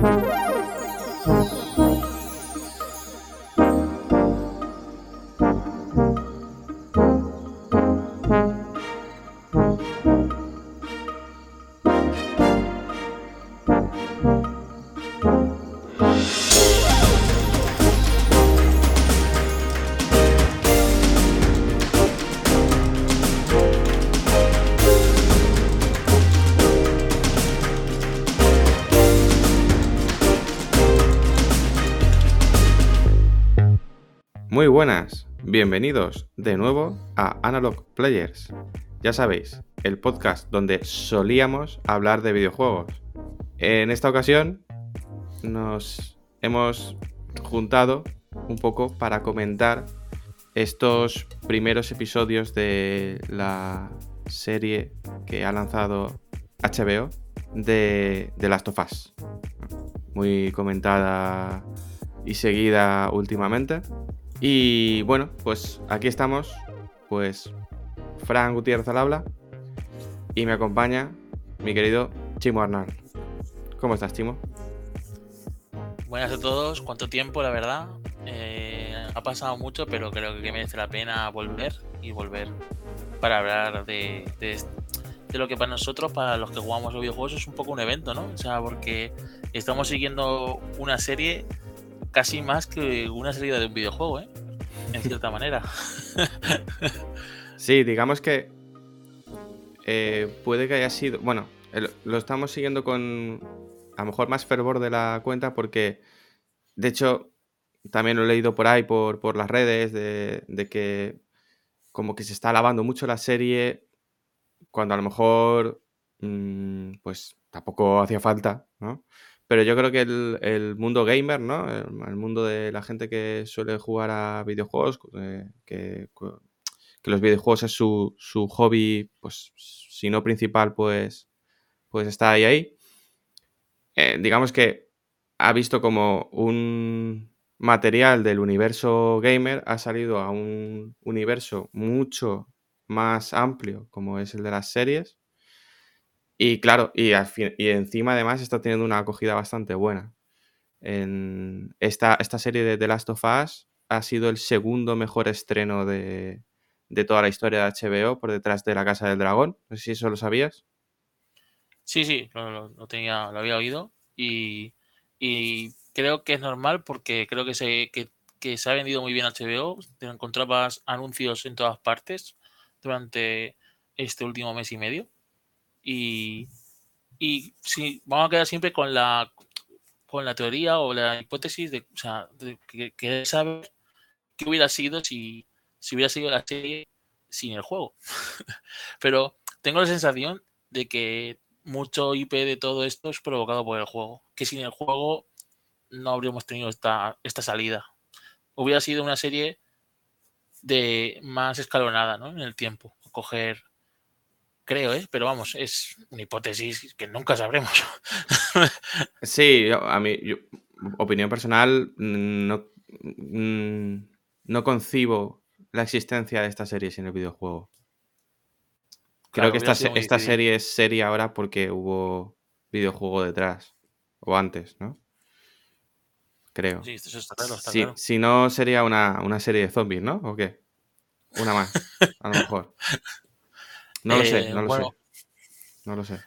Muy buenas, bienvenidos de nuevo a Analog Players. Ya sabéis, el podcast donde solíamos hablar de videojuegos. En esta ocasión nos hemos juntado un poco para comentar estos primeros episodios de la serie que ha lanzado HBO de The Last of Us. Muy comentada y seguida últimamente. Y bueno, pues aquí estamos, pues Fran Gutiérrez al habla y me acompaña mi querido Chimo Arnal. ¿Cómo estás, Chimo? Buenas a todos, cuánto tiempo, la verdad. Eh, ha pasado mucho, pero creo que merece la pena volver y volver para hablar de, de, de lo que para nosotros, para los que jugamos los videojuegos, es un poco un evento, ¿no? O sea, porque estamos siguiendo una serie casi más que una salida de un videojuego, ¿eh? En cierta manera. sí, digamos que eh, puede que haya sido. Bueno, lo estamos siguiendo con a lo mejor más fervor de la cuenta porque, de hecho, también lo he leído por ahí, por, por las redes, de, de, que como que se está alabando mucho la serie cuando a lo mejor, mmm, pues tampoco hacía falta, ¿no? Pero yo creo que el, el mundo gamer, ¿no? El, mundo de la gente que suele jugar a videojuegos, eh, que, que, los videojuegos es su, su, hobby, pues si no principal, pues, pues está ahí ahí. Eh, digamos que ha visto como un material del universo gamer ha salido a un universo mucho más amplio como es el de las series y claro, y, y, encima además está teniendo una acogida bastante buena. En esta, esta serie de The Last of Us ha sido el segundo mejor estreno de, de toda la historia de HBO por detrás de La Casa del Dragón. No sé si eso lo sabías. Sí, sí, lo, lo tenía, lo había oído y, y, creo que es normal porque creo que se, que, que se ha vendido muy bien HBO. Te encontrabas anuncios en todas partes durante este último mes y medio. Y, y sí, vamos a quedar siempre con la con la teoría o la hipótesis de, o sea, que, que saber qué hubiera sido si, si hubiera sido la serie sin el juego. Pero tengo la sensación de que mucho IP de todo esto es provocado por el juego. Que sin el juego no habríamos tenido esta, esta salida. Hubiera sido una serie de más escalonada ¿no? en el tiempo. Coger creo, ¿eh? pero vamos, es una hipótesis que nunca sabremos. sí, a mí, yo, opinión personal, no, mm, no concibo la existencia de esta serie sin el videojuego. Creo claro, que esta, esta serie es serie ahora porque hubo videojuego detrás, o antes, ¿no? Creo. Sí, eso está claro, está sí, claro. Si no, sería una, una serie de zombies, ¿no? ¿O qué? Una más, a lo mejor. No lo eh, sé, no lo bueno, sé. No lo sé.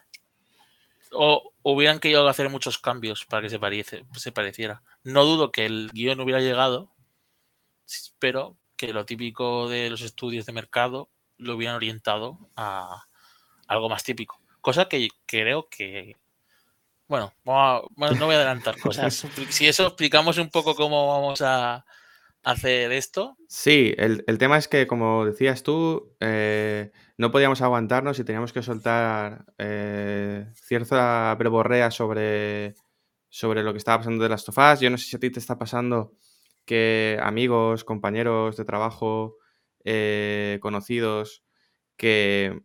O hubieran querido hacer muchos cambios para que se, parece, se pareciera. No dudo que el guion hubiera llegado, pero que lo típico de los estudios de mercado lo hubieran orientado a algo más típico. Cosa que creo que. Bueno, a, bueno no voy a adelantar cosas. si eso explicamos un poco cómo vamos a hacer esto. Sí, el, el tema es que, como decías tú, eh, no podíamos aguantarnos y teníamos que soltar eh, cierta verborrea sobre, sobre lo que estaba pasando de las tofás. Yo no sé si a ti te está pasando que amigos, compañeros de trabajo, eh, conocidos, que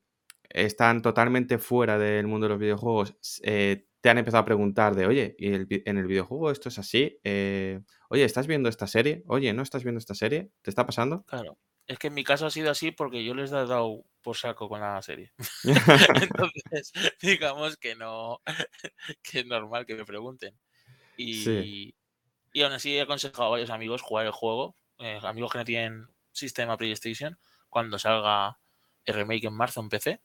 están totalmente fuera del mundo de los videojuegos, eh, te han empezado a preguntar de, oye, ¿y el, en el videojuego esto es así? Eh, oye, ¿estás viendo esta serie? Oye, ¿no estás viendo esta serie? ¿Te está pasando? Claro. Es que en mi caso ha sido así porque yo les he dado por saco con la serie. Entonces, digamos que no, que es normal que me pregunten. Y, y aún así he aconsejado a varios amigos jugar el juego, eh, amigos que no tienen sistema PlayStation, cuando salga el remake en marzo en PC,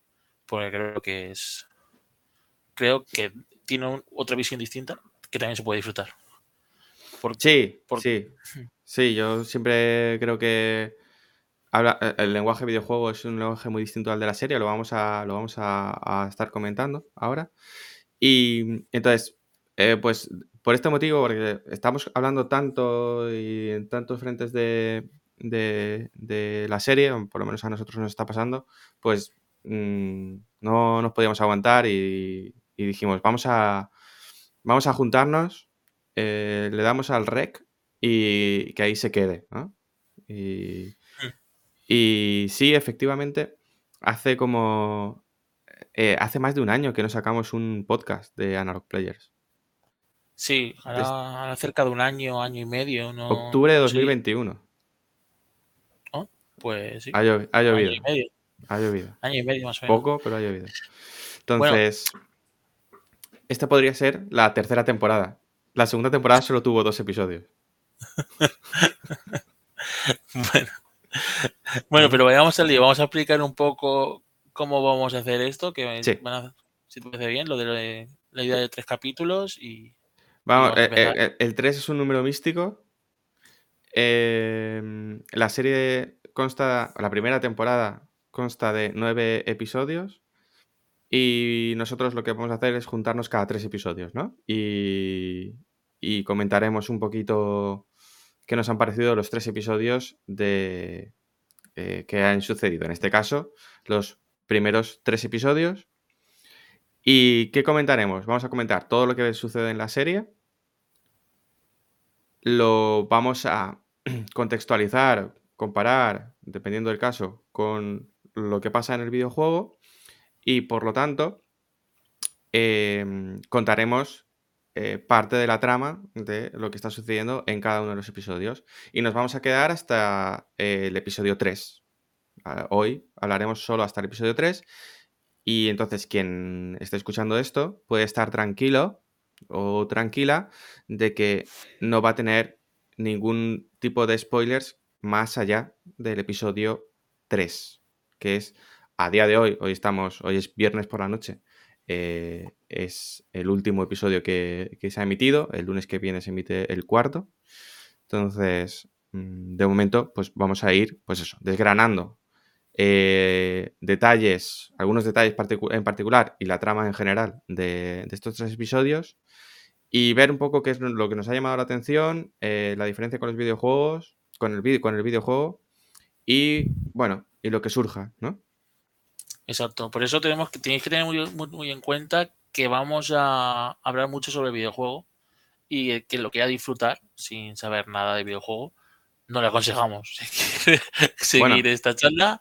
porque creo que es. Creo que tiene otra visión distinta que también se puede disfrutar. sí, sí. Sí, yo siempre creo que eh, el lenguaje videojuego es un lenguaje muy distinto al de la serie, lo vamos a, lo vamos a, estar comentando ahora. Y entonces, eh, pues por este motivo, porque estamos hablando tanto y en tantos frentes de, de, la serie, por lo menos a nosotros nos está pasando, pues mm, no nos podíamos aguantar y, dijimos, vamos a, vamos a juntarnos, eh, le damos al rec y que ahí se quede. Y, y sí, efectivamente, hace como. Eh, hace más de un año que no sacamos un podcast de Analog Players. Sí, ahora cerca de un año, año y medio. No, octubre de 2021. Pues sí. Ha, llovido. Año y medio. Ha llovido. Año y medio más o menos. Poco, pero ha llovido. Entonces, esta podría ser la tercera temporada. La segunda temporada solo tuvo dos episodios. bueno. Bueno, pero vayamos al lío. Vamos a explicar un poco cómo vamos a hacer esto, que si te parece bien, lo de la idea de tres capítulos y... Vamos, eh, eh, el 3 es un número místico. Em, la serie consta, la primera temporada consta de nueve episodios y nosotros lo que vamos a hacer es juntarnos cada tres episodios, ¿no? Y, y comentaremos un poquito qué nos han parecido los tres episodios de, eh, que han sucedido. En este caso, los primeros tres episodios. ¿Y qué comentaremos? Vamos a comentar todo lo que sucede en la serie. Lo vamos a contextualizar, comparar, dependiendo del caso, con lo que pasa en el videojuego. Y por lo tanto, em, contaremos eh, parte de la trama de lo que está sucediendo en cada uno de los episodios. Y nos vamos a quedar hasta eh, el episodio 3. Ah, hoy hablaremos solo hasta el episodio 3. Y entonces quien esté escuchando esto puede estar tranquilo o tranquila de que no va a tener ningún tipo de spoilers más allá del episodio 3, que es a día de hoy, hoy estamos, hoy es viernes por la noche, eh, es el último episodio que, se ha emitido. El lunes que viene se emite el cuarto. Entonces, mm, de momento, pues vamos a ir, pues eso, desgranando eh, detalles, algunos detalles en particular y la trama en general de, estos tres episodios y ver un poco qué es lo que nos ha llamado la atención, eh, la diferencia con los videojuegos, con el, con el videojuego y, bueno, y lo que surja, ¿no? Exacto, por eso tenemos que, tenéis que tener muy, muy, en cuenta que vamos a hablar mucho sobre el videojuego y que lo quiera disfrutar sin saber nada de videojuego, no le aconsejamos seguir esta charla,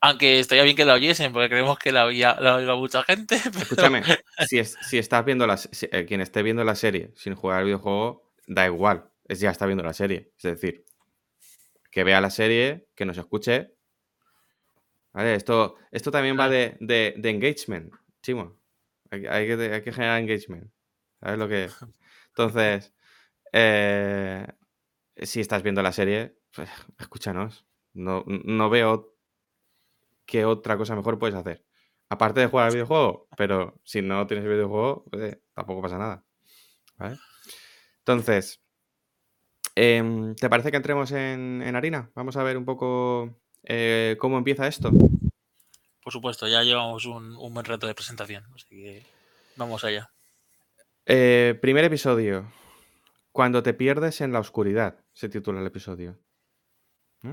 aunque estaría bien que la oyesen, porque creemos que la oiga, la mucha gente. Escúchame, si, si estás viendo la, eh, quien esté viendo la serie sin jugar al videojuego, da igual, es ya está viendo la serie. Es decir, que vea la serie, que nos escuche esto, esto también va de, engagement, chimo. Hay, que, generar engagement. ¿Sabes lo que es? Entonces, eh, si estás viendo la serie, pues, escúchanos. No, no veo qué otra cosa mejor puedes hacer. Aparte de jugar al videojuego, pero si no tienes el videojuego, pues, tampoco pasa nada. Entonces, em, ¿te parece que entremos en, en harina? Vamos a ver un poco eh, ¿Cómo empieza esto? Por supuesto, ya llevamos un, buen reto de presentación, así que vamos allá. Eh, primer episodio. Cuando te pierdes en la oscuridad, se titula el episodio. ¿Mm?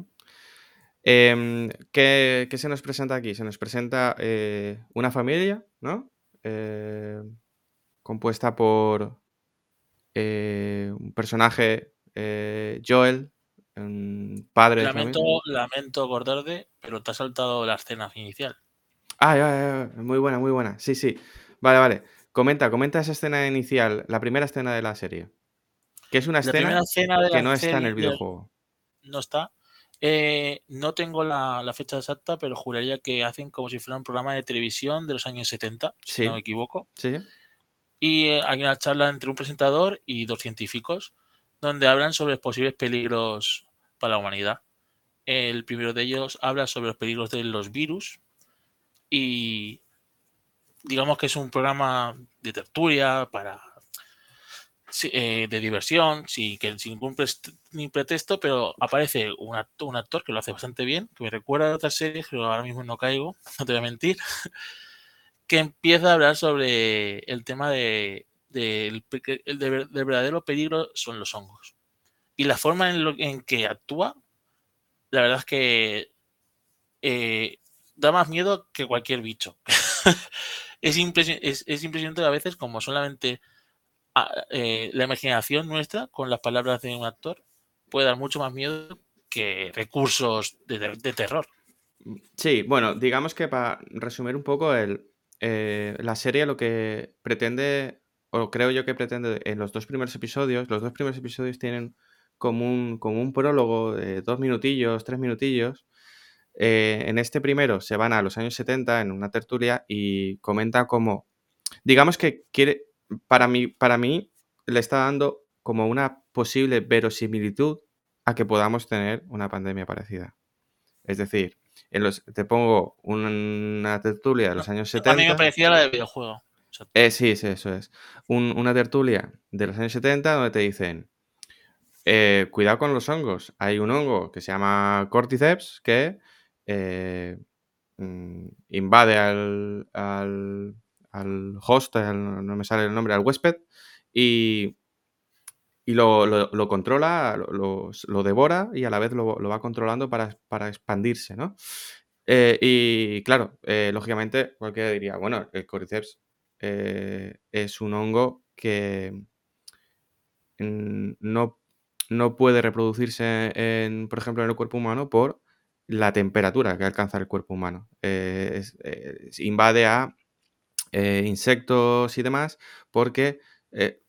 Em, ¿qué, se nos presenta aquí? Se nos presenta eh, una familia, ¿no? compuesta por un personaje, Joel, padre lamento, lamento acordarte, pero te ha saltado la escena inicial. Ah, muy buena, muy buena. Sí, sí. Vale, vale. Comenta, comenta esa escena inicial, la primera escena de la serie. Que es una escena, que no está en el videojuego. No está. Eh, no tengo la, fecha exacta, pero juraría que hacen como si fuera un programa de televisión de los años 70, si no me equivoco. Sí. y eh, hay una charla entre un presentador y dos científicos donde hablan sobre posibles peligros para la humanidad. El primero de ellos habla sobre los peligros de los virus y digamos que es un programa de tertulia para eh, de diversión, sin, que, sin ningún ni pretexto, pero aparece un actor, que lo hace bastante bien, que me recuerda a otras series, pero ahora mismo no caigo, no te voy a mentir, que empieza a hablar sobre el tema de, del verdadero peligro son los hongos. Y la forma en, lo, en que actúa, la verdad es que eh, da más miedo que cualquier bicho. es, es, impresionante a veces como solamente ah, eh, la imaginación nuestra con las palabras de un actor puede dar mucho más miedo que recursos de, terror. Sí, bueno, digamos que para resumir un poco, el, eh, la serie lo que pretende, o creo yo que pretende en los dos primeros episodios, los dos primeros episodios tienen como un, como un prólogo de dos minutillos, tres minutillos. Eh, en este primero se van a los años 70 en una tertulia y comenta como, digamos que quiere, para mí, para mí le está dando como una posible verosimilitud a que podamos tener una pandemia parecida. Es decir, en los, te pongo una tertulia de los años 70. A mí me parecía la de videojuego. Eh, sí, sí, eso es. una tertulia de los años 70 donde te dicen, eh, cuidado con los hongos. Hay un hongo que se llama Cordyceps que eh, mm, invade al, al, al host, no me sale el nombre, al huésped, y, y lo, lo, controla, lo, lo, devora y a la vez lo, va controlando para, para expandirse, ¿no? Eh, y claro, lógicamente cualquiera diría, bueno, el Cordyceps es un hongo que mm, no no puede reproducirse, en, por ejemplo, en el cuerpo humano por la temperatura que alcanza el cuerpo humano. Eh, invade a eh, insectos y demás porque eh,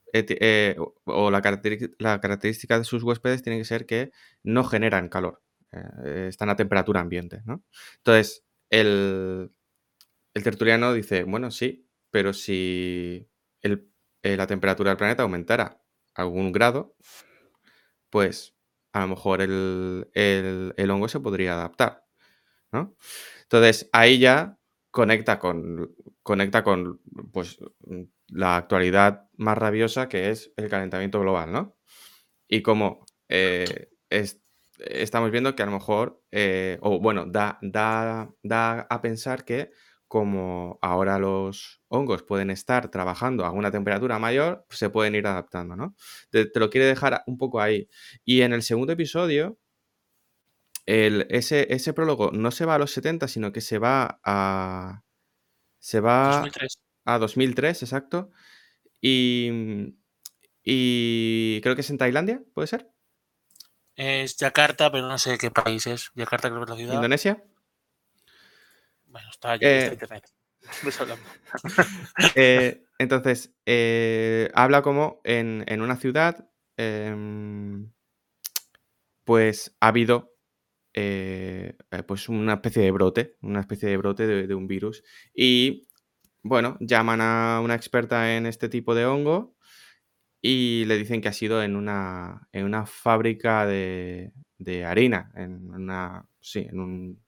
o la, la, característica de sus huéspedes tiene que ser que no generan calor, están a temperatura ambiente. ¿no? Entonces, el, el, tertuliano dice, bueno, sí, pero si la temperatura del planeta aumentara algún grado, pues a lo mejor el, hongo se podría adaptar, ¿no? Entonces, ahí ya conecta con, conecta con pues, la actualidad más rabiosa que es el calentamiento global, ¿no? Y como eh, estamos viendo que a lo mejor, eh, o bueno, da, da, da a pensar que como ahora los hongos pueden estar trabajando a una temperatura mayor, se pueden ir adaptando, ¿no? Te, lo quiere dejar un poco ahí. Y en el segundo episodio, ese, ese, prólogo no se va a los 70, sino que se va a... Se va 2003. a 2003, exacto. Y, y creo que es en Tailandia, ¿puede ser? Es Yakarta, pero no sé qué país es. Yakarta creo que es la ciudad. ¿Indonesia? Bueno, está allí, eh, internet. eh, entonces, eh, habla como en, en una ciudad, em, pues ha habido eh, pues una especie de brote, una especie de brote de, un virus. Y bueno, llaman a una experta en este tipo de hongo y le dicen que ha sido en una, en una fábrica de, de harina, en una, sí, en un,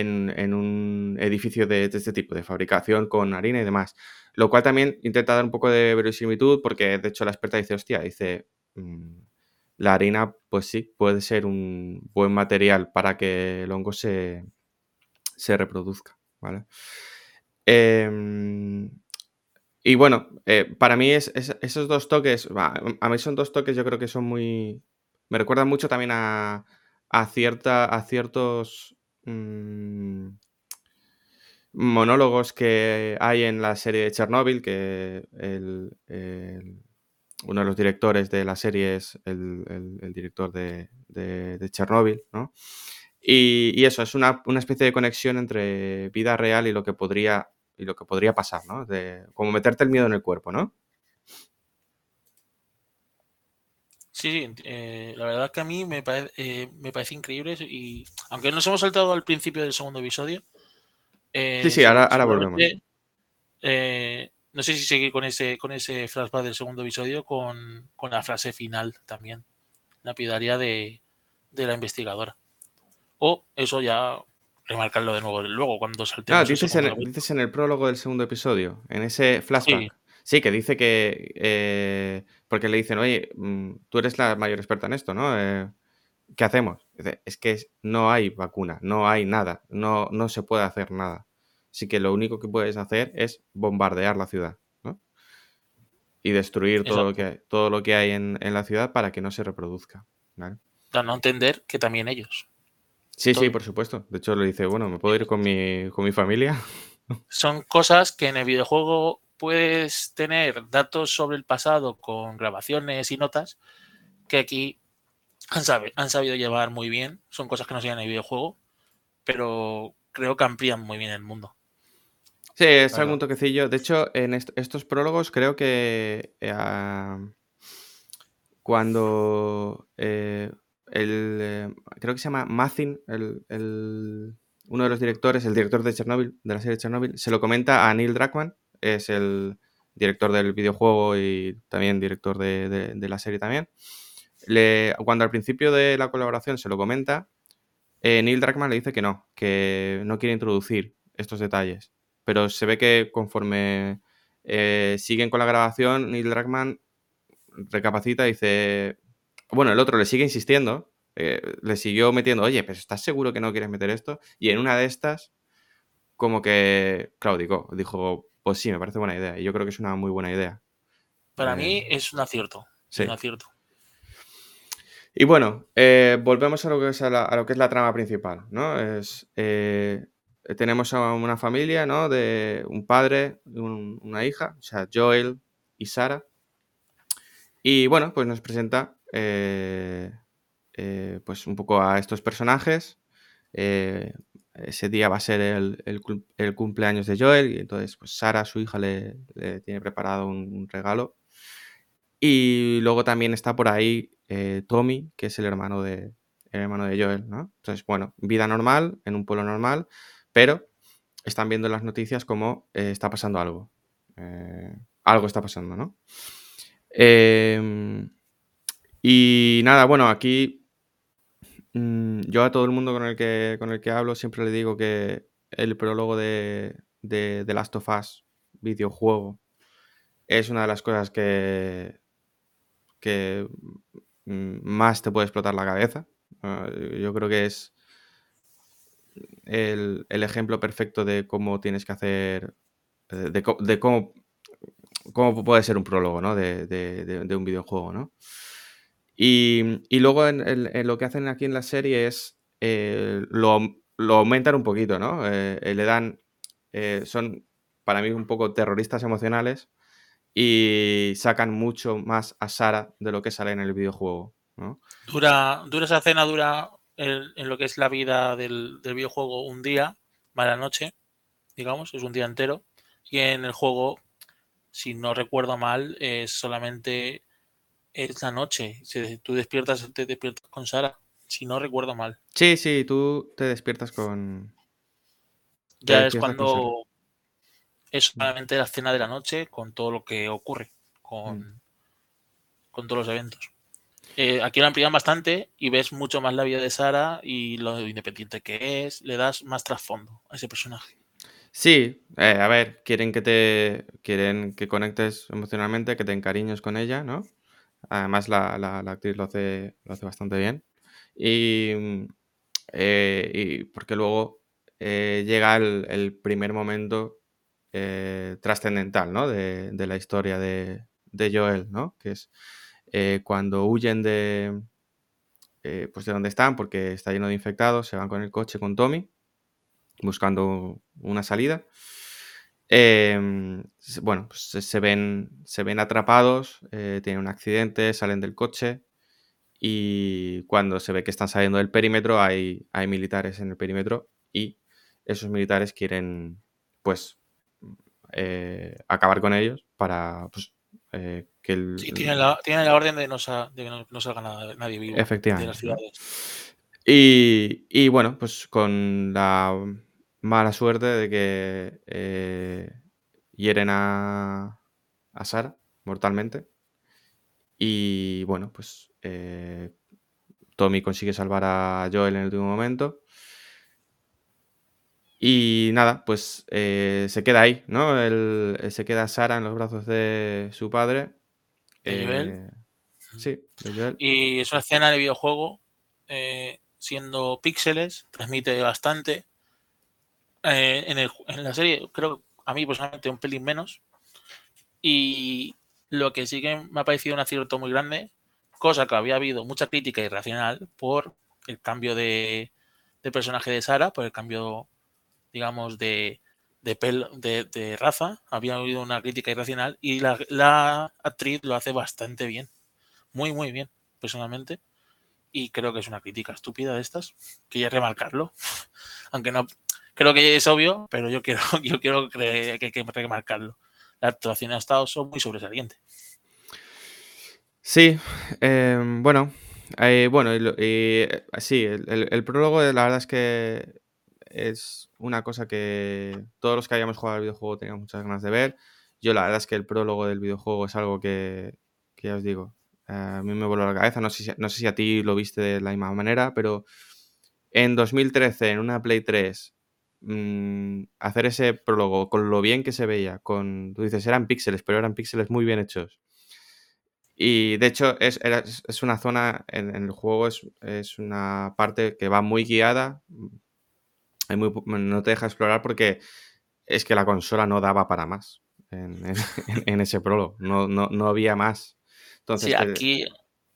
en, un edificio de, este tipo, de fabricación con harina y demás. Lo cual también intenta dar un poco de verosimilitud porque de hecho la experta dice, hostia, dice, mm, la harina pues sí, puede ser un buen material para que el hongo se, reproduzca, ¿vale? Em, y bueno, eh, para mí es, esos dos toques, a mí son dos toques yo creo que son muy... Me recuerdan mucho también a, cierta, a ciertos Mm, monólogos que hay en la serie de Chernobyl, que uno de los directores de la serie es el, director de, Chernobyl, ¿no? Y, eso, es una, especie de conexión entre vida real y lo que podría, y lo que podría pasar, ¿no? De, como meterte el miedo en el cuerpo, ¿no? Sí, eh, la verdad que a mí me, parece, eh, me parece increíble y aunque nos hemos saltado al principio del segundo episodio. Eh, sí, sí, ahora, ahora volvemos. no sé si seguir con ese, con ese flashback del segundo episodio con, con la frase final también. La pidaría de, de la investigadora. O eso ya remarcarlo de nuevo luego cuando saltemos. Ah, dices en, el, dices en el prólogo del segundo episodio, en ese flashback. Sí, que dice que. Eh, porque le dicen, oye, mm, tú eres la mayor experta en esto, ¿no? Eh, ¿Qué hacemos? Dice, es que no hay vacuna, no hay nada, no, no se puede hacer nada. Así que lo único que puedes hacer es bombardear la ciudad, ¿no? Y destruir todo lo, que hay, todo lo que hay en, la ciudad para que no se reproduzca. ¿vale? Dando a entender que también ellos. Sí, sí, por supuesto. De hecho, le dice, bueno, ¿me puedo ir con mi, con mi familia? Son cosas que en el videojuego puedes tener datos sobre el pasado con grabaciones y notas que aquí han, han sabido llevar muy bien. Son cosas que no se en el videojuego, pero creo que amplían muy bien el mundo. Sí, es algún toquecillo. De hecho, en estos prólogos creo que eh, cuando eh, el, eh, creo que se llama Mathin, el, uno de los directores, el director de Chernobyl, de la serie Chernobyl, se lo comenta a Neil Druckmann, es el director del videojuego y también director de, la serie también. Cuando al principio de la colaboración se lo comenta, eh, Neil Druckmann le dice que no, que no quiere introducir estos detalles. Pero se ve que conforme eh, siguen con la grabación, Neil Druckmann recapacita y dice, bueno, el otro le sigue insistiendo, eh, le siguió metiendo, oye, pero ¿estás seguro que no quieres meter esto? Y en una de estas, como que claudicó, dijo, pues sí, me parece buena idea. Y yo creo que es una muy buena idea. Para mí eh, es un acierto. Sí. Un acierto. Y bueno, eh, volvemos a lo, que es a, lo que es la trama principal, ¿no? Es, tenemos a una familia, ¿no? De un padre, una hija, o sea, Joel y Sara. Y bueno, pues nos presenta eh, eh, pues un poco a estos personajes. Eh, ese día va a ser el, cumpleaños de Joel y entonces pues Sara, su hija, le, tiene preparado un, regalo. Y luego también está por ahí Tommy, que es el hermano de, hermano de Joel, ¿no? Entonces, bueno, vida normal, en un pueblo normal, pero están viendo las noticias como está pasando algo. algo está pasando, ¿no? Eh, y nada, bueno, aquí mm, yo a todo el mundo con el, que, con el que hablo siempre le digo que el prólogo de, de, Last of Us videojuego es una de las cosas que, que más te puede explotar la cabeza. Ah, yo creo que es el, ejemplo perfecto de cómo tienes que hacer, de, cómo, cómo puede ser un prólogo ¿no? de, de un videojuego, ¿no? Y, luego en, lo que hacen aquí en la serie es eh, lo, aumentan un poquito, ¿no? Eh, eh, le dan. son para mí un poco terroristas emocionales y sacan mucho más a Sara de lo que sale en el videojuego. ¿no? Dura, dura esa cena, dura en, lo que es la vida del, videojuego un día, mala noche, digamos, es un día entero. Y en el juego, si no recuerdo mal, es solamente es la noche. tú despiertas, te despiertas con Sara, si no recuerdo mal. Sí, sí, tú te despiertas con. Ya es cuando es solamente la escena de la noche con todo lo que ocurre, con, mm. con todos los eventos. Eh, aquí lo amplían bastante y ves mucho más la vida de Sara y lo independiente que es, le das más trasfondo a ese personaje. Sí, eh, a ver, quieren que te quieren que conectes emocionalmente, que te encariñes con ella, ¿no? Además, la, la, actriz lo hace, lo hace bastante bien. Y, mm, eh, porque luego eh, llega el, primer momento eh, trascendental ¿no? de, la historia de, Joel, ¿no? que es cuando huyen de, pues de donde están porque está lleno de infectados, se van con el coche con Tommy buscando una salida. Em, bueno, pues se, ven, se ven atrapados, eh, tienen un accidente, salen del coche y cuando se ve que están saliendo del perímetro hay, hay militares en el perímetro y esos militares quieren pues eh, acabar con ellos para pues, eh, que el... Sí, tienen la, la orden de, no, de que no, salga nadie vivo Efectivamente. de las ciudades. Y, y bueno, pues con la mala suerte de que eh, hieren a, a Sara mortalmente. Y bueno, pues eh, Tommy consigue salvar a Joel en el último momento. Y nada, pues eh, se queda ahí, ¿no? El, se queda Sara en los brazos de su padre. De Joel. Eh, sí, de Joel. Y es una escena de videojuego, eh, siendo píxeles, transmite bastante. Eh, en, el, en, la serie, creo, a mí personalmente, un pelín menos. Y lo que sí que me ha parecido un acierto muy grande, cosa que había habido mucha crítica irracional por el cambio de, de personaje de Sara, por el cambio, digamos, de, de, de, de, raza. Había habido una crítica irracional y la, la actriz lo hace bastante bien. Muy, muy bien, personalmente y creo que es una crítica estúpida de estas. Quería remarcarlo, aunque no creo que es obvio, pero yo quiero, yo quiero que, que, que remarcarlo. La actuación ha estado muy sobresaliente. Sí, eh, bueno, eh, bueno, y, sí, el, prólogo la verdad es que es una cosa que todos los que hayamos jugado al videojuego teníamos muchas ganas de ver. Yo la verdad es que el prólogo del videojuego es algo que, que ya os digo, a mí me voló la cabeza, no sé, no sé si a ti lo viste de la misma manera, pero en 2013, en una Play 3, mmm, hacer ese prólogo con lo bien que se veía, con, tú dices, eran píxeles, pero eran píxeles muy bien hechos. Y de hecho es, es una zona, en, en el juego es, es, una parte que va muy guiada, muy, no te deja explorar porque es que la consola no daba para más en, en, en ese prólogo, no, no, no había más. Entonces, sí, aquí,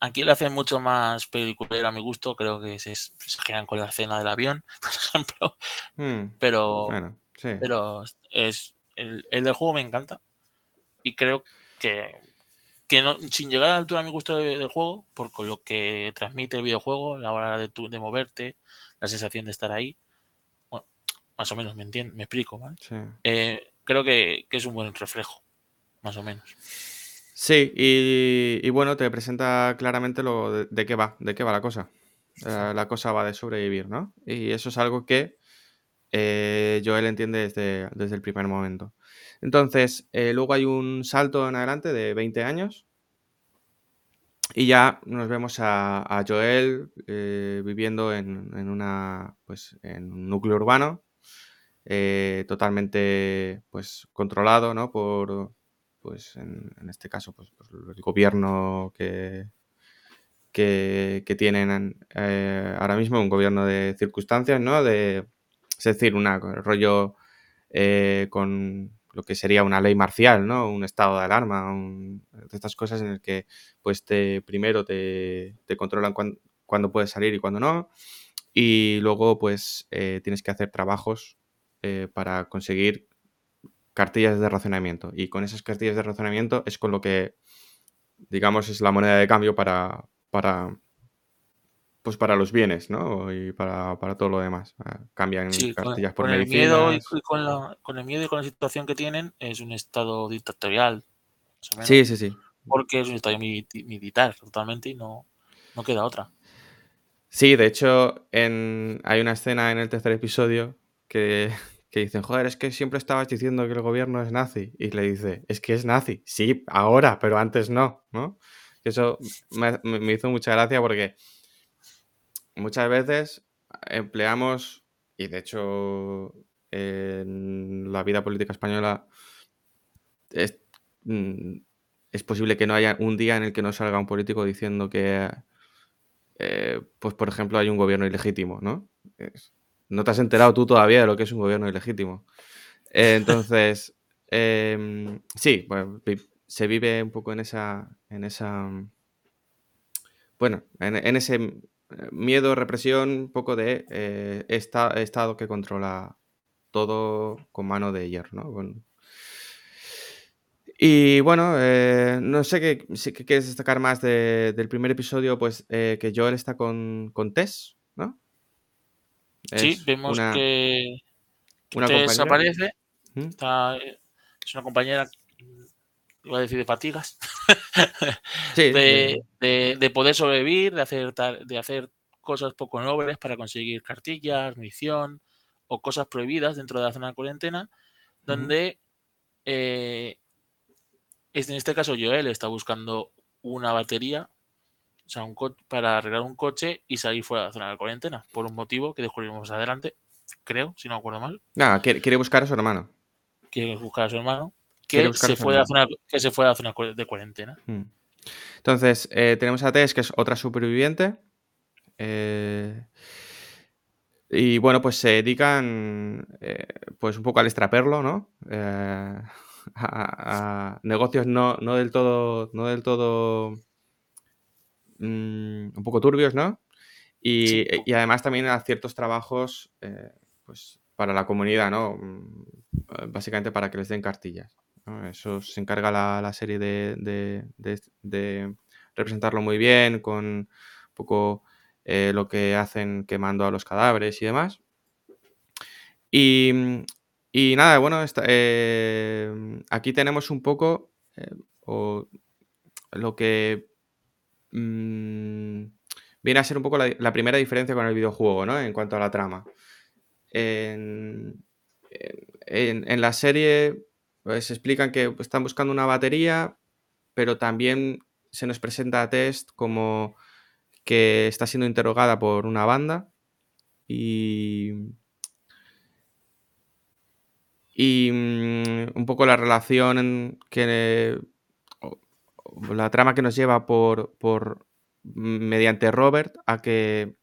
aquí lo hacen mucho más peliculero a mi gusto. Creo que se, quedan con la escena del avión, por ejemplo. Hmm, pero, bueno, sí. pero es el, el, del juego me encanta. Y creo que, que no, sin llegar a la altura a mi gusto del, del juego, por lo que transmite el videojuego, la hora de, tu, de moverte, la sensación de estar ahí. Bueno, más o menos me entiendo, me explico, ¿vale? Sí. Eh, creo que, que es un buen reflejo, más o menos. Sí, y, y, bueno, te presenta claramente lo de, de, qué va, de qué va la cosa. Uh, la cosa va de sobrevivir, ¿no? Y eso es algo que eh, Joel entiende desde, desde, el primer momento. Entonces, eh, luego hay un salto en adelante de 20 años. Y ya nos vemos a, a Joel eh, viviendo en, en, una, pues, en un núcleo urbano, eh, totalmente pues, controlado ¿no? por, pues en, este caso, pues, pues, el gobierno que, que, tienen eh, ahora mismo, un gobierno de circunstancias, ¿no? De, es decir, un rollo eh, con lo que sería una ley marcial, ¿no? Un estado de alarma, de estas cosas en el que, pues, te, primero te, controlan cuándo, puedes salir y cuándo no, y luego, pues, eh, tienes que hacer trabajos para conseguir cartillas de racionamiento. Y con esas cartillas de racionamiento es con lo que, digamos, es la moneda de cambio para, para, pues para los bienes, ¿no? Y para, para todo lo demás. Ah, cambian sí, cartillas con, por con. El miedo y con, la, con el miedo y con la situación que tienen, es un estado dictatorial. Menos, sí, sí, sí. Porque es un estado militar totalmente y no, no queda otra. Sí, de hecho, en, hay una escena en el tercer episodio que, que dicen, joder, es que siempre estabas diciendo que el gobierno es nazi. Y le dice, es que es nazi. Sí, ahora, pero antes no, ¿no? Eso me, me hizo mucha gracia porque muchas veces empleamos, y de hecho en la vida política española es, mm, es posible que no haya un día en el que no salga un político diciendo que, eh, pues por ejemplo, hay un gobierno ilegítimo, ¿no? No te has enterado tú todavía de lo que es un gobierno ilegítimo. Eh, entonces, eh, sí, se vive un poco en esa, en esa, bueno, en, ese miedo, represión, un poco de eh, esta, Estado que controla todo con mano de hierro, ¿no? Y bueno, eh, no sé qué, si quieres destacar más de, del primer episodio, pues que Joel está con, con Tess, Sí, vemos una, que, que una Tess aparece. ¿Mm? Está, es una compañera, iba a decir de fatigas, sí, de, sí. De, de, poder sobrevivir, de hacer, de hacer cosas poco nobles para conseguir cartillas, misión o cosas prohibidas dentro de la zona de cuarentena, donde uh -huh. eh, en este caso Joel está buscando una batería, o sea, un para arreglar un coche y salir fuera de la zona de cuarentena, por un motivo que descubrimos adelante, creo, si no me acuerdo mal. Nada, quiere, buscar a su hermano. Quiere buscar a su hermano, que, se, fue de la zona, que se fue a la zona de cuarentena. Hmm. Entonces, eh, tenemos a Tess, que es otra superviviente. Eh, y bueno, pues se dedican eh, pues un poco al extraperlo, ¿no? a, negocios no, del todo, no del todo mm, un poco turbios, ¿no? Y, además también a ciertos trabajos pues para la comunidad, ¿no? Mm, básicamente para que les den cartillas. Eso se encarga la, serie de, representarlo muy bien, con un poco eh, lo que hacen quemando a los cadáveres y demás. Y, nada, bueno, eh, aquí tenemos un poco eh, lo que mm, viene a ser un poco la, primera diferencia con el videojuego, ¿no? En cuanto a la trama. En, la serie pues explican que están buscando una batería, pero también se nos presenta a Test como que está siendo interrogada por una banda y, y mm, un poco la relación que la trama que nos lleva por, por mediante Robert a que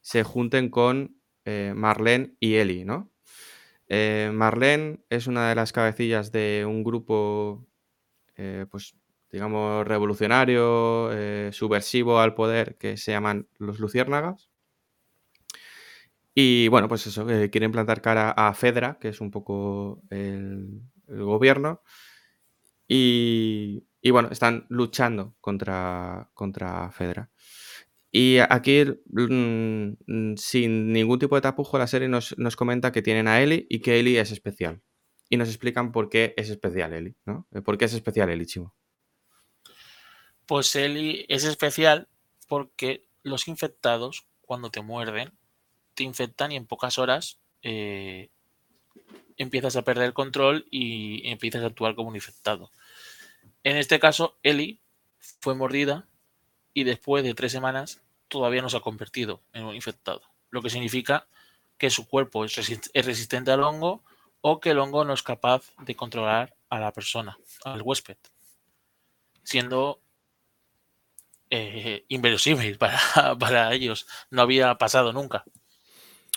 se junten con eh, Marlene y Ellie, ¿no? Eh, Marlene es una de las cabecillas de un grupo, eh, pues digamos, revolucionario, subversivo al poder, que se llaman los Luciérnagas. Y bueno, pues eso, quieren plantar cara a Fedra, que es un poco el, gobierno. Y, y, bueno, están luchando contra, contra Fedra. Y aquí, mm, mm, sin ningún tipo de tapujo, la serie nos, comenta que tienen a Ellie y que Ellie es especial. Y nos explican por qué es especial Ellie, ¿no? Eh, ¿Por qué es especial Ellie, Chimo? Pues Ellie es especial porque los infectados, cuando te muerden, te infectan y en pocas horas eh, empiezas a perder control y empiezas a actuar como un infectado. En este caso, Ellie fue mordida y después de tres semanas todavía no se ha convertido en un infectado, lo que significa que su cuerpo es, resistente al hongo o que el hongo no es capaz de controlar a la persona, al huésped, siendo eh, inverosímil para, ellos. No había pasado nunca.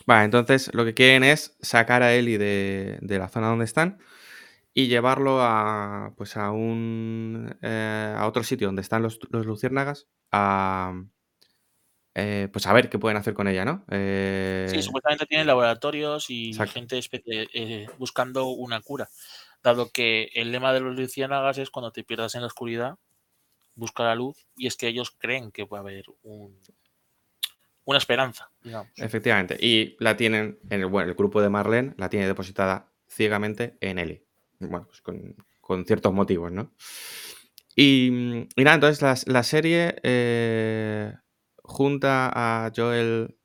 Vale, entonces lo que quieren es sacar a Eli de, de la zona donde están y llevarlo a, pues a, un, eh, a otro sitio donde están los, los luciérnagas a, eh, pues a ver qué pueden hacer con ella, ¿no? Sí, eh, supuestamente tienen laboratorios y gente buscando una cura, dado que el lema de los luciérnagas es cuando te pierdas en la oscuridad, busca la luz, y es que ellos creen que puede haber un, una esperanza, Efectivamente, y la tienen, en el, bueno, el grupo de Marlene la tiene depositada ciegamente en Eli bueno, pues con, ciertos motivos, ¿no? Y, nada, entonces la, serie eh, junta a Joel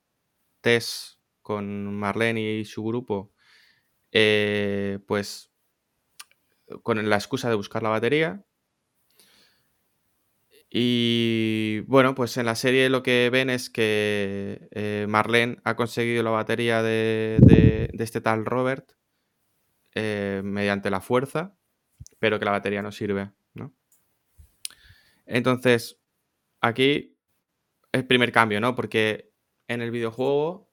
Tess con Marlene y su grupo, eh, pues con la excusa de buscar la batería. Y bueno, pues en la serie lo que ven es que eh, Marlene ha conseguido la batería de, de este tal Robert eh, mediante la fuerza, pero que la batería no sirve, ¿no? Entonces, aquí el primer cambio, ¿no? Porque en el videojuego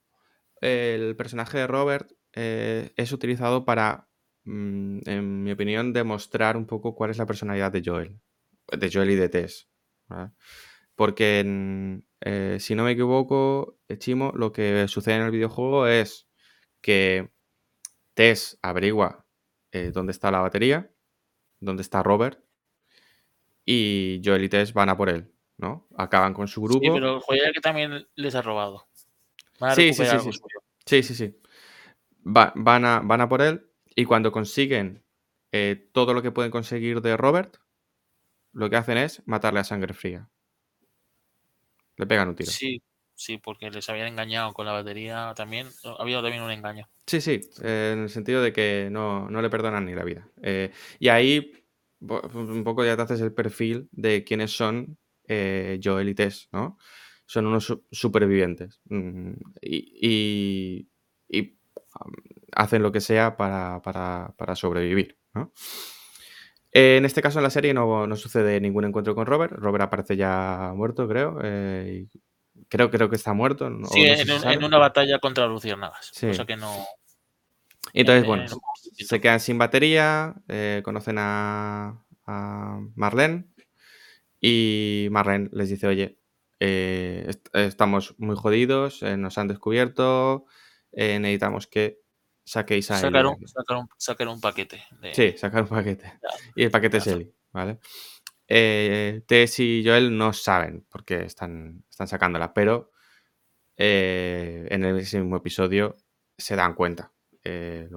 el personaje de Robert eh, es utilizado para, mm, en mi opinión, demostrar un poco cuál es la personalidad de Joel, de Joel y de Tess. Porque, eh, si no me equivoco, Chimo, lo que sucede en el videojuego es que Tess averigua eh, dónde está la batería, dónde está Robert, y Joel y Tess van a por él, ¿no? Acaban con su grupo. Sí, pero el que también les ha robado. sí, sí, sí, sí. sí, sí, van, a, van a por él y cuando consiguen eh, todo lo que pueden conseguir de Robert, lo que hacen es matarle a sangre fría. Le pegan un tiro. Sí, sí, porque les habían engañado con la batería también. Había también un engaño. Sí, sí, eh, en el sentido de que no, no le perdonan ni la vida. Eh, y ahí un poco ya te haces el perfil de quiénes son eh, Joel y Tess, ¿no? Son unos supervivientes mm, y, y, hacen lo que sea para, para, para sobrevivir, ¿no? En este caso, en la serie no, no, sucede ningún encuentro con Robert. Robert aparece ya muerto, creo. Eh, creo, creo que está muerto. Sí, en, una batalla contra Luciérnagas. Sí. Cosa que no. Entonces, bueno, se quedan sin batería, eh, conocen a, a, Marlene y Marlene les dice, oye, eh, estamos muy jodidos, nos han descubierto, necesitamos que saquéis a sacar un, sacar, un, paquete. Sí, sacar un paquete. y el paquete es Eli, ¿vale? Eh, Tess y Joel no saben porque están, están sacándola, pero eh, en ese mismo episodio se dan cuenta. Eh,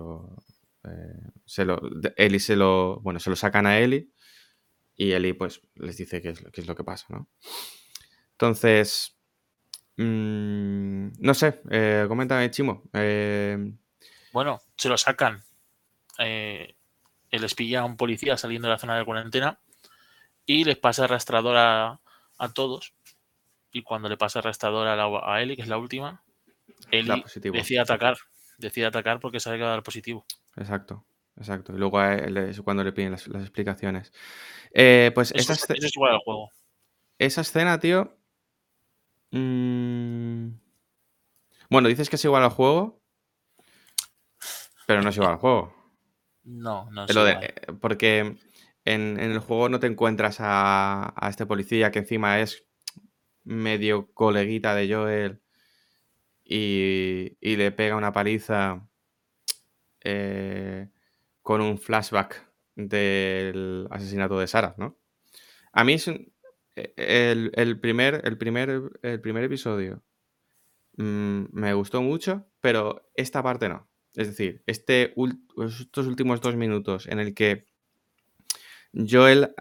Eli se lo, bueno, se lo sacan a Eli y Eli pues les dice qué es, qué lo que pasa, ¿no? Entonces, mmm, no sé, coméntame, Chimo. Bueno, se lo sacan. Eh, les pilla a un policía saliendo de la zona de cuarentena y les pasa arrastrador a, todos. Y cuando le pasa arrastrador a, a Eli, que es la última, Eli decide atacar. Decide atacar porque sabe que va a dar positivo. Exacto, exacto. Y luego es cuando le piden las, explicaciones. Eh, pues eso, esa es igual al juego. Esa escena, tío. Mmm... Bueno, dices que es igual al juego. Pero no es igual al juego. No, no es igual. Eh, porque en, el juego no te encuentras a, este policía que encima es medio coleguita de Joel y, le pega una paliza eh, con un flashback del asesinato de Sara, ¿no? A mí eh, el, primer, el, primer, el primer episodio mm, me gustó mucho, pero esta parte no. Es decir, este, estos últimos dos minutos en el que Joel,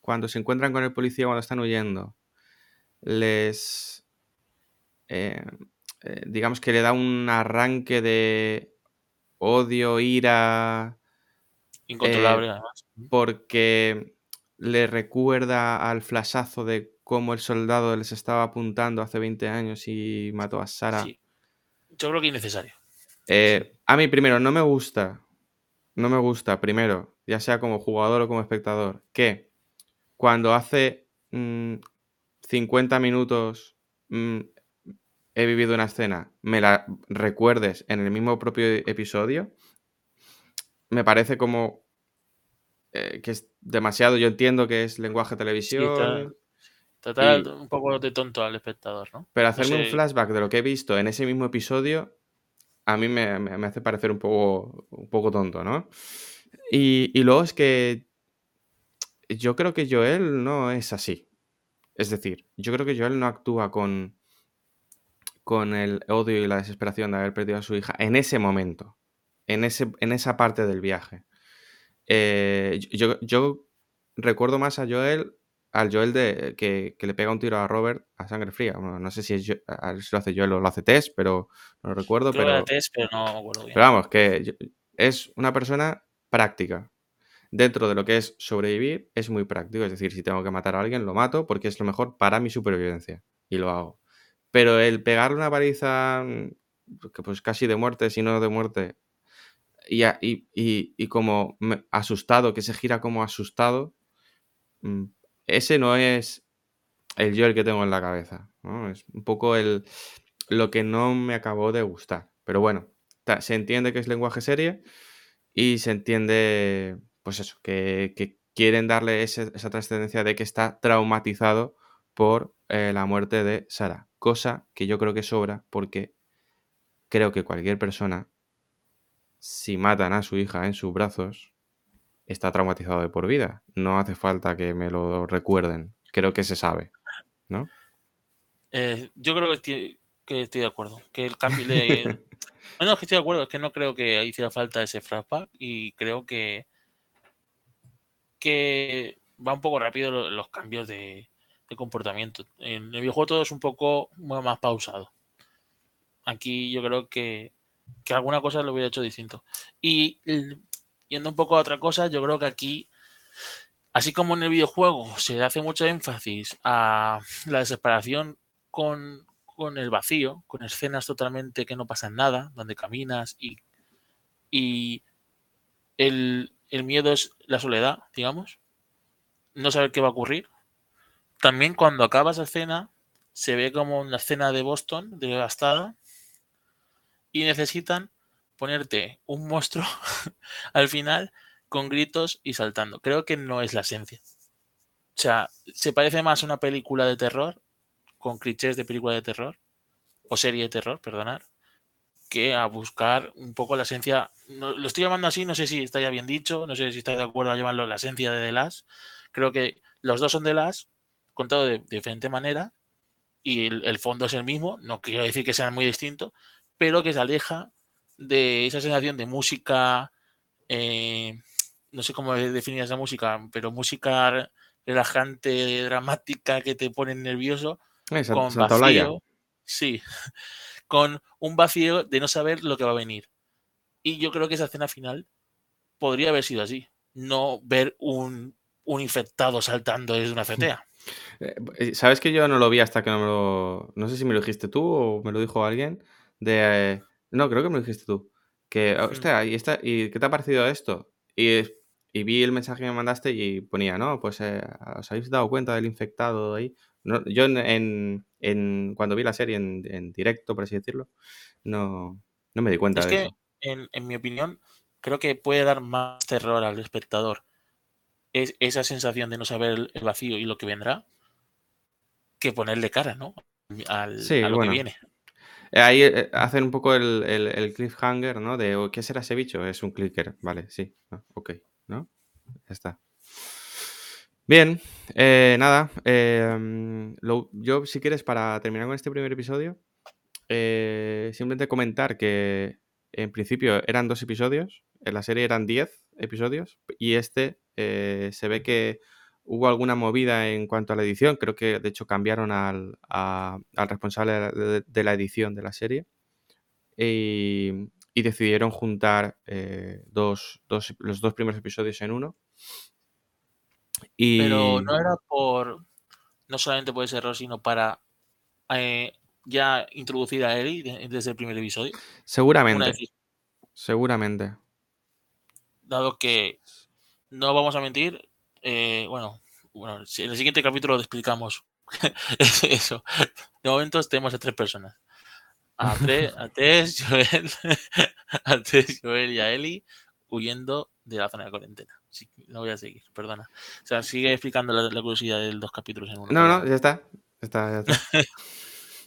cuando se encuentran con el policía, cuando están huyendo, les... Eh, eh, digamos que le da un arranque de odio, ira... Incontrolable, eh, además. Porque le recuerda al flashazo de cómo el soldado les estaba apuntando hace 20 años y mató a Sara. Sí yo creo que innecesario. Eh, a mí, primero, no me gusta, no me gusta, primero, ya sea como jugador o como espectador, que cuando hace 50 mm, minutos mm, he vivido una escena, me la recuerdes en el mismo propio episodio, me parece como eh, que es demasiado. Yo entiendo que es lenguaje televisión. Total, un poco de tonto al espectador, ¿no? Pero hacerme un flashback de lo que he visto en ese mismo episodio, a mí me, hace parecer un poco, un poco tonto, ¿no? Y, luego es que yo creo que Joel no es así. Es decir, yo creo que Joel no actúa con, con el odio y la desesperación de haber perdido a su hija en ese momento, en, ese, en esa parte del viaje. Eh, yo, yo, recuerdo más a Joel al Joel de, que, le pega un tiro a Robert a sangre fría. no sé si, es, lo hace Joel o lo hace Tess, pero no lo recuerdo. pero, pero no bien. Pero vamos, que es una persona práctica. Dentro de lo que es sobrevivir, es muy práctico. Es decir, si tengo que matar a alguien, lo mato porque es lo mejor para mi supervivencia. Y lo hago. Pero el pegarle una paliza, mm, pues casi de muerte, si no de muerte, y, y, y como asustado, que se gira como asustado, mm, ese no es el yo el que tengo en la cabeza. Es un poco el, lo que no me acabó de gustar. Pero bueno, se entiende que es lenguaje serie y se entiende, pues eso, que, quieren darle esa trascendencia de que está traumatizado por eh, la muerte de Sara. Cosa que yo creo que sobra porque creo que cualquier persona, si matan a su hija en sus brazos, está traumatizado de por vida. No hace falta que me lo recuerden. Creo que se sabe, ¿no? Eh, yo creo que estoy, de acuerdo. Que el cambio de... no, que estoy de acuerdo. Es que no creo que hiciera falta ese flashback y creo que que va un poco rápido los, cambios de, de comportamiento. En el videojuego todo es un poco más pausado. Aquí yo creo que, que alguna cosa lo hubiera hecho distinto. Y yendo un poco a otra cosa, yo creo que aquí, así como en el videojuego se hace mucho énfasis a la desesperación con, con el vacío, con escenas totalmente que no pasan nada, donde caminas y, y el, el miedo es la soledad, digamos, no saber qué va a ocurrir. También cuando acaba esa escena, se ve como una escena de Boston devastada y necesitan ponerte un monstruo al final con gritos y saltando. Creo que no es la esencia. O sea, se parece más a una película de terror, con clichés de película de terror, o serie de terror, perdonar, que a buscar un poco la esencia. lo estoy llamando así, no sé si está ya bien dicho, no sé si estáis de acuerdo a llamarlo la esencia de The Last. Creo que los dos son The Last, contado de, diferente manera, y el, fondo es el mismo, no quiero decir que sean muy distintos, pero que se aleja de esa sensación de música, eh, no sé cómo definir esa música, pero música relajante, dramática, que te pone nervioso, eh, con vacío. Sí, con un vacío de no saber lo que va a venir. Y yo creo que esa escena final podría haber sido así. No ver un, un infectado saltando desde una azotea. Eh, eh, ¿Sabes que yo no lo vi hasta que no me lo... No sé si me lo dijiste tú o me lo dijo alguien. De... No, creo que me lo dijiste tú. Que, mm. hostia, ¿y, ¿y qué te ha parecido esto? Y, y, vi el mensaje que me mandaste y ponía, no, pues eh, os habéis dado cuenta del infectado ahí. Yo en, en, cuando vi la serie en, directo, por así decirlo, no, no me di cuenta es de que, eso. En, en mi opinión, creo que puede dar más terror al espectador es esa sensación de no saber el vacío y lo que vendrá que ponerle cara, ¿no? Al, a lo que viene. Ahí eh, hacen un poco el, el, cliffhanger, ¿no? De oh, ¿qué será ese bicho? Es un clicker, vale, sí, ok, ¿no? Ya está. Bien, eh, nada, em, yo si quieres para terminar con este primer episodio, eh, simplemente comentar que en principio eran dos episodios, en la serie eran diez episodios y este se ve que hubo alguna movida en cuanto a la edición. Creo que de hecho cambiaron al, responsable de, la edición de la serie. Y, decidieron juntar dos, los dos primeros episodios en uno. Pero no era por. No solamente por ese error, sino para eh, ya introducir a Ellie desde el primer episodio. Seguramente. Seguramente. Dado que no vamos a mentir, eh, bueno, bueno, en el siguiente capítulo explicamos eso. De momento tenemos a tres personas. A, Tess, Joel, a Joel y a Eli huyendo de la zona de cuarentena. No voy a seguir, perdona. O sea, sigue explicando la, curiosidad de los dos capítulos en uno. No, no, ya está. está, ya está.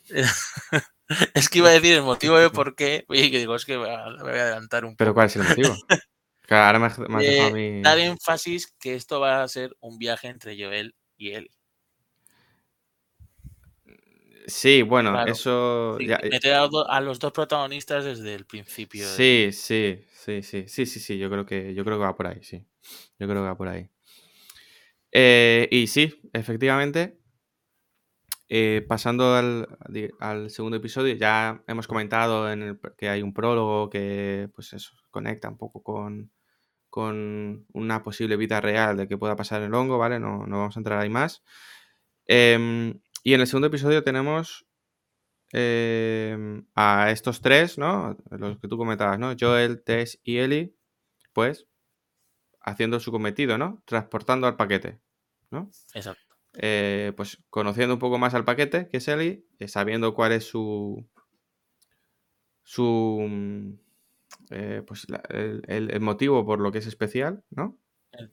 es que iba a decir el motivo de por qué. Oye, que digo, es que me voy a adelantar un poco. ¿Pero cuál es el motivo? ahora me, me dejado a mí... Dar énfasis que esto va a ser un viaje entre Joel y Eli. Sí, bueno, eso. Sí, Me he dado a los dos protagonistas desde el principio. Sí, sí, sí, sí, sí, sí, sí. Yo creo que, yo creo que va por ahí, sí. Yo creo que va por ahí. Eh, y sí, efectivamente. Eh, pasando al, segundo episodio, ya hemos comentado en que hay un prólogo que, pues eso, conecta un poco con, con una posible vida real de que pueda pasar el hongo, ¿vale? No, no vamos a entrar ahí más. Em, y en el segundo episodio tenemos em, a estos tres, ¿no? Los que tú comentabas, ¿no? Joel, Tess y Ellie, pues haciendo su cometido, ¿no? Transportando al paquete, ¿no? Exacto. Eh, pues conociendo un poco más al paquete, que es Ellie, eh, sabiendo cuál es su su eh, pues el, motivo por lo que es especial, ¿no?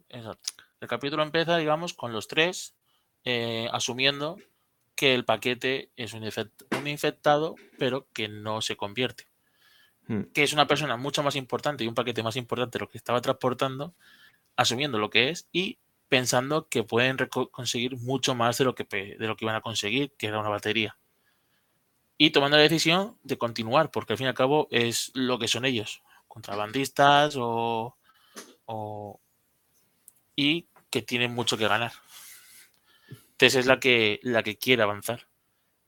Exacto. El capítulo empieza, digamos, con los tres asumiendo que el paquete es un, un, infectado, pero que no se convierte. Hmm. Que es una persona mucho más importante y un paquete más importante de lo que estaba transportando, asumiendo lo que es y pensando que pueden conseguir mucho más de lo que, de lo que iban a conseguir, que era una batería y tomando la decisión de continuar, porque al fin y al cabo es lo que son ellos, contrabandistas o, y que tienen mucho que ganar. Tess es la que, la que quiere avanzar.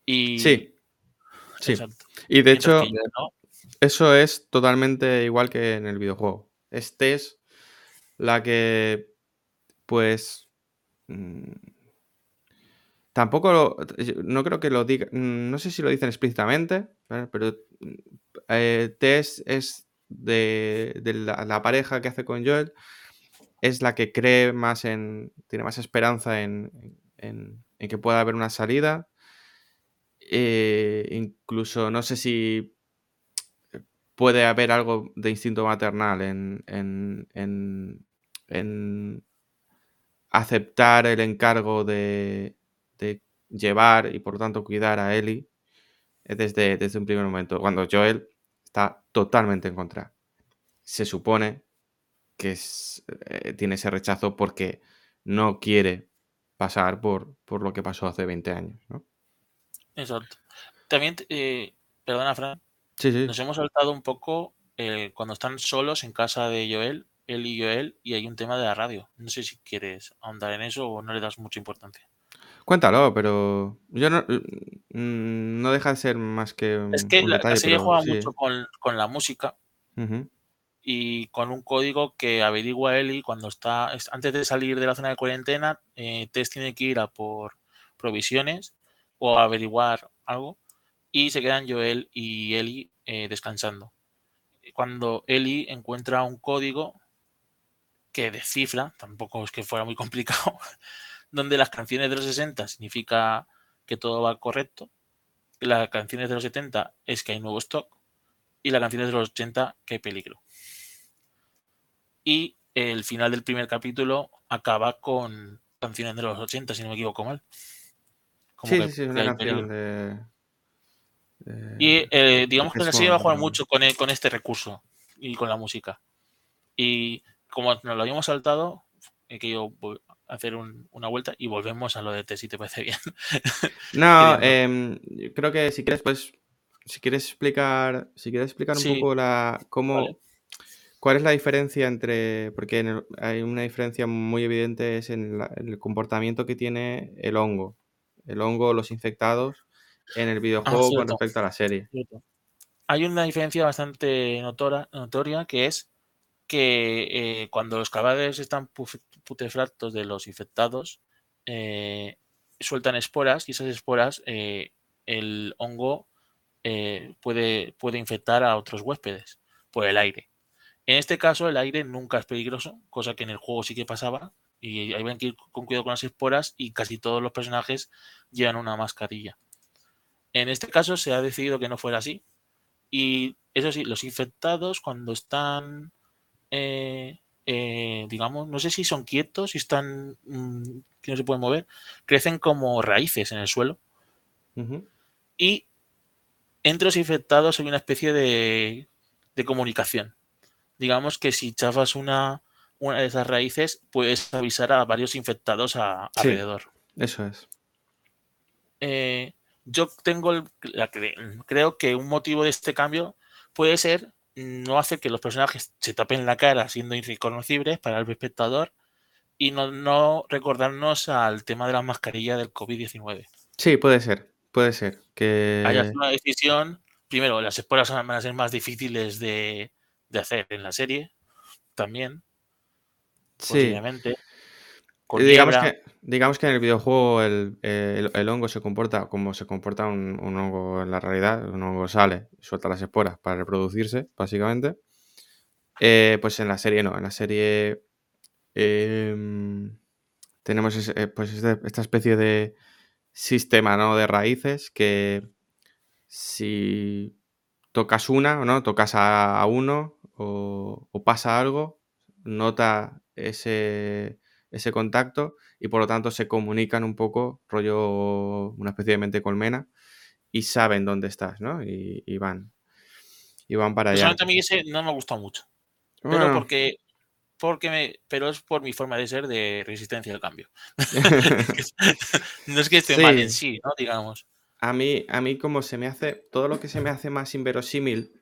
Y... Sí, sí. Y de hecho, eso es totalmente igual que en el videojuego. Es Tess la que, pues, mm, tampoco, no creo que lo diga, mm, no sé si lo dicen explícitamente, pero eh, Tess es de, la, pareja que hace con Joel, es la que cree más en, tiene más esperanza en, que pueda haber una salida. Eh, incluso no sé si puede haber algo de instinto maternal en, en, aceptar el encargo de, llevar y por tanto cuidar a Ellie desde, desde un primer momento, cuando Joel está totalmente en contra. Se supone que eh, tiene ese rechazo porque no quiere pasar por, por, lo que pasó hace 20 años, ¿no? Exacto. También, eh, perdona, Fran, nos hemos saltado un poco cuando están solos en casa de Joel, él y Joel, y hay un tema de la radio. No sé si quieres ahondar en eso o no le das mucha importancia. Cuéntalo, pero yo no, mm, no deja de ser más que. Es que la, serie juega mucho con, la música y con un código que averigua Eli cuando está. Antes de salir de la zona de cuarentena, eh, Tess tiene que ir a por provisiones o averiguar algo y se quedan Joel y Eli eh, descansando. Cuando Eli encuentra un código que descifra, tampoco es que fuera muy complicado, donde las canciones de los 60 significa que todo va correcto, las canciones de los 70 es que hay nuevo stock y las canciones de los 80 que hay peligro. Y el final del primer capítulo acaba con canciones de los 80, si no me equivoco mal. sí, sí, sí, una canción de, Y eh, digamos que la serie va a jugar mucho con, con este recurso y con la música. Y como nos lo habíamos saltado, he querido hacer una vuelta y volvemos a lo de T, si te parece bien. no, em, creo que si quieres, pues, si quieres explicar, si quieres explicar un poco la cómo, cuál es la diferencia entre, porque hay una diferencia muy evidente es en, el comportamiento que tiene el hongo, el hongo, los infectados en el ah, videojuego con respecto a la serie. Hay una diferencia bastante notoria que es que eh, cuando los cadáveres están putefactos de los infectados, eh, sueltan esporas y esas esporas eh, el hongo puede, puede infectar a otros huéspedes por el aire. En este caso, el aire nunca es peligroso, cosa que en el juego sí que pasaba. Y hay que ir con cuidado con las esporas y casi todos los personajes llevan una mascarilla. En este caso se ha decidido que no fuera así. Y eso sí, los infectados cuando están eh, eh, digamos, no sé si son quietos, si están, mm, que no se pueden mover, crecen como raíces en el suelo. Y entre los infectados hay una especie de, comunicación. Digamos que si chafas una, una de esas raíces, puedes avisar a varios infectados alrededor. Eso es. Eh, yo tengo la, creo que un motivo de este cambio puede ser no hace que los personajes se tapen la cara siendo irreconocibles para el espectador y no, recordarnos al tema de la mascarilla del COVID-19. Sí, puede ser, puede ser. Que haya una decisión. Primero, las esporas van a ser más difíciles de, hacer en la serie, también. Sí. Digamos que, digamos que en el videojuego el, hongo se comporta como se comporta un, hongo en la realidad. Un hongo sale, suelta las esporas para reproducirse, básicamente. Eh, pues en la serie no. En la serie em, tenemos eh, pues este, esta especie de sistema ¿no? de raíces que si tocas una no, tocas a, uno o pasa algo, nota ese ese contacto y por lo tanto se comunican un poco, rollo una especie de mente colmena y saben dónde estás, ¿no? Y, van. Y van para allá. a mí ese no me gusta mucho. Pero porque porque me, pero es por mi forma de ser de resistencia al cambio. no es que esté mal en sí, ¿no? Digamos. A mí, a mí como se me hace, todo lo que se me hace más inverosímil,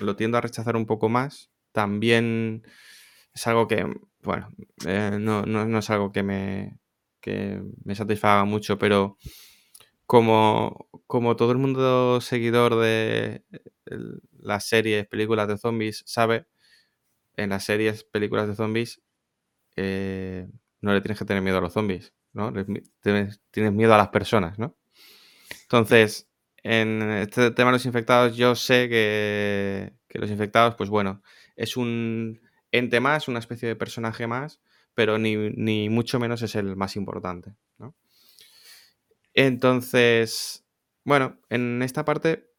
lo tiendo a rechazar un poco más. También es algo que bueno, eh, no, no, es algo que me, que me satisfaga mucho, pero como, como todo el mundo seguidor de las series, películas de zombies sabe, en las series, películas de zombies, eh, no le tienes que tener miedo a los zombies, ¿no? tienes, miedo a las personas, ¿no? Entonces, en este tema de los infectados, yo sé que, que los infectados, pues bueno, es un ente más, una especie de personaje más, pero ni, ni mucho menos es el más importante, ¿no? Entonces, bueno, en esta parte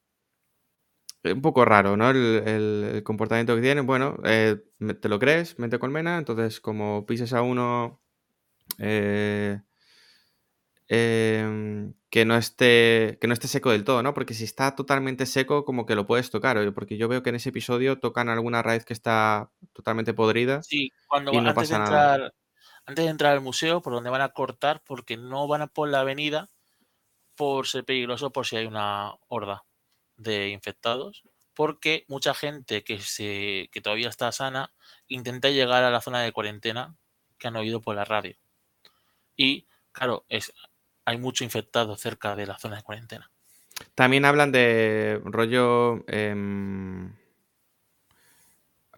un poco raro, ¿no? El, comportamiento que tienen. Bueno, eh, te lo crees, mente colmena, entonces como pises a uno eh, em, que, no esté, que no esté seco del todo, ¿no? Porque si está totalmente seco, como que lo puedes tocar, porque yo veo que en ese episodio tocan alguna raíz que está totalmente podrida. Sí, cuando y no antes pasa de entrar, nada. Antes de entrar al museo, por donde van a cortar, porque no van a por la avenida, por ser peligroso por si hay una horda de infectados, porque mucha gente que, se, que todavía está sana intenta llegar a la zona de cuarentena que han oído por la radio. Y claro, es, hay mucho infectado cerca de la zona de cuarentena. También hablan de rollo... Em,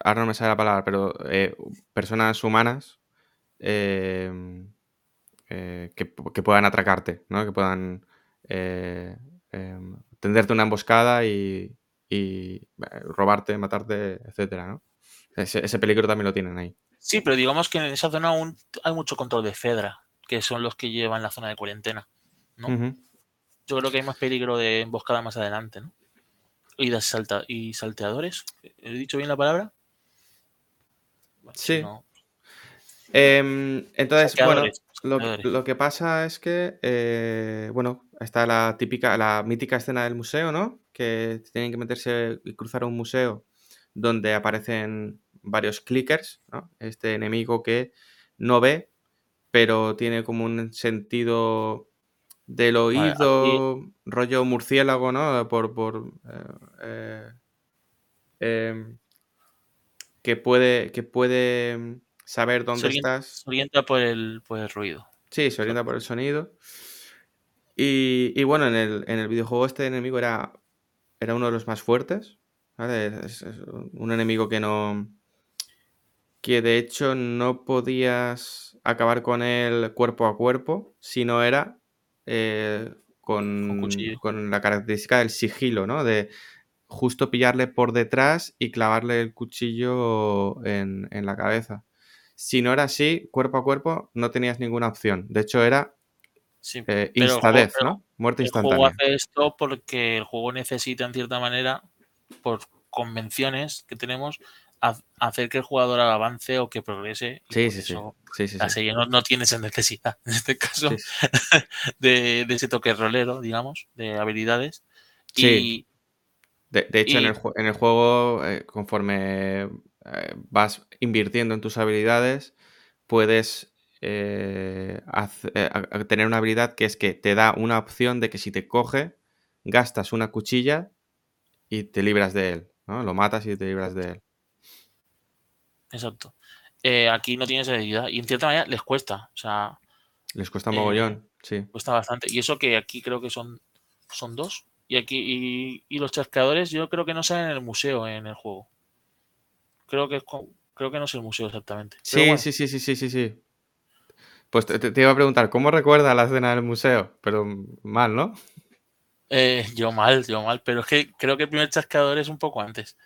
ahora no me sale la palabra, pero eh, personas humanas em, eh, que, que, puedan atracarte, ¿no? Que puedan eh, em, tenderte una emboscada y, robarte, matarte, etcétera, ¿no? Ese, peligro también lo tienen ahí. Sí, pero digamos que en esa zona aún hay mucho control de Fedra, que son los que llevan la zona de cuarentena, ¿no? Yo creo que hay más peligro de emboscada más adelante, ¿no? Y, de salta y salteadores. ¿He dicho bien la palabra? sí. Em, entonces, bueno, lo, que pasa es que, eh, bueno, está la típica, la mítica escena del museo, ¿no? Que tienen que meterse y cruzar un museo donde aparecen varios clickers, ¿no? Este enemigo que no ve, pero tiene como un sentido del oído, rollo murciélago, ¿no? Por, por eh, eh, em, que puede, que puede saber dónde estás. Se orienta por el, por el ruido. Sí, se orienta por el sonido. Y, bueno, en el, videojuego este enemigo era, era uno de los más fuertes. Es, un enemigo que no. Que de hecho no podías acabar con él cuerpo a cuerpo, si no era eh, con, con, la característica del sigilo, ¿no? De justo pillarle por detrás y clavarle el cuchillo en, en la cabeza. Si no era así, cuerpo a cuerpo, no tenías ninguna opción. De hecho, era Sí, eh, ¿no? Muerte instantánea. El juego hace esto porque el juego necesita, en cierta manera, por convenciones que tenemos, hacer que el jugador avance o que progrese. Sí, sí, sí. La serie no, tiene esa necesidad, en este caso, de, ese toque rolero, digamos, de habilidades. Y, de, hecho, en, el, juego, eh, conforme eh, vas invirtiendo en tus habilidades, puedes eh, eh tener una habilidad que es que te da una opción de que si te coge, gastas una cuchilla y te libras de él, ¿no? Lo matas y te libras de él. Exacto. Eh, aquí no tienes habilidad y en cierta manera les cuesta, o sea... Les cuesta mogollón, sí. Cuesta bastante. Y eso que aquí creo que son, son dos. Y aquí y, los chasqueadores yo creo que no salen en el museo, en el juego. Creo que creo que no es el museo exactamente. Sí, sí, sí, sí, sí, sí, sí. Pues te, iba a preguntar, ¿cómo recuerda la escena del museo? Pero mal, ¿no? Eh, yo mal, yo mal, pero es que creo que el primer chascador es un poco antes,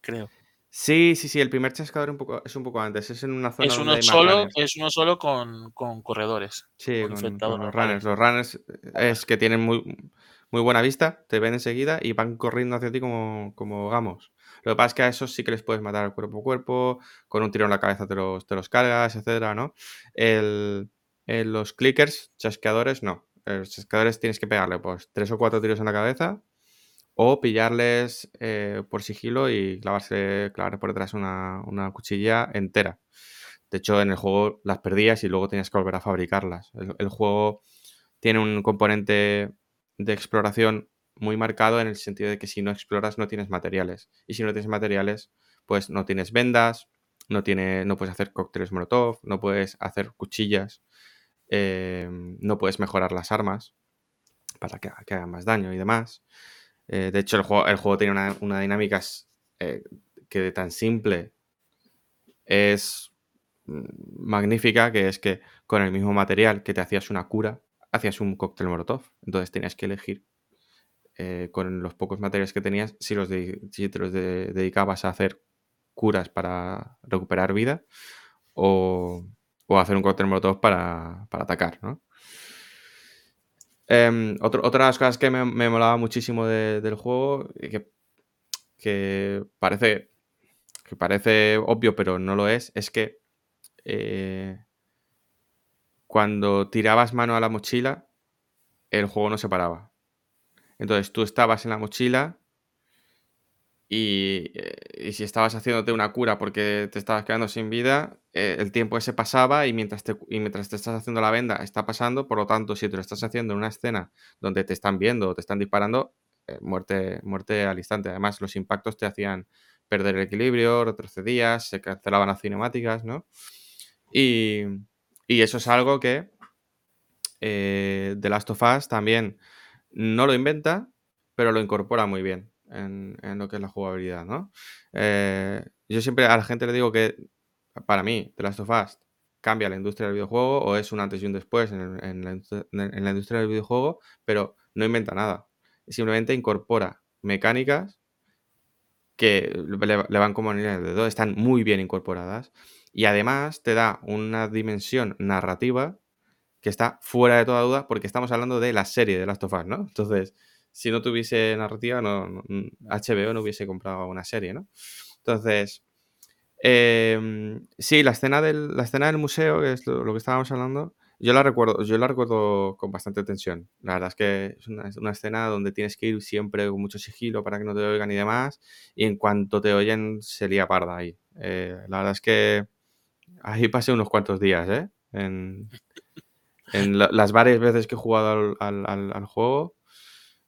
creo. Sí, sí, sí, el primer chascador un poco, es un poco antes, es en una zona es uno solo, Es uno solo con, corredores. Sí, con, los runners. Los runners es que tienen muy, muy buena vista, te ven enseguida y van corriendo hacia ti como, como gamos. Lo que pasa es que a esos sí que les puedes matar cuerpo a cuerpo, con un tiro en la cabeza te los, te los cargas, etcétera, ¿no? El, los clickers, chasqueadores, no. Los chasqueadores tienes que pegarle pues tres o cuatro tiros en la cabeza o pillarles eh, por sigilo y clavarse, clavar por detrás una, una, cuchilla entera. De hecho, en el juego las perdías y luego tenías que volver a fabricarlas. el juego tiene un componente de exploración muy marcado en el sentido de que si no exploras no tienes materiales. Y si no tienes materiales, pues no tienes vendas, no, tiene, no puedes hacer cócteles molotov, no puedes hacer cuchillas. eh, no puedes mejorar las armas para que, que hagan más daño y demás. Eh, de hecho, el juego, el juego tiene una, una dinámica eh, que de tan simple es mm, magnífica, que es que con el mismo material que te hacías una cura, hacías un cóctel Molotov. Entonces tenías que elegir eh, con los pocos materiales que tenías si, los si te los de- dedicabas a hacer curas para recuperar vida o, o hacer un cóctel Molotov para, para atacar, ¿no? Em, otro- otra de las cosas que me, me molaba muchísimo de- del juego, que, que parece, que parece obvio, pero no lo es, es que eh, cuando tirabas mano a la mochila, el juego no se paraba. Entonces tú estabas en la mochila y, eh, y si estabas haciéndote una cura porque te estabas quedando sin vida, eh, el tiempo ese pasaba y mientras, te, mientras te estás haciendo la venda está pasando, por lo tanto, si te lo estás haciendo en una escena donde te están viendo o te están disparando, eh, muerte, muerte al instante. Además, los impactos te hacían perder el equilibrio, retrocedías, se cancelaban las cinemáticas, ¿no? Y, y eso es algo que eh, The Last of Us también no lo inventa, pero lo incorpora muy bien en, lo que es la jugabilidad, ¿no? Eh, yo siempre a la gente le digo que para mí The Last of Us cambia la industria del videojuego o es un antes y un después en, en la, en industria del videojuego, pero no inventa nada. Simplemente incorpora mecánicas que le, le van como en el dedo, están muy bien incorporadas y además te da una dimensión narrativa que está fuera de toda duda porque estamos hablando de la serie de Last of Us, ¿no? Entonces, si no tuviese narrativa, no, no- HBO no hubiese comprado una serie, ¿no? Entonces, eh, sí, la escena, del, la escena del museo, que es lo, lo que estábamos hablando, yo la recuerdo, yo la recuerdo con bastante tensión. La verdad es que es una, es una escena donde tienes que ir siempre con mucho sigilo para que no te oigan y demás, y en cuanto te oyen se lía parda ahí. Eh, la verdad es que ahí pasé unos cuantos días, ¿eh? En, en la- las varias veces que he jugado al, al- al- al juego,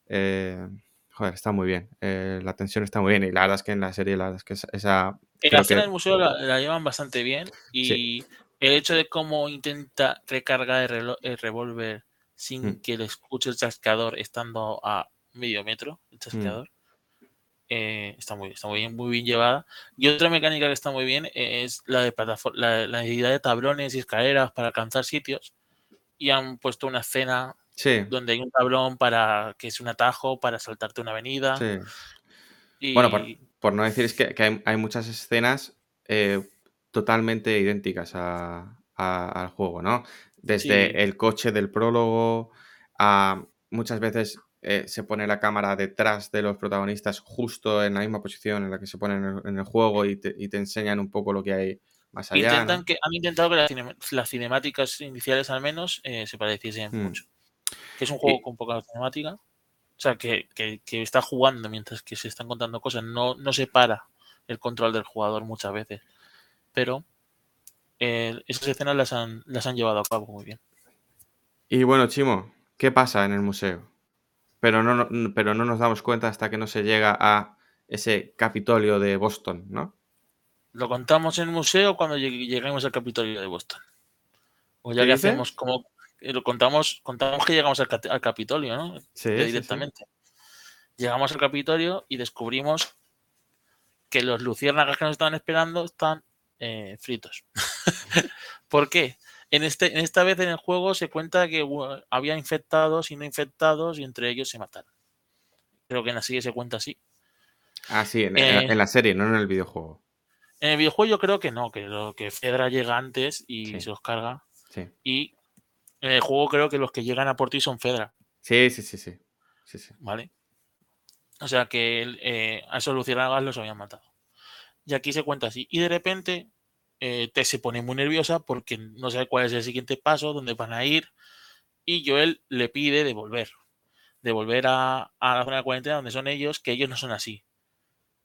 eh, joder, está muy bien. Eh, la tensión está muy bien. Y la verdad es que en la serie, la verdad es que esa- esa. En la escena que- del museo la, la llevan bastante bien y el hecho de cómo intenta recargar el, revólver sin Mm. que le escuche el chasqueador estando a medio metro, el chasqueador, eh, está, muy, está muy bien, muy bien llevada. Y otra mecánica que está muy bien es la de plataforma, la, la necesidad de tablones y escaleras para alcanzar sitios. Y han puesto una escena Sí, donde hay un tablón para que es un atajo para saltarte una avenida. sí. Y Bueno, por, por no decir es que, que hay, hay muchas escenas eh, totalmente idénticas a- a- al juego, ¿no? Desde Sí. el coche del prólogo a muchas veces eh, se pone la cámara detrás de los protagonistas justo en la misma posición en la que se pone en el, en el juego y te, y te enseñan un poco lo que hay más allá. Intentan ¿no? que, han intentado que las, cine- las cinemáticas iniciales al menos eh, se pareciesen Mm. mucho. Que es un juego con poca cinemática. O sea, que, que- que está jugando mientras que se están contando cosas. No, no se para el control del jugador muchas veces. Pero eh, esas escenas las han, las han llevado a cabo muy bien. Y bueno, Chimo, ¿qué pasa en el museo? Pero no, no- pero no nos damos cuenta hasta que no se llega a ese Capitolio de Boston, ¿no? Lo contamos en el museo cuando llegue- lleguemos al Capitolio de Boston. O ya ¿Qué que dice? hacemos como. Eh, Lo contamos, contamos que llegamos al, Capitolio, ¿no? Sí, de sí, sí. directamente. Llegamos al Capitolio y descubrimos que los luciérnagas que nos estaban esperando están eh, fritos. ¿Por qué? En, este, en esta vez en el juego se cuenta que bueno, había infectados y no infectados y entre ellos se mataron. Creo que en la serie se cuenta así. Ah, sí, en, Eh, en la serie, no en el videojuego. En el videojuego yo creo que no, que, lo, que Fedra llega antes y Sí. se los carga. Sí. Y en el juego creo que los que llegan a por ti son Fedra. Sí, sí, sí, sí. Sí, sí. ¿vale? O sea que eh, a esos luciérnagas los habían matado. Y aquí se cuenta así. Y de repente eh, Tess se pone muy nerviosa porque no sabe cuál es el siguiente paso, dónde van a ir. Y Joel le pide de volver. De volver a, a la zona de cuarentena donde son ellos, que ellos no son así.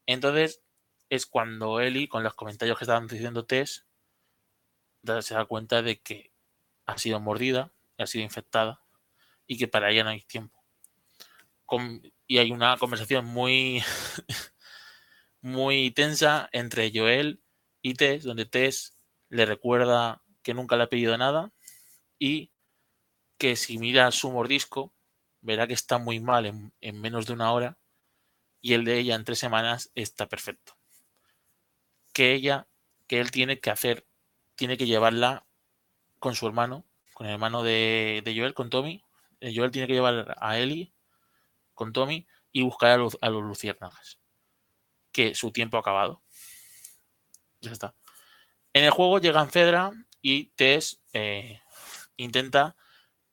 Entonces es cuando Ellie, con los comentarios que estaban diciendo Tess, se da cuenta de que ha sido mordida, ha sido infectada y que para ella no hay tiempo y hay una conversación muy muy tensa entre Joel y Tess, donde Tess le recuerda que nunca le ha pedido nada y que si mira su mordisco, verá que está muy mal en, en menos de una hora y el de ella en tres semanas está perfecto. Que ella, que él tiene que hacer, tiene que llevarla con su hermano, con el hermano de, de Joel, con Tommy. Eh, Joel tiene que llevar a Ellie con Tommy y buscar a los, a los luciérnagas. Que su tiempo ha acabado. Ya está. En el juego llegan Fedra y Tess eh, intenta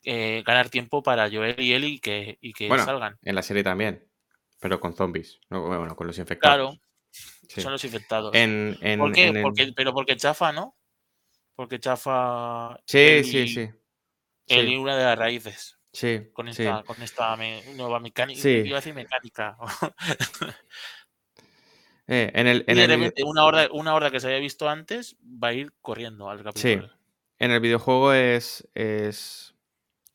eh, ganar tiempo para Joel y Ellie y que, y que Bueno, salgan. en la serie también, pero con zombies, no, bueno, con los infectados. Claro, Sí. son los infectados. En, en- ¿Por qué? en Porque, pero porque chafa, ¿no? Porque chafa Sí, sí, sí. Ellie Sí, una de las raíces. sí, Con sí. esta, con esta me- nueva mecánica. Sí. Iba a decir mecánica. Eh, en el, y en el una horda, una horda que se había visto antes va a ir corriendo al capítulo. en el videojuego es, es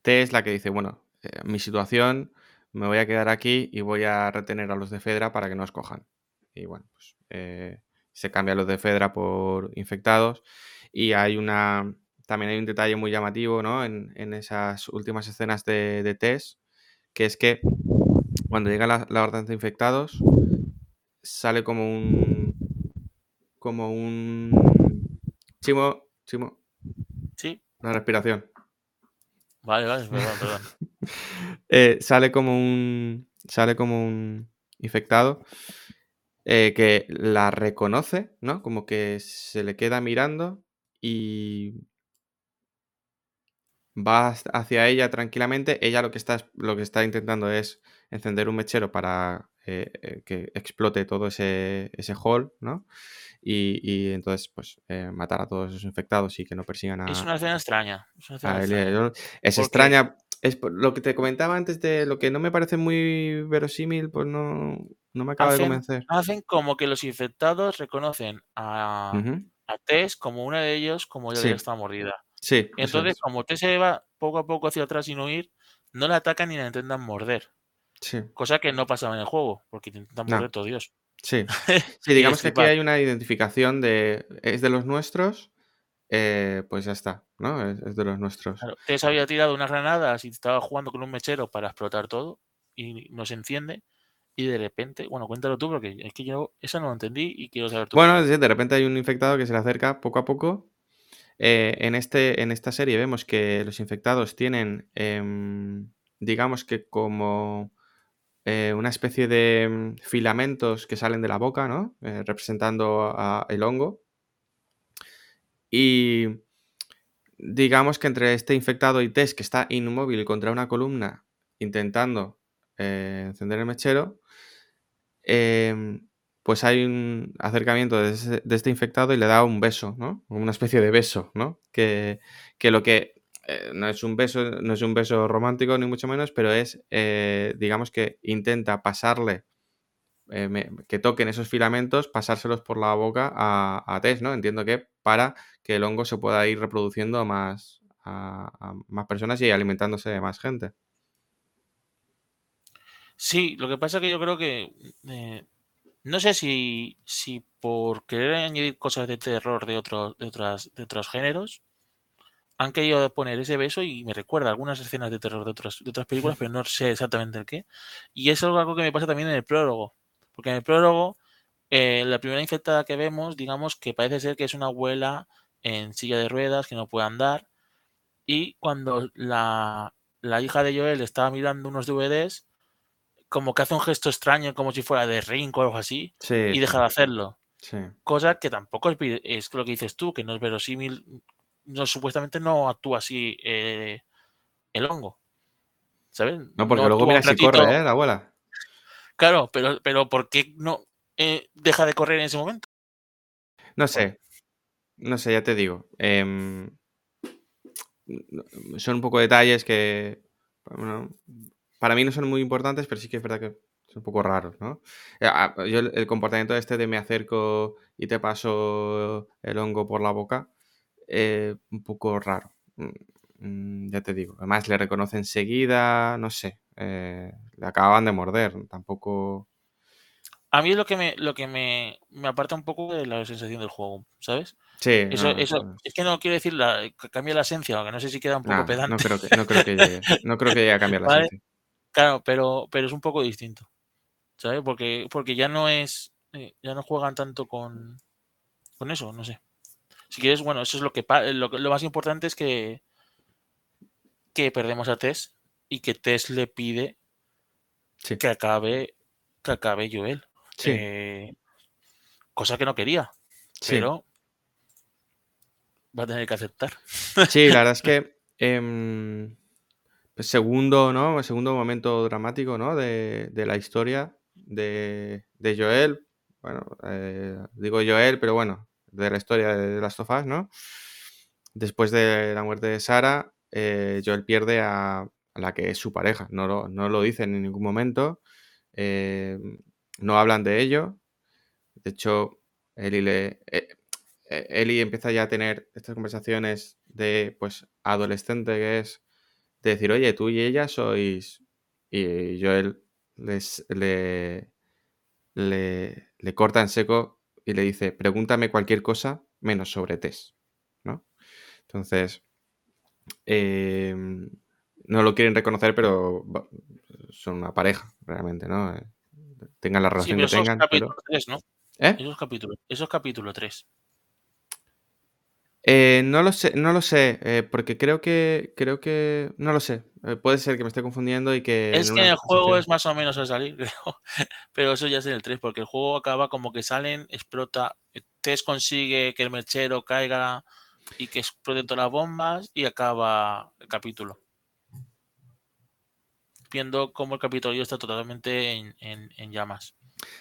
T es la que dice, bueno, eh, mi situación, me voy a quedar aquí y voy a retener a los de Fedra para que no os cojan. Y bueno, pues eh, se cambia a los de Fedra por infectados y hay una, también hay un detalle muy llamativo, ¿no? En, en esas últimas escenas de, de Tess, que es que cuando llega la, la orden de infectados, sale como un, como un, Chimo, Chimo, Sí, la respiración. vale, vale, perdón, perdón. Eh, sale como un. Sale como un infectado. eh, que la reconoce, ¿no? Como que se le queda mirando y. Va hasta- hacia ella tranquilamente. Ella lo que está, lo que está intentando es encender un mechero para eh, eh, que explote todo ese, ese hall, ¿no? Y, y entonces, pues, eh, matar a todos esos infectados y que no persigan a, Es una escena extraña. Es una escena extraña. Es extraña. Es lo que te comentaba antes de lo que no me parece muy verosímil, pues no, no me acaba de convencer. Hacen como que los infectados reconocen a. a Tess como una de ellos, como ella Sí. ya está mordida. Sí, Entonces, es. como Tess se va poco a poco hacia atrás sin huir, no la atacan ni la intentan morder. Sí, Cosa que no pasaba en el juego, porque te intentan No. morder todo Dios. sí. Sí, digamos que aquí hay una identificación de. Es de los nuestros, eh, pues ya está, ¿no? Es, es de los nuestros. Claro, Tess había tirado unas granadas y estaba jugando con un mechero para explotar todo y no se enciende. Y de repente, bueno, cuéntalo tú, porque es que yo eso no lo entendí y quiero saber tú. Bueno, de repente hay un infectado que se le acerca poco a poco. Eh, en, este, en esta serie vemos que los infectados tienen, em, digamos que como eh, una especie de mm, filamentos que salen de la boca, ¿no? Eh, representando a- el hongo. Y digamos que entre este infectado y Tess, que está inmóvil contra una columna intentando eh, encender el mechero, em, pues hay un acercamiento de, ese- de este infectado y le da un beso, ¿no? Una especie de beso, ¿no? Que, que lo que eh, no es un beso, no es un beso romántico ni mucho menos, pero es, eh, digamos que intenta pasarle, eh, que toquen esos filamentos, pasárselos por la boca a, a Tess, ¿no? Entiendo que para que el hongo se pueda ir reproduciendo más, a más personas y alimentándose de más gente. Sí, lo que pasa es que yo creo que eh, no sé si, si por querer añadir cosas de terror de otros, de otras, de otros géneros, han querido poner ese beso y me recuerda a algunas escenas de terror de otras, de otras películas, pero no sé exactamente el qué. Y eso es algo que me pasa también en el prólogo. Porque en el prólogo, eh, la primera infectada que vemos, digamos que parece ser que es una abuela en silla de ruedas, que no puede andar. Y cuando la, la hija de Joel estaba mirando unos DVDs, como que hace un gesto extraño, como si fuera de Ring o algo así, Sí, y deja de hacerlo. sí. Cosa que tampoco es, es lo que dices tú, que no es verosímil. No, supuestamente no actúa así eh, el hongo. ¿Sabes? No, porque luego actúa mira si corre, ¿eh? La abuela. Claro, pero, pero ¿por qué no eh, deja de correr en ese momento? No sé. No sé, ya te digo. em, no- son un poco detalles que bueno, para mí no son muy importantes, pero sí que es verdad que son un poco raros, ¿no? Eh, ah, Yo el, comportamiento este de me acerco y te paso el hongo por la boca, eh, un poco raro. Mm, mm, Ya te digo. Además le reconoce enseguida, no sé. eh, le acababan de morder. Tampoco. a mí es lo que me, lo que me, me aparta un poco de la sensación del juego, ¿sabes? Sí, Eso, no, eso, eso- es que no quiero decir la, que cambie la esencia, aunque no sé si queda un poco nah, no pedante. creo que, no creo que llegue, no creo que llegue a cambiar la Vale. esencia. Claro, pero, pero es un poco distinto. ¿Sabes? Porque, porque ya no es. eh, ya no juegan tanto con. Con eso, no sé. Si quieres, bueno, eso es lo que lo, lo más importante es que. Que perdemos a Tess y que Tess le pide Sí, que acabe. Que acabe Joel. sí, Eh, cosa que no quería. sí. Pero va a tener que aceptar. Sí, la verdad es que em, segundo, ¿no? Segundo momento dramático, ¿no? De, de la historia de, de Joel. Bueno, eh, digo Joel, pero bueno, de la historia de Last of Us, ¿no? Después de la muerte de Sara, eh, Joel pierde a, la que es su pareja. No lo, no lo dicen en ningún momento. eh, no hablan de ello. De hecho, Ellie, le, Ellie empieza ya a tener estas conversaciones de pues adolescente que es de decir, oye, tú y ella sois. Y Joel les, le, le, le corta en seco y le dice, pregúntame cualquier cosa menos sobre Tess. ¿no? Entonces, eh, no lo quieren reconocer, pero son una pareja, realmente, ¿no? Eh, Tengan la Sí, relación pero que eso es tengan. capítulo Pero... 3, ¿no? ¿Eh? Eso es capítulo, eso es capítulo 3. Eh, no lo sé, no lo sé, eh, porque creo que, creo que, no lo sé. eh, puede ser que me esté confundiendo y que Es que en el juego es más o menos a salir, creo. Pero eso ya es en el 3, porque el juego acaba como que salen, explota, Tess consigue que el mechero caiga y que exploten todas las bombas y acaba el capítulo. Viendo cómo el Capitolio está totalmente en, en- en llamas.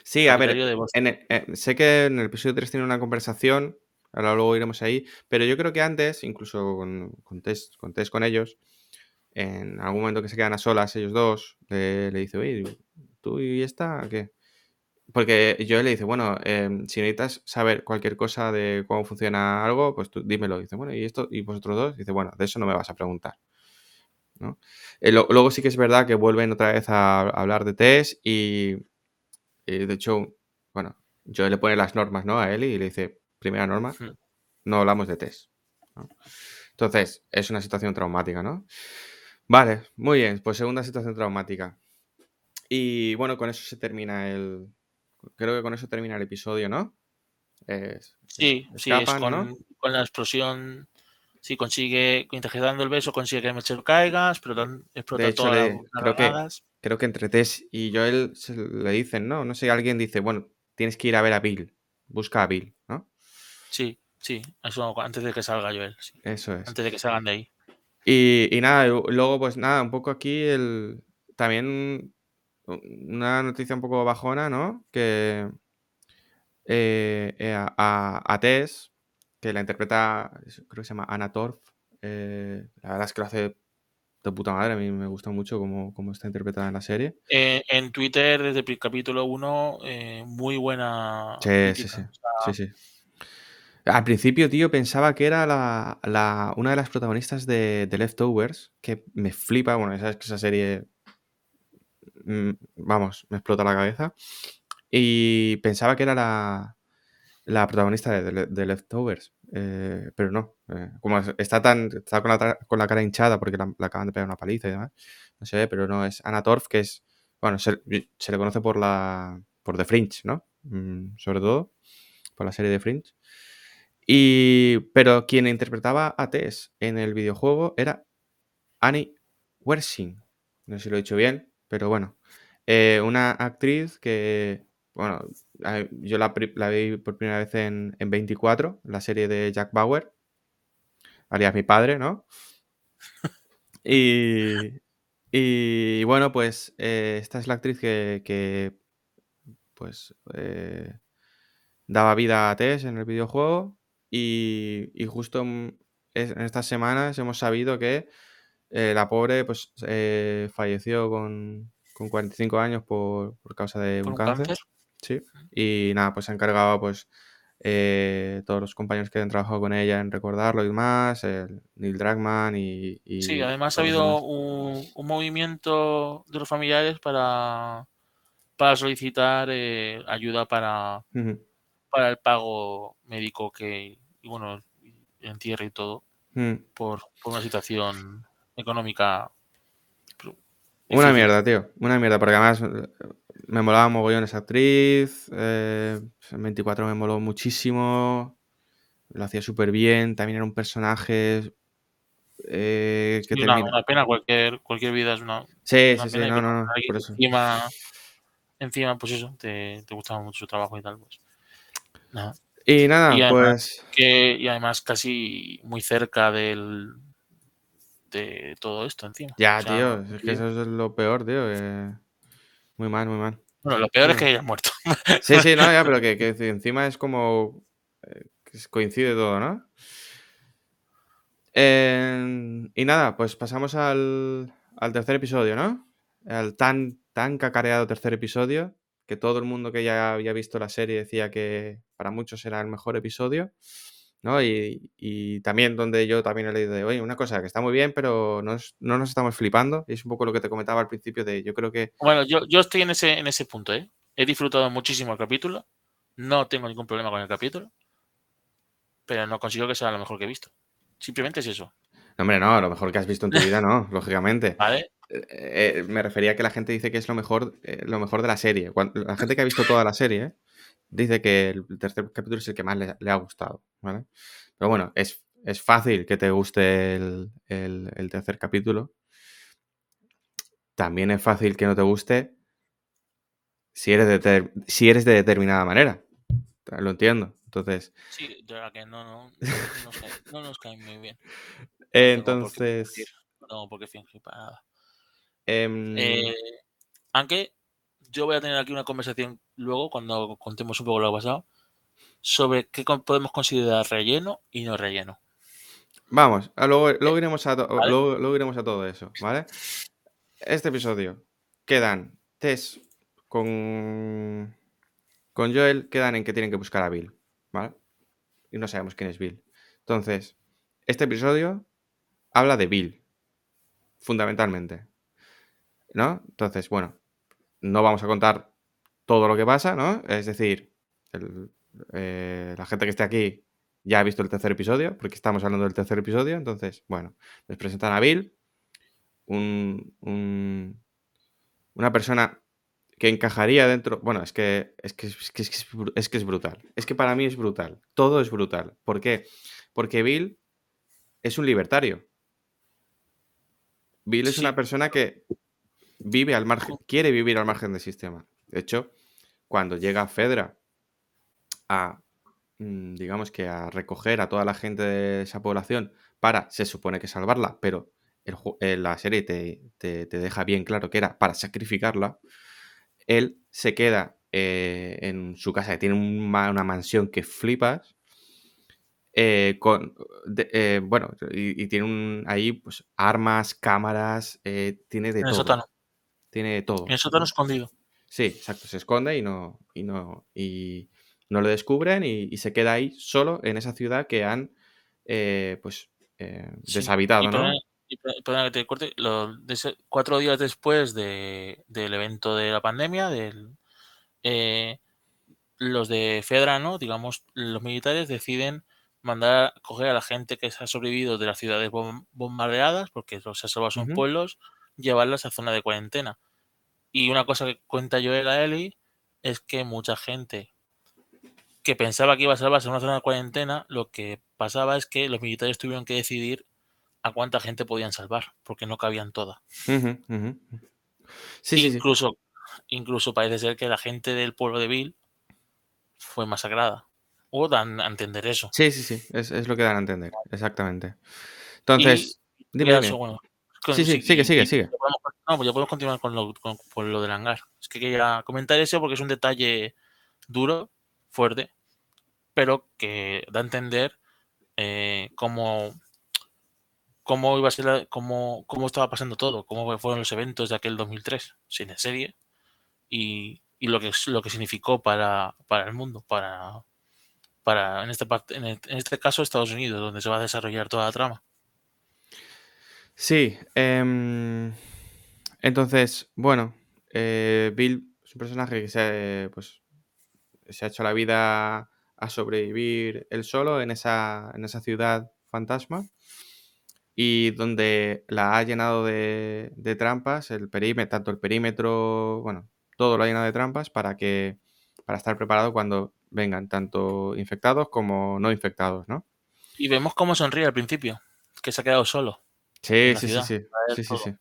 Sí, a ver, en el- eh, sé que en el episodio 3 tiene una conversación, ahora luego iremos ahí, pero yo creo que antes, incluso con, con, Tess, con con ellos, en algún momento que se quedan a solas ellos dos, le, dice, oye, ¿tú y esta qué? Porque yo le dice, bueno, em, si necesitas saber cualquier cosa de cómo funciona algo, pues tú dímelo. dice, bueno, ¿y esto? ¿Y vosotros dos? dice, bueno, de eso no me vas a preguntar. Eh, luego sí que es verdad que vuelven otra vez a, hablar de Tess y, y, de hecho, bueno, yo le pone las normas, ¿no? A él y le dice, primera norma, no hablamos de Tess. ¿no? Entonces, es una situación traumática, ¿no? Vale, muy bien, pues segunda situación traumática. Y bueno, con eso se termina el... Creo que con eso termina el episodio, ¿no? Es- Sí, sí, es con, ¿no? con la explosión. Sí, consigue, interceptando el beso, consigue que el mechero caiga, explotan, explota De hecho, todas le- las creo que-. Creo que entre Tess y Joel se le dicen, ¿no? No sé, alguien dice, bueno, tienes que ir a ver a Bill. Busca a Bill, ¿no? Sí, sí, eso antes de que salga Joel, sí, Eso es. antes de que salgan de ahí. Y, y nada, luego pues nada, un poco aquí el... También una noticia un poco bajona, ¿no? Que eh, eh, a, a- Tess, que la interpreta, creo que se llama Anna Torf, eh, la verdad es que lo hace de puta madre, a mí me gusta mucho cómo, cómo está interpretada en la serie. Eh, en Twitter, desde el capítulo 1, muy buena. Sí, sí, sí. O sea, Sí, sí. Al principio, tío, pensaba que era la, la- una de las protagonistas de, de Leftovers, que me flipa, bueno, sabes esa serie, mm, vamos, me explota la cabeza. Y pensaba que era la, la protagonista de, de- Leftovers, eh, pero no. eh, como es- está tan está con la, con la cara hinchada porque la, acaban de pegar una paliza y demás, no sé, pero no, es Anna que es, bueno, se, se le conoce por la por The Fringe, ¿no? Mm, sobre todo, por la serie de Fringe. Y, pero quien interpretaba a Tess en el videojuego era Annie Wersing. No sé si lo he dicho bien, pero bueno. Eh, una actriz que, bueno, a- yo la, vi por primera vez en, en 24, la serie de Jack Bauer, alias mi padre, ¿no? Y, y bueno, pues eh, esta es la actriz que, que, pues, eh, daba vida a Tess en el videojuego y, y justo en, es- en estas semanas hemos sabido que eh, la pobre pues eh, falleció con, con 45 años por, por causa de por un cáncer. cáncer. Sí. Y nada, pues se ha encargado pues eh, todos los compañeros que han trabajado con ella en recordarlo y demás, el Neil Druckmann y, y Sí, además ha habido un, un movimiento de los familiares para, para solicitar eh, ayuda para, para el pago médico que, y bueno, entierre y todo, Mm. por, por una situación económica. Una difícil. mierda, tío. Una mierda, porque además eh, me molaba mogollón esa actriz. eh, en 24 me moló muchísimo. Lo hacía súper bien. También era un personaje eh, que una, termina. una pena, cualquier, cualquier vida es una, Sí, una sí, sí, pena no, no, no, alguien por eso. encima, encima, pues eso, te, te gustaba mucho su trabajo y tal, pues. Nada. Y nada, Y además, pues. que, y además casi muy cerca del de todo esto encima. Ya, O sea, tío, es que eso es lo peor, tío. eh, Muy mal, muy mal. Bueno, lo peor es que hayas muerto. Sí, sí, no, ya, pero que, que encima es como. eh, coincide todo, ¿no? Eh, y nada, pues pasamos al, al tercer episodio, ¿no? Al tan, tan cacareado tercer episodio, que todo el mundo que ya había visto la serie decía que para muchos era el mejor episodio, ¿no? Y, y también donde yo también he leído de, oye, una cosa que está muy bien, pero no, es- no nos estamos flipando. Y es un poco lo que te comentaba al principio de, yo creo que... Bueno, yo, yo estoy en ese, en ese punto, ¿eh? He disfrutado muchísimo el capítulo. No tengo ningún problema con el capítulo. Pero no consigo que sea lo mejor que he visto. Simplemente es eso. No, hombre, no, lo mejor que has visto en tu vida, no, lógicamente. ¿Vale? Eh, me refería a que la gente dice que es lo mejor, eh, lo mejor de la serie. La gente que ha visto toda la serie dice que el tercer capítulo es el que más le, le ha gustado, ¿vale? Pero bueno, es, es fácil que te guste el, el- el tercer capítulo. También es fácil que no te guste si eres de, si eres de determinada manera. Lo entiendo. Entonces, Sí, de verdad que no, no, no, nos cae, no nos cae muy bien. Eh, entonces, No tengo por qué fingir para nada. Em, Eh, aunque yo voy a tener aquí una conversación luego, cuando contemos un poco lo que ha pasado, sobre qué podemos considerar relleno y no relleno. Vamos, a luego, luego iremos a, ¿Vale? luego, luego iremos a todo eso, ¿vale? Este episodio quedan Tess con, con Joel, quedan en que tienen que buscar a Bill, ¿vale? Y no sabemos quién es Bill. Entonces, este episodio habla de Bill, fundamentalmente, ¿no? Entonces, bueno, no vamos a contar todo lo que pasa, ¿no? Es decir, el- eh, la gente que esté aquí ya ha visto el tercer episodio, porque estamos hablando del tercer episodio. Entonces, bueno, les presentan a Bill, un, un- una persona que encajaría dentro. Bueno, es que es, que, es, que, es, que es bru- es que es brutal. Es que para mí es brutal. Todo es brutal. ¿Por qué? Porque Bill es un libertario. Bill es Sí. una persona que vive al margen, quiere vivir al margen del sistema. De hecho, cuando llega Fedra a, mm, digamos que a recoger a toda la gente de esa población para, se supone que salvarla, pero el eh, la serie te, te- te deja bien claro que era para sacrificarla, él se queda eh, en su casa, que tiene una mansión que flipas, eh, con, de- eh, bueno, y, y tiene un, ahí pues armas, cámaras, eh, tiene de En el todo. sótano. Tiene todo. En el sótano ¿no? escondido. Sí, exacto, se esconde y no, y no, y no lo descubren y, y se queda ahí solo en esa ciudad que han eh, pues eh, Sí. deshabitado, Y ¿no? perdona, y per- perdona que te corte, lo- de cuatro días después de- del evento de la pandemia, del, eh, los de Fedra, ¿no? Digamos, los militares deciden mandar a coger a la gente que se ha sobrevivido de las ciudades bom- bombardeadas, porque los se ha salvado son Ujú. pueblos, llevarlas a zona de cuarentena. Y una cosa que cuenta Joel a Ellie es que mucha gente que pensaba que iba a salvarse en una zona de cuarentena, lo que pasaba es que los militares tuvieron que decidir a cuánta gente podían salvar, porque no cabían todas. Ujú, ujú. Sí, sí, sí. incluso, incluso parece ser que la gente del pueblo de Bill fue masacrada. O dan a entender eso. Sí, sí, sí, es, es lo que dan a entender, exactamente. Entonces, Y dime, eso, dime. bueno, con- Sí, sí, sí, sigue, sigue, sigue. podemos- no, pues ya podemos continuar con lo, con- con lo del hangar. Es que quería comentar eso porque es un detalle duro, fuerte, pero que da a entender eh, cómo, cómo iba a ser la- cómo, cómo estaba pasando todo, cómo fueron los eventos de aquel 2003, sin la serie, y, y lo que lo que significó para, para el mundo, para, para en este parte, en, el- en este caso Estados Unidos, donde se va a desarrollar toda la trama. Sí, em, entonces, bueno, eh, Bill Es un personaje que se, pues, se ha hecho la vida a sobrevivir él solo en esa, en esa ciudad fantasma y donde la ha llenado de, de trampas, el perímetro, tanto el perímetro, bueno, todo lo ha llenado de trampas para que para estar preparado cuando vengan tanto infectados como no infectados, ¿no? Y vemos cómo sonríe al principio, que se ha quedado solo. Sí, sí, sí, sí. Sí, sí, sí.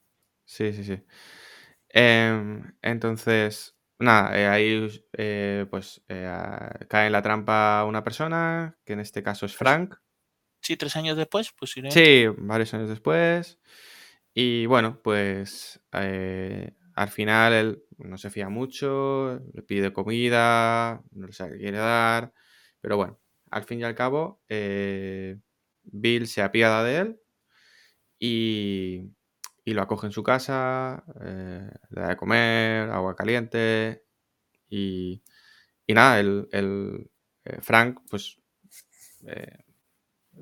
Sí, sí, sí. Entonces, nada, eh, ahí eh, pues eh, cae en la trampa una persona, que en este caso es Frank. Sí, tres años después, pues Sí, varios años después. Y bueno, pues al final él no se fía mucho, le pide comida, no le sabe qué quiere dar, pero bueno, al fin y al cabo, Bill se apiada de él y, lo acoge en su casa, eh, le da de comer, agua caliente y, nada, el, eh, Frank pues eh,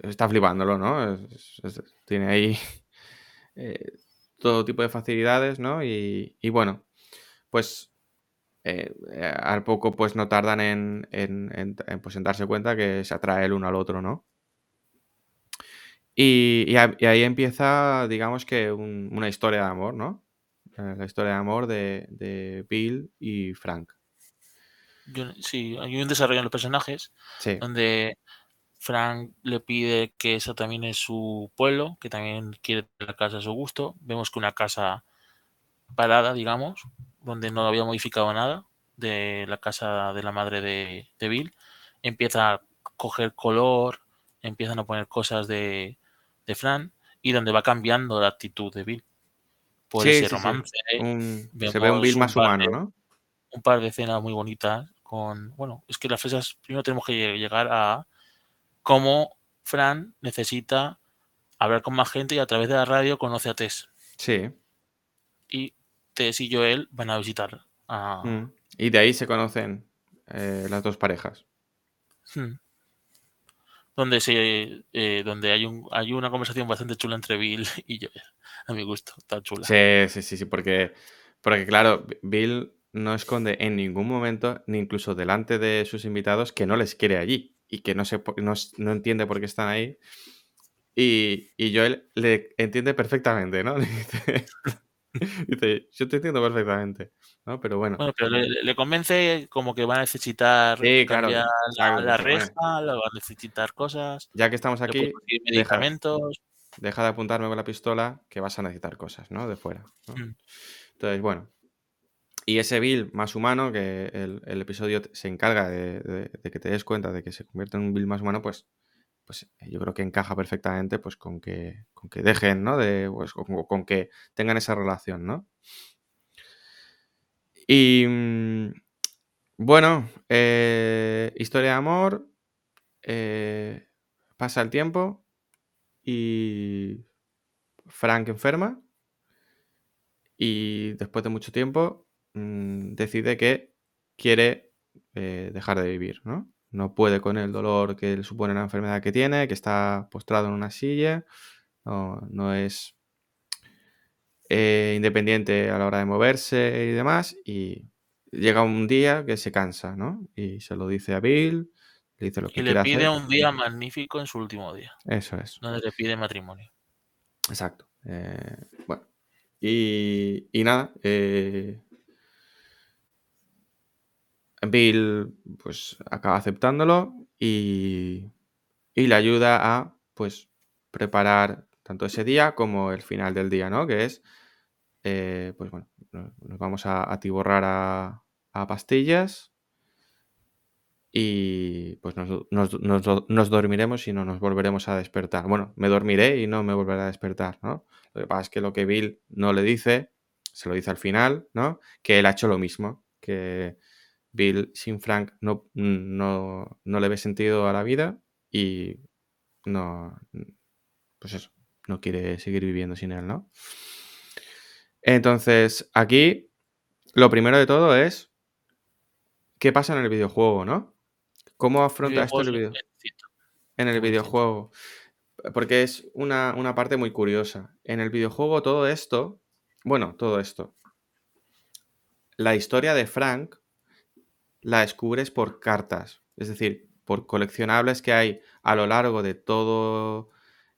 está flipándolo, ¿no? tiene ahí todo tipo de facilidades, ¿no? Y, bueno, pues al poco pues no tardan en, en, pues, en darse cuenta que se atrae el uno al otro, ¿no? Y, ahí empieza, digamos que una historia de amor, ¿no? Eh, la historia de amor de, Bill y Frank. Sí, hay un desarrollo en los personajes donde Frank le pide que eso también es su pueblo, que también quiere la casa a su gusto. Vemos que una casa parada, digamos, donde no había modificado nada de la casa de la madre de, de Bill, empieza a coger color, empiezan a poner cosas de, de Fran y donde va cambiando la actitud de Bill. Por ese romance. se ve un Bill más humano, ¿no? Un par de escenas muy bonitas con. Bueno, es que las fresas. Primero tenemos que llegar a cómo Fran necesita hablar con más gente y a través de la radio conoce a Tess. Sí. Y Tess y Joel van a visitar a. Mm. Y de ahí se conocen eh, las dos parejas. Hmm donde se eh, donde hay un hay una conversación bastante chula entre Bill y yo a mi gusto está chula. Sí sí sí sí porque porque claro Bill no esconde en ningún momento ni incluso delante de sus invitados que no les quiere allí y que no se no, no entiende por qué están ahí. Y, y Joel le entiende perfectamente no Dice, yo te entiendo perfectamente, ¿no? Pero bueno. Bueno, pero le, convence como que va a necesitar cambiar la, resta, va a necesitar cosas. Ya que estamos aquí, medicamentos. Deja, de apuntarme con la pistola que vas a necesitar cosas, ¿no? De fuera. Mm. Entonces, bueno. Y ese Bill más humano, que el, episodio se encarga de, que te des cuenta de que se convierte en un Bill más humano, pues pues eh, yo creo que encaja perfectamente pues con que, con que dejen, ¿no? De, pues, con, que tengan esa relación, ¿no? Y mm, bueno, eh, historia de amor, eh, pasa el tiempo y Frank enferma y después de mucho tiempo mm, decide que quiere dejar de vivir, ¿no? No puede con el dolor que le supone la enfermedad que tiene, que está postrado en una silla, no, es eh, independiente a la hora de moverse y demás, y llega un día que se cansa, ¿no? Y se lo dice a Bill, le dice lo que y le pide un día magnífico en su último día. Eso es. Donde le pide matrimonio. Exacto. Eh, bueno. Y, y nada, eh, Bill pues acaba aceptándolo y, le ayuda a pues preparar tanto ese día como el final del día, ¿no? Que es, eh, pues bueno, nos vamos a atiborrar a, pastillas y pues nos, dormiremos y no nos volveremos a despertar. Bueno, me dormiré y no me volveré a despertar, ¿no? Lo que pasa es que lo que Bill no le dice, se lo dice al final, ¿no? Que él ha hecho lo mismo, que Bill sin Frank no, no, le ve sentido a la vida y no, pues eso, no quiere seguir viviendo sin él, ¿no? Entonces, aquí lo primero de todo es qué pasa en el videojuego, ¿no? ¿Cómo afronta esto el video? En el videojuego. Porque es una, una parte muy curiosa. En el videojuego todo esto, bueno, todo esto, la historia de Frank la descubres por cartas, es decir, por coleccionables que hay a lo largo de todo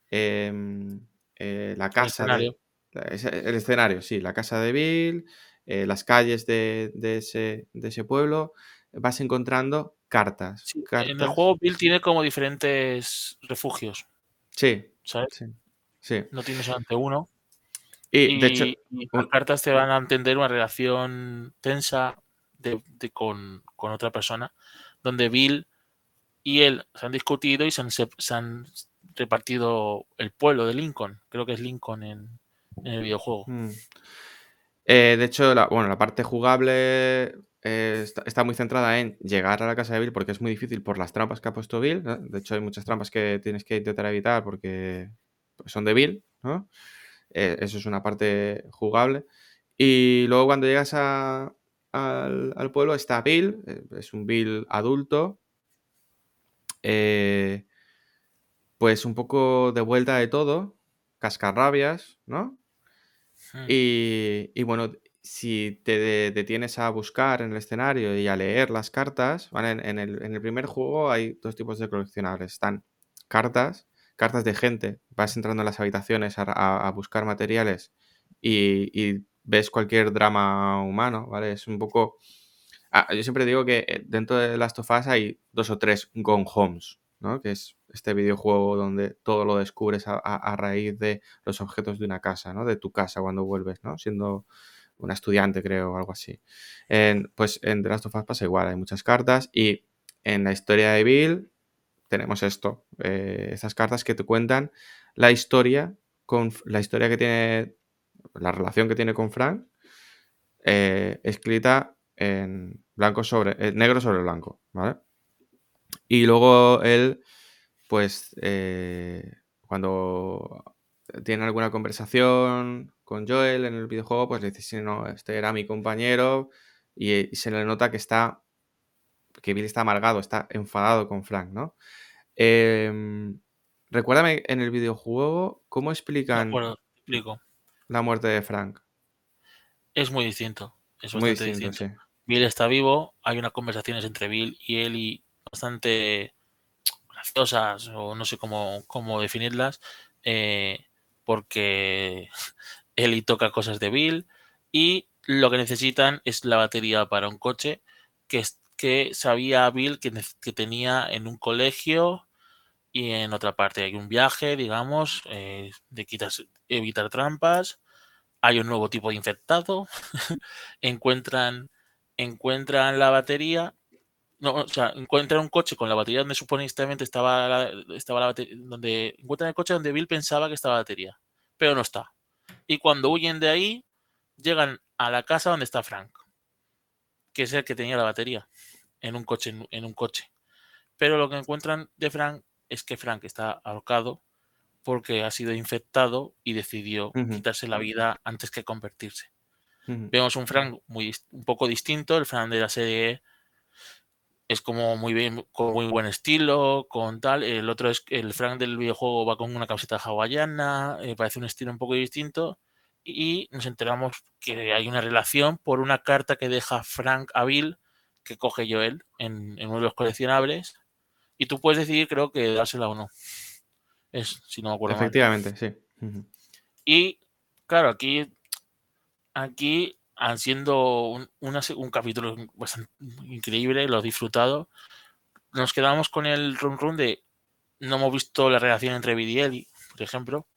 em, eh, la casa de, el escenario, sí, la casa de Bill, eh, las calles de, ese, de, ese, pueblo, vas encontrando cartas, En el juego Bill tiene como diferentes refugios. Sí. ¿Sabes? Sí. No tienes solamente uno. Y, de hecho, las cartas te van a entender una relación tensa de, con, otra persona, donde Bill y él se han discutido y se han, repartido el pueblo de Lincoln. Creo que es Lincoln en, el videojuego. Mm. Eh, de hecho, la, bueno, la parte jugable eh, está, muy centrada en llegar a la casa de Bill porque es muy difícil por las trampas que ha puesto Bill. De hecho, hay muchas trampas que tienes que intentar evitar porque son de Bill. Eh, eso es una parte jugable. Y luego cuando llegas al, pueblo está Bill, es un Bill adulto, pues un poco de vuelta de todo, cascarrabias, ¿no? Hmm. Y, bueno, si te detienes a buscar en el escenario y a leer las cartas, en, el, primer juego hay dos tipos de coleccionables. Están cartas, cartas de gente. Vas entrando en las habitaciones a, buscar materiales y, ves cualquier drama humano, ¿vale? Es un poco... Ah, yo siempre digo que eh, dentro de Last of Us hay dos o tres Gone Homes, ¿no? Que es este videojuego donde todo lo descubres a, raíz de los objetos de una casa, ¿no? De tu casa cuando vuelves, ¿no? Siendo una estudiante, creo, o algo así. pues en The Last of Us pasa igual, hay muchas cartas y en la historia de Bill tenemos esto, eh, estas cartas que te cuentan la historia con la historia que tiene, la relación que tiene con Frank, eh, escrita en blanco sobre, eh, negro sobre blanco, ¿vale? Y luego él pues eh, cuando tiene alguna conversación con Joel en el videojuego, pues le dice, sí, no, este era mi compañero y, se le nota que está, que Bill está amargado, está enfadado con Frank, ¿no? Em, recuérdame en el videojuego cómo explican la muerte de Frank. Es muy distinto. Es muy distinto, Bill está vivo, hay unas conversaciones entre Bill y él y bastante o no sé cómo, cómo definirlas, eh, porque Eli toca cosas de Bill y lo que necesitan es la batería para un coche que, que sabía Bill que, que tenía en un colegio y en otra parte hay un viaje, digamos, eh, de quitas, evitar trampas, hay un nuevo tipo de infectado, encuentran, encuentran la batería no, o sea, encuentran un coche con la batería donde supuestamente estaba estaba la batería, donde encuentran el coche donde Bill pensaba que estaba la batería, pero no está. Y cuando huyen de ahí, llegan a la casa donde está Frank, que es el que tenía la batería en un coche, en un coche. Pero lo que encuentran de Frank es que Frank está ahorcado porque ha sido infectado y decidió quitarse la vida antes que convertirse. Vemos un Frank muy, un poco distinto, el Frank de la serie es como muy bien, con muy buen estilo, con tal. El otro es el Frank del videojuego va con una camiseta hawaiana, eh, parece un estilo un poco distinto. Y nos enteramos que hay una relación por una carta que deja Frank a Bill, que coge Joel en, en uno de los coleccionables. Y tú puedes decidir, creo que dársela o no. Es, si no me acuerdo. Efectivamente, sí. Y claro, aquí, aquí han siendo un, un capítulo bastante increíble, lo he disfrutado. Nos quedamos con el run run de no hemos visto la relación entre Vid y por ejemplo,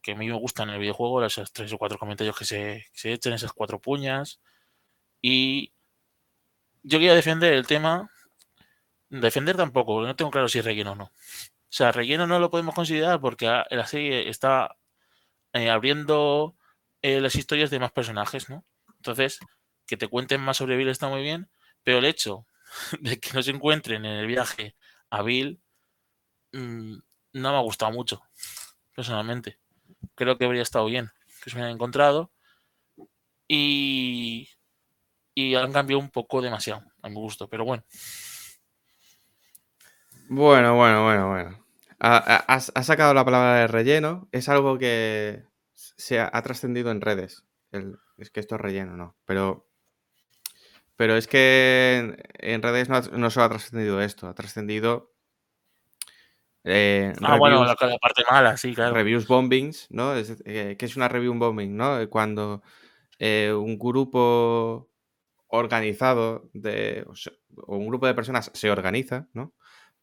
que a mí me gustan en el videojuego, esos tres o cuatro comentarios que se, se echan, esas cuatro puñas. Y yo quería defender el tema. Defender tampoco, no tengo claro si es relleno o no. O sea, relleno no lo podemos considerar porque la serie está eh, abriendo eh, las historias de más personajes, ¿no? Entonces, que te cuenten más sobre Bill está muy bien, pero el hecho de que no se encuentren en el viaje a Bill mm, no me ha gustado mucho, personalmente. Creo que habría estado bien que se hubieran encontrado y, y han cambiado un poco demasiado, a mi gusto, pero bueno. Bueno, bueno, bueno, bueno. Has, sacado la palabra de relleno. Es algo que se ha, ha trascendido en redes. El, es que esto es relleno, ¿no? Pero Pero es que en, en redes no, ha- no solo ha trascendido esto, ha trascendido eh, Ah, bueno, reviews, la, la parte mala, sí, claro. reviews bombings, ¿no? Es, eh, ¿Qué es una review bombing, no? Cuando eh, un grupo organizado de, o un grupo de personas se organiza, ¿no?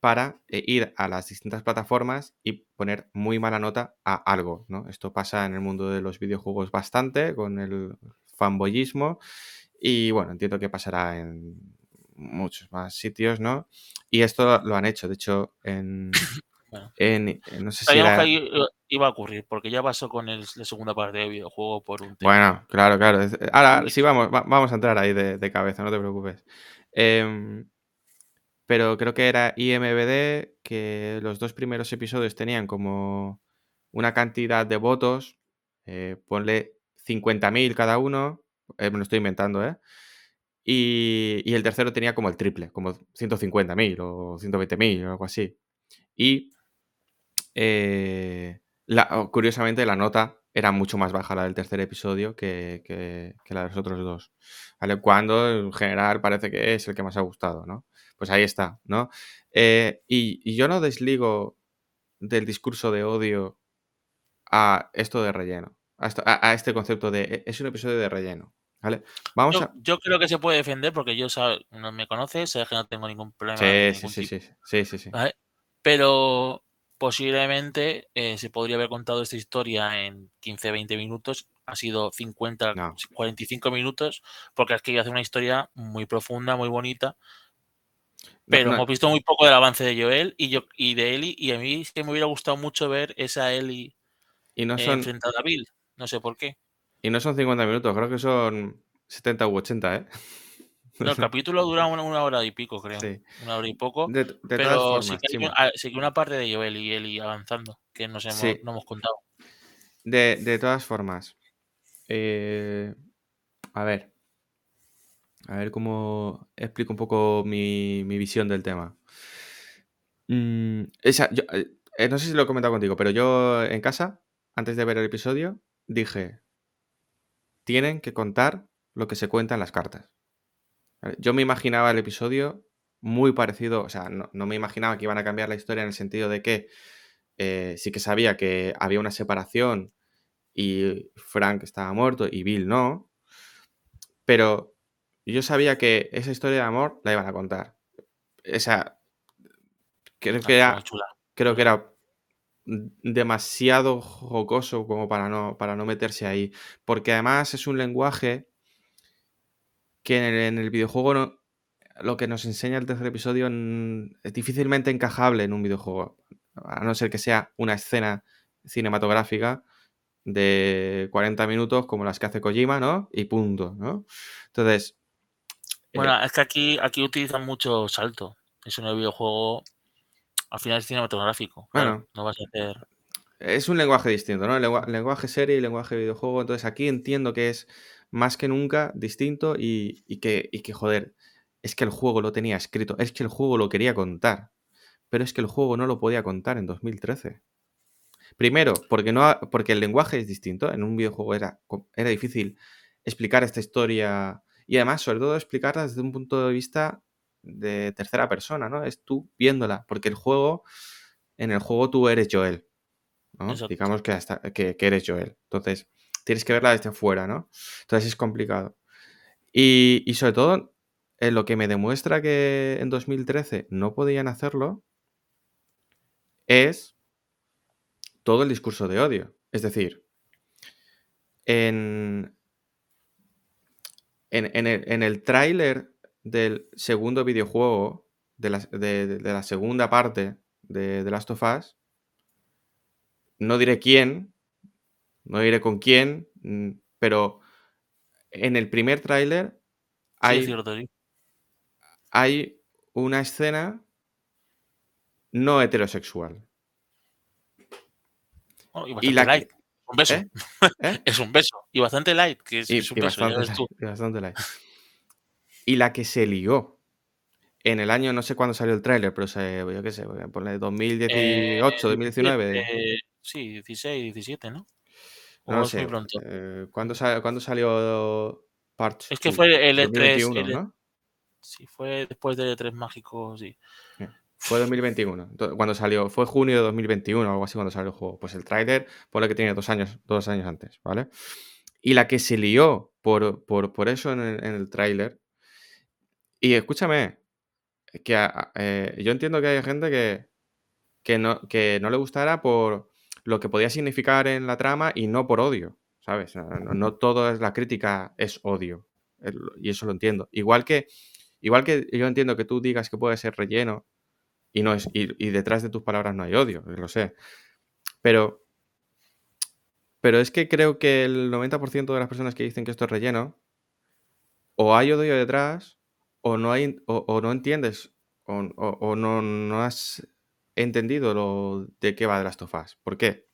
Para eh, ir a las distintas plataformas y poner muy mala nota a algo, ¿no? Esto pasa en el mundo de los videojuegos bastante con el fanboyismo y bueno, entiendo que pasará en muchos más sitios, ¿no? Y esto lo han hecho, de hecho, en, Bueno. en- en- no sé si era... que ahí iba- a ocurrir, porque ya pasó con el- la segunda parte del videojuego por un tema. Bueno, claro, claro. Ahora sí vamos, va- vamos a entrar ahí de, de cabeza, no te preocupes. Em, pero creo que era IMBD que los dos primeros episodios tenían como una cantidad de votos, eh, ponle 50.000 cada uno, eh, me lo estoy inventando, ¿eh? Y, y el tercero tenía como el triple, como 150.000 o 120.000 o algo así. Y eh, la- o, curiosamente la nota era mucho más baja la del tercer episodio que, que- que la de los otros dos. ¿Vale? Cuando en general parece que es el que más ha gustado, ¿no? Pues ahí está, ¿no? Eh, y, y yo no desligo del discurso de odio a esto de relleno, a, esto- a- a este concepto de "E- es un episodio de relleno, ¿vale? Vamos Yo, a... yo creo que se puede defender porque yo sabe, no me conoces, sabes que no tengo ningún problema Sí, de ningún sí, tipo, sí, sí, sí, sí. ¿vale? Pero posiblemente eh, se podría haber contado esta historia en 15-20 minutos. Ha sido 50, No. 45 minutos, porque es que iba a hacer una historia muy profunda, muy bonita. Pero no, hemos visto muy poco del avance de Joel y, yo, y de Ellie, y a mí es que me hubiera gustado mucho ver esa y no eh, son... enfrentada a Bill. No sé por qué. Y no son 50 minutos, creo que son 70 u 80, ¿eh? No, el capítulo dura una, una hora y pico, creo. Sí. Una hora y poco. De, de todas Pero sí que, hay, ah, sí que una parte de Joel y Ellie avanzando, que nos hemos, Sí. no hemos contado. de, de todas formas, eh, a ver, a ver cómo explico un poco mi, visión del tema. Mm, eh, eh, no sé si lo he comentado contigo, pero yo en casa, antes de ver el episodio, dije, tienen que contar lo que se cuenta en las cartas. Yo me imaginaba el episodio muy parecido, o sea, no, no me imaginaba que iban a cambiar la historia en el sentido de que eh, sí que sabía que había una separación y Frank estaba muerto y Bill no, pero yo sabía que esa historia de amor la iban a contar. O sea, creo Ah, que fue era, creo que era demasiado jocoso como para no, para no meterse ahí, porque además es un lenguaje que en el, en el videojuego no, lo que nos enseña el tercer episodio es difícilmente encajable en un videojuego, a no ser que sea una escena cinematográfica de 40 minutos como las que hace Kojima, ¿no? Y punto, ¿no? Entonces, Bueno, es que aquí, aquí utilizan mucho salto. En el videojuego al final es cinematográfico. Claro, Bueno. no vas a hacer. es un lenguaje distinto, ¿no? Lengua- lenguaje serie y lenguaje videojuego. Entonces aquí entiendo que es más que nunca distinto y, y que, y que, joder, es que el juego lo tenía escrito, es que el juego lo quería contar, pero es que el juego no lo podía contar en 2013. Primero, porque, no, ha- porque el lenguaje es distinto. En un videojuego era, era difícil explicar esta historia y además, sobre todo, explicarla desde un punto de vista de tercera persona, ¿no? Es tú viéndola, porque el juego, en el juego tú eres Joel, ¿no? Digamos que, hasta, que, que eres Joel. Entonces, tienes que verla desde fuera, ¿no? Entonces es complicado. Y, y sobre todo, eh, lo que me demuestra que en 2013 no podían hacerlo es todo el discurso de odio. Es decir, en, en, en el, en el tráiler del segundo videojuego, de la, de, de la segunda parte de The Last of Us, no diré quién, no diré con quién, mm, pero en el primer tráiler hay, sí. hay una escena no heterosexual. Bueno, y Y la que-. Un beso. ¿Eh? ¿Eh? Es un beso. Y bastante light, que es, Y, es un y beso, bastante light, y bastante light. Y la que se lió en el año, no sé cuándo salió el tráiler, pero se, yo qué sé, ponle 2018, Eh, 2019. 17, sí, 16, 17, ¿no? O No lo es muy sé. pronto. eh, ¿cuándo, sa- cuándo salió Parts? Es que 2? fue el E3, 2021, el E- ¿no? Sí, fue después de Tres Mágicos, sí. Fue 2021. Cuando salió, fue junio de 2021 o algo así cuando salió el juego. Pues el tráiler, por lo que tiene dos años, dos años antes, ¿vale? Y la que se lió por, por, eso en el, en tráiler. Y escúchame, que eh, yo entiendo que hay gente que, que, no, que no le gustara por lo que podía significar en la trama y no por odio, ¿sabes? No, no, todo es la crítica es odio. Y eso lo entiendo. Igual que, igual que yo entiendo que tú digas que puede ser relleno y, no es, y, detrás de tus palabras no hay odio, lo sé. Pero, pero es que creo que el 90% de las personas que dicen que esto es relleno, o hay odio detrás, o no, hay, o, no entiendes, o, no, no, has entendido lo de qué va The Last of Us. ¿Por qué?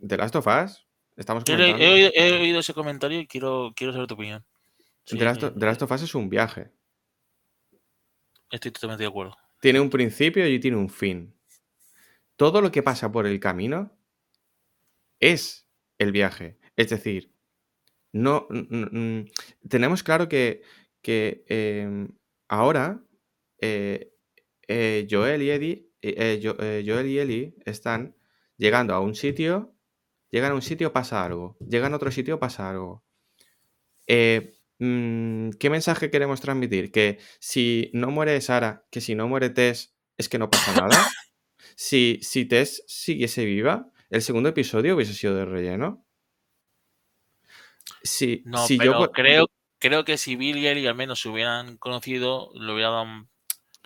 The Last of Us, estamos comentando... He, oído, ese comentario y quiero, quiero saber tu opinión. The, Last, of Us es un viaje. Estoy totalmente de acuerdo. Tiene un principio y tiene un fin. Todo lo que pasa por el camino es el viaje. Es decir, no tenemos claro que, em, ahora eh, eh, Joel y Eddie, eh, Joel y están llegando a un sitio, llegan a un sitio, pasa algo, llegan a otro sitio, pasa algo. Mm, ¿Qué mensaje queremos transmitir? Que si no muere Sara, que si no muere Tess, es que no pasa nada. si, si Tess siguiese viva, el segundo episodio hubiese sido de relleno. Si, no, si yo... creo, creo que si Bill y Ellie al menos se hubieran conocido, lo hubiera,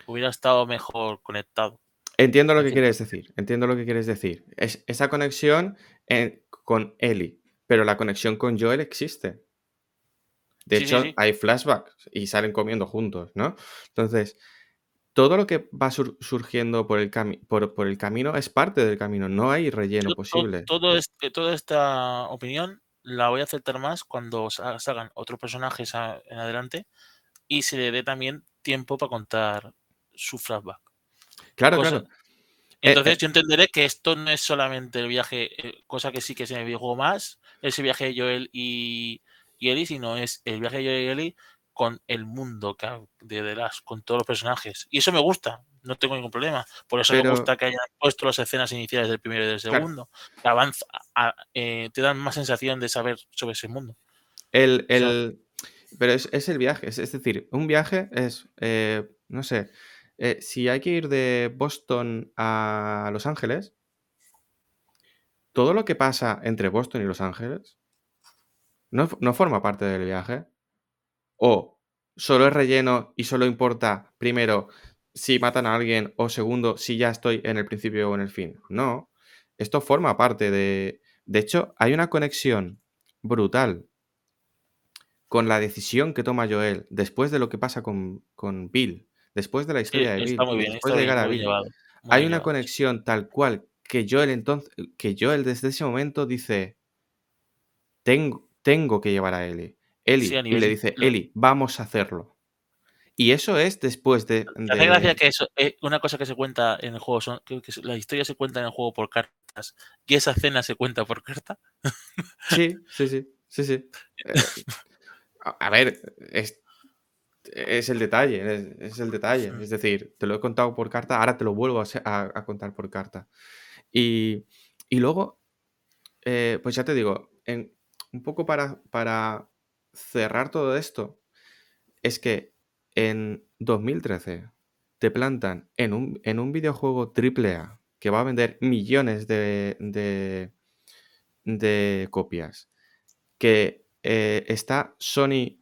hubiera estado mejor conectado. Entiendo lo que quieres decir, entiendo lo que quieres decir. Es, esa conexión con Ellie, pero la conexión con Joel existe. De hecho, hay flashbacks y salen comiendo juntos, ¿no? Entonces, todo lo que va surgiendo por el, por, el camino es parte del camino, no hay relleno posible. Todo este, toda esta opinión la voy a aceptar más cuando salgan otros personajes en adelante y se le dé también tiempo para contar su flashback. Claro, claro. Eh, Entonces eh yo entenderé que esto no es solamente el viaje, eh, cosa que sí que se me dijo más, ese viaje de Joel y, y Ellie, sino es el viaje de Ellie con el mundo de The Last, con todos los personajes. Y eso me gusta, no tengo ningún problema. Por eso me gusta que hayan puesto las escenas iniciales del primero y del segundo. avanza, eh, te dan más sensación de saber sobre ese mundo. El, pero es, el viaje, es, decir, un viaje es, eh, no sé, eh, si hay que ir de Boston a Los Ángeles, todo lo que pasa entre Boston y Los Ángeles no, forma parte del viaje. O solo es relleno y solo importa, primero, si matan a alguien o segundo, si ya estoy en el principio o en el fin. No, esto forma parte de... De hecho, hay una conexión brutal con la decisión que toma Joel después de lo que pasa con, Bill, después de la historia de Bill, después de llegar a Bill. hay una conexión tal cual que Joel entonces, que Joel desde ese momento dice, tengo, tengo que llevar a Eli. Eli y le dice, Eli, vamos a hacerlo. Y eso es después de. Me hace gracia que eso, eh, una cosa que se cuenta en el juego, son, que, la historia se cuenta en el juego por cartas y esa cena se cuenta por carta. Sí, sí, sí. sí, sí. Eh, a, ver, es, el detalle, es, el detalle. Es decir, te lo he contado por carta, ahora te lo vuelvo a, contar por carta. Y, luego, eh, pues ya te digo, en, un poco para, para cerrar todo esto, es que en 2013 te plantan en un, en un videojuego AAA que va a vender millones de, de, copias, que eh, está Sony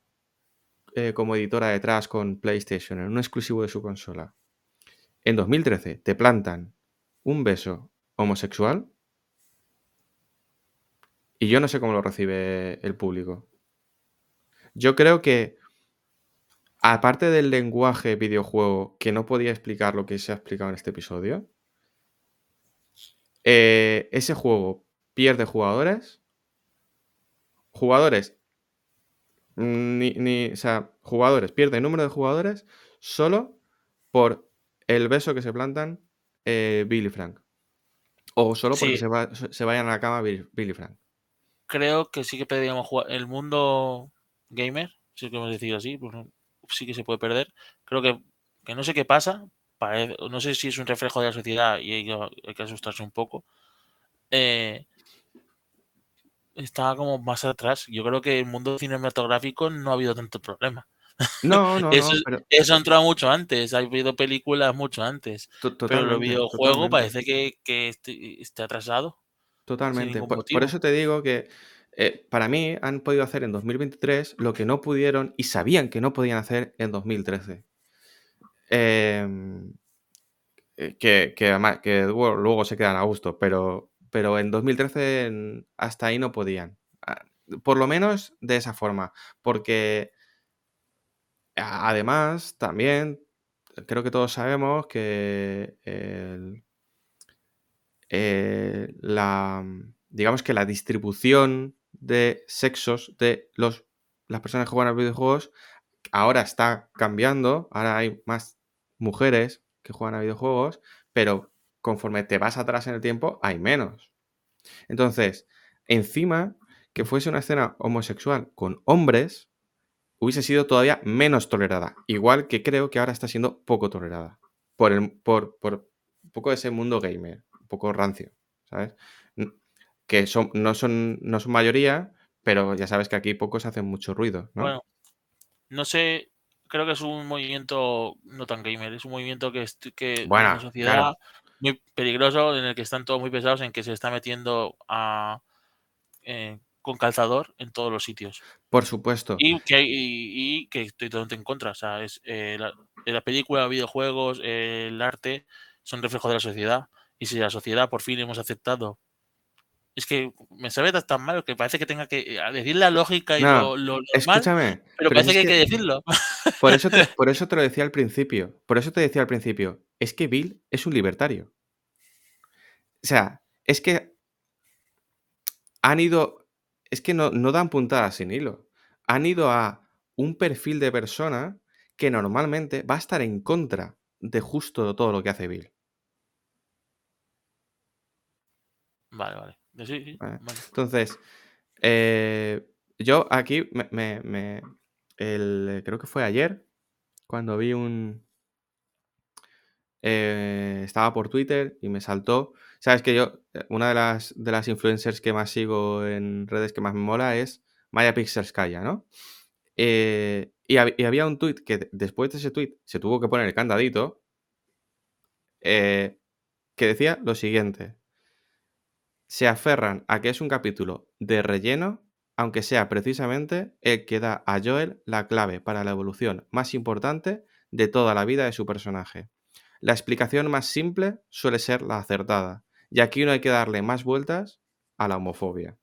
eh, como editora detrás con PlayStation en un exclusivo de su consola. En 2013 te plantan un beso homosexual y yo no sé cómo lo recibe el público. Yo creo que, aparte del lenguaje videojuego, que no podía explicar lo que se ha explicado en este episodio, eh, ese juego pierde jugadores. Jugadores. Ni, ni, o sea, jugadores. Pierde el número de jugadores solo por el beso que se plantan eh, Billy Frank. O solo porque se, se, vayan a la cama Billy Frank creo que sí que podríamos jugar. El mundo gamer, si queremos decir así, pues, sí que se puede perder. Creo que, que no sé qué pasa, no sé si es un reflejo de la sociedad y hay, que asustarse un poco. Eh, está como más atrás. Yo creo que el mundo cinematográfico no ha habido tanto problema. No, no, eso, no. Pero... Eso ha entrado mucho antes. Ha habido películas mucho antes. pero el videojuego parece que, que esté, atrasado. Totalmente. Por, eso te digo que eh, para mí han podido hacer en 2023 lo que no pudieron y sabían que no podían hacer en 2013. Em, eh, que, que, que luego se quedan a gusto, pero, pero en 2013 hasta ahí no podían. Ah, por lo menos de esa forma, porque además también creo que todos sabemos que eh, la, digamos que la distribución de sexos de los, las personas que juegan a videojuegos ahora está cambiando, ahora hay más mujeres que juegan a videojuegos, pero conforme te vas atrás en el tiempo, hay menos. Entonces, encima que fuese una escena homosexual con hombres, hubiese sido todavía menos tolerada. Igual que creo que ahora está siendo poco tolerada. Por, el, por, por un poco ese mundo gamer, poco rancio, ¿sabes? Que son, no, son, no son mayoría, pero ya sabes que aquí pocos hacen mucho ruido, ¿no? Bueno, no sé, creo que es un movimiento no tan gamer, es un movimiento que, que bueno, una sociedad muy peligroso en el que están todos muy pesados, en que se está metiendo a, eh, con calzador en todos los sitios. Por supuesto. Y que, y, que estoy totalmente en contra. O sea, es, eh, la, la, película, videojuegos, el arte son reflejos de la sociedad. Y si la sociedad por fin hemos aceptado es que me sabe tan mal que parece que tenga que eh, decir la lógica y lo, lo escúchame, pero, parece que hay que decirlo. Por eso, te, por eso te lo decía al principio. Por eso te decía al principio. Es que Bill es un libertario. O sea, es que han ido. Es que no, no dan puntadas sin hilo. Han ido a un perfil de persona que normalmente va a estar en contra de justo todo lo que hace Bill. Vale, vale. Entonces, eh, yo aquí me, creo que fue ayer cuando vi un... Eh, estaba por Twitter y me saltó. Sabes que yo, eh, una de las, de las influencers que más sigo en redes que más me mola es Maya Pixelskaya, ¿no? y, había un tweet que después de ese tweet se tuvo que poner el candadito que decía lo siguiente se aferran a que es un capítulo de relleno, aunque sea precisamente el que da a Joel la clave para la evolución más importante de toda la vida de su personaje. La explicación más simple suele ser la acertada, y aquí no hay que darle más vueltas a la homofobia.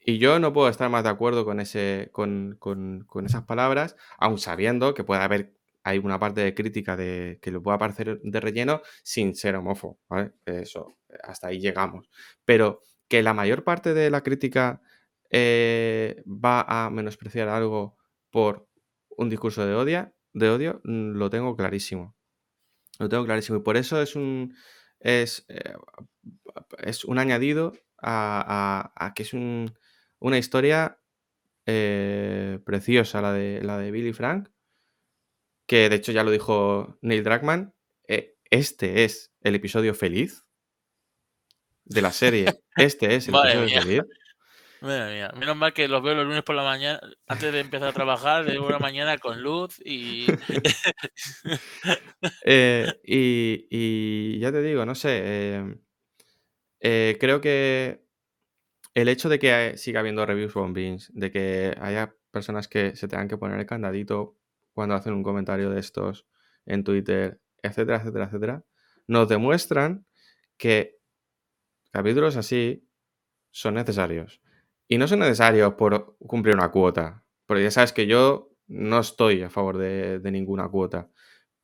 Y yo no puedo estar más de acuerdo con, esas palabras, aun sabiendo que puede haber hay una parte de crítica de que le pueda parecer de relleno sin ser homófobo. Eso, hasta ahí llegamos. Pero que la mayor parte de la crítica eh, va a menospreciar algo por un discurso de, odia, de odio, mm, lo tengo clarísimo. Lo tengo clarísimo. Y por eso es un, es, eh, es un añadido a, que es una historia eh, preciosa la de, la de Billy Frank que de hecho ya lo dijo Neil Druckmann, eh, este es el episodio feliz de la serie. Este es el episodio feliz. Madre mía. Menos mal que los veo los lunes por la mañana, antes de empezar a trabajar, de una mañana con luz y... Eh, y, ya te digo, no sé, em, eh, creo que el hecho de que siga habiendo reviews Beans, de que haya personas que se tengan que poner el candadito cuando hacen un comentario de estos en Twitter, etcétera, etcétera, etcétera, nos demuestran que capítulos así son necesarios. Y no son necesarios por cumplir una cuota. Porque ya sabes que yo no estoy a favor de, ninguna cuota.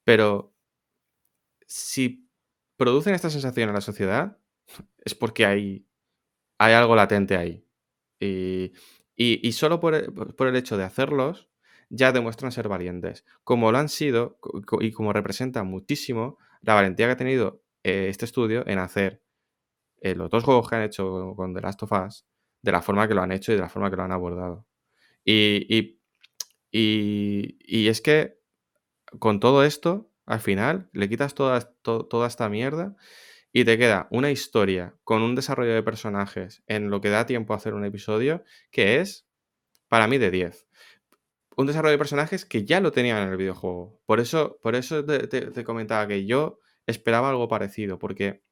Pero si producen esta sensación en la sociedad, es porque hay, hay algo latente ahí. Y, solo por el, hecho de hacerlos, ya demuestran ser valientes, como lo han sido y como representa muchísimo la valentía que ha tenido eh, este estudio en hacer eh, los dos juegos que han hecho con The Last of Us de la forma que lo han hecho y de la forma que lo han abordado. Y, Y, y es que con todo esto, al final, le quitas toda, to- toda esta mierda y te queda una historia con un desarrollo de personajes en lo que da tiempo a hacer un episodio que es, para mí, de 10. Un desarrollo de personajes que ya lo tenían en el videojuego. Por eso, por eso te comentaba que yo esperaba algo parecido, porque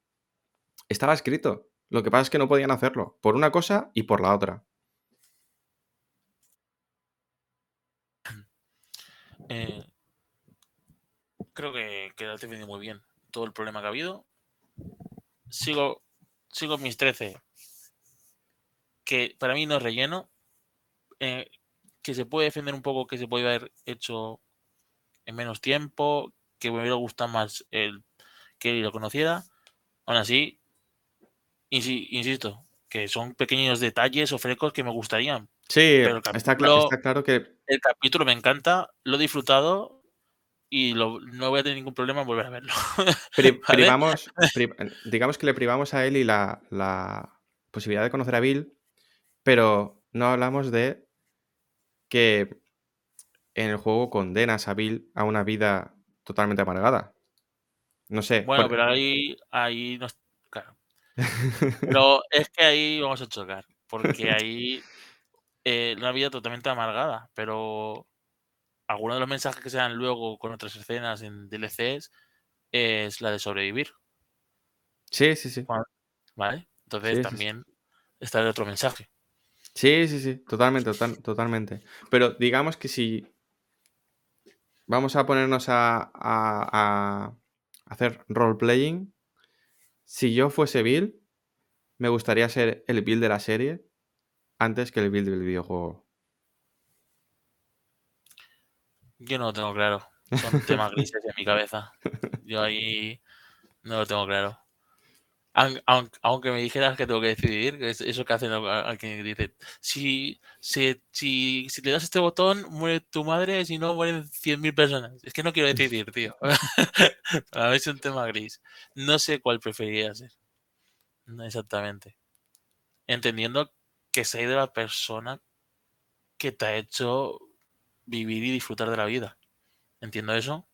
estaba escrito. Lo que pasa es que no podían hacerlo, por una cosa y por la otra. Eh, creo que, que has defendido muy bien todo el problema que ha habido. Sigo, sigo mis 13, que para mí no es relleno, eh, que se puede defender un poco, que se puede haber hecho en menos tiempo, que me hubiera gustado más el que lo conociera. Aún así, insisto, que son pequeños detalles o frecos que me gustarían. Sí, Pero está, claro que el capítulo me encanta, lo he disfrutado y lo- no voy a tener ningún problema en volver a verlo. pri- ¿Vale? privamos, pri- digamos que le privamos a Ellie la, la posibilidad de conocer a Bill, pero no hablamos de que en el juego condenas a Bill a una vida totalmente amargada. No sé. Bueno, por- pero ahí, ahí no, claro. Pero es que ahí vamos a chocar, porque ahí eh, una vida totalmente amargada, pero algunos de los mensajes que se dan luego con otras escenas en DLCs es la de sobrevivir, sí, sí, sí. ¿vale? Entonces Sí, sí, sí. también está el otro mensaje. Sí, sí, sí. Totalmente, total- totalmente. Pero digamos que si vamos a ponernos a, a- a hacer role-playing, si yo fuese Bill, me gustaría ser el Bill de la serie antes que el Bill del videojuego. Yo no lo tengo claro. Son temas grises en mi cabeza. Yo ahí no lo tengo claro. Aun- aun- Aunque me dijeras que tengo que decidir, que es eso que hacen a, a quien dice, si, si, si, si le das este botón, muere tu madre, si no, mueren 100.000 personas. Es que no quiero decidir, tío. Para mí es un tema gris. No sé cuál preferiría ser. Exactamente. Entendiendo que soy de la persona que te ha hecho vivir y disfrutar de la vida. Entiendo eso,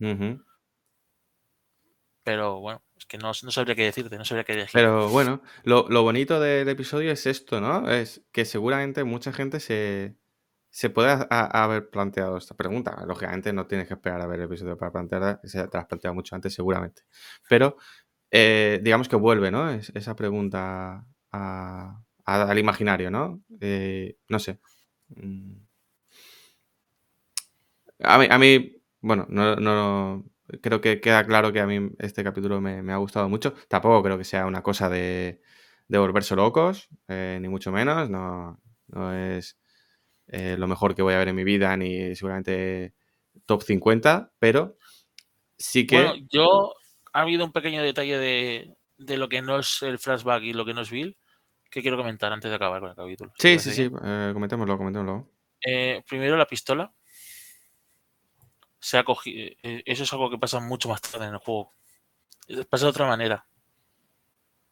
pero bueno, que no, no sabría qué decirte, no sabría qué elegir. Pero bueno, lo, lo bonito del episodio es esto, ¿no? Es que seguramente mucha gente se, se puede ha- ha- haber planteado esta pregunta. Lógicamente no tienes que esperar a ver el episodio para plantearla, se te has planteado mucho antes seguramente. Pero eh, digamos que vuelve, ¿no? Es- esa pregunta a- al imaginario, ¿no? Eh, no sé. Mm. A mí, a mí, bueno, no, no- creo que queda claro que a mí este capítulo me, me ha gustado mucho. Tampoco creo que sea una cosa de, de volverse locos, eh, ni mucho menos. No, no es eh, lo mejor que voy a ver en mi vida, ni seguramente top 50, pero sí que... Bueno, yo ha habido un pequeño detalle de, de lo que no es el flashback y lo que no es Bill que quiero comentar antes de acabar con el capítulo. sí, sí, sí, eh, comentémoslo, comentémoslo. Primero la pistola. Se ha cogido. eso es algo que pasa mucho más tarde en el juego. Eh, Pasa de otra manera.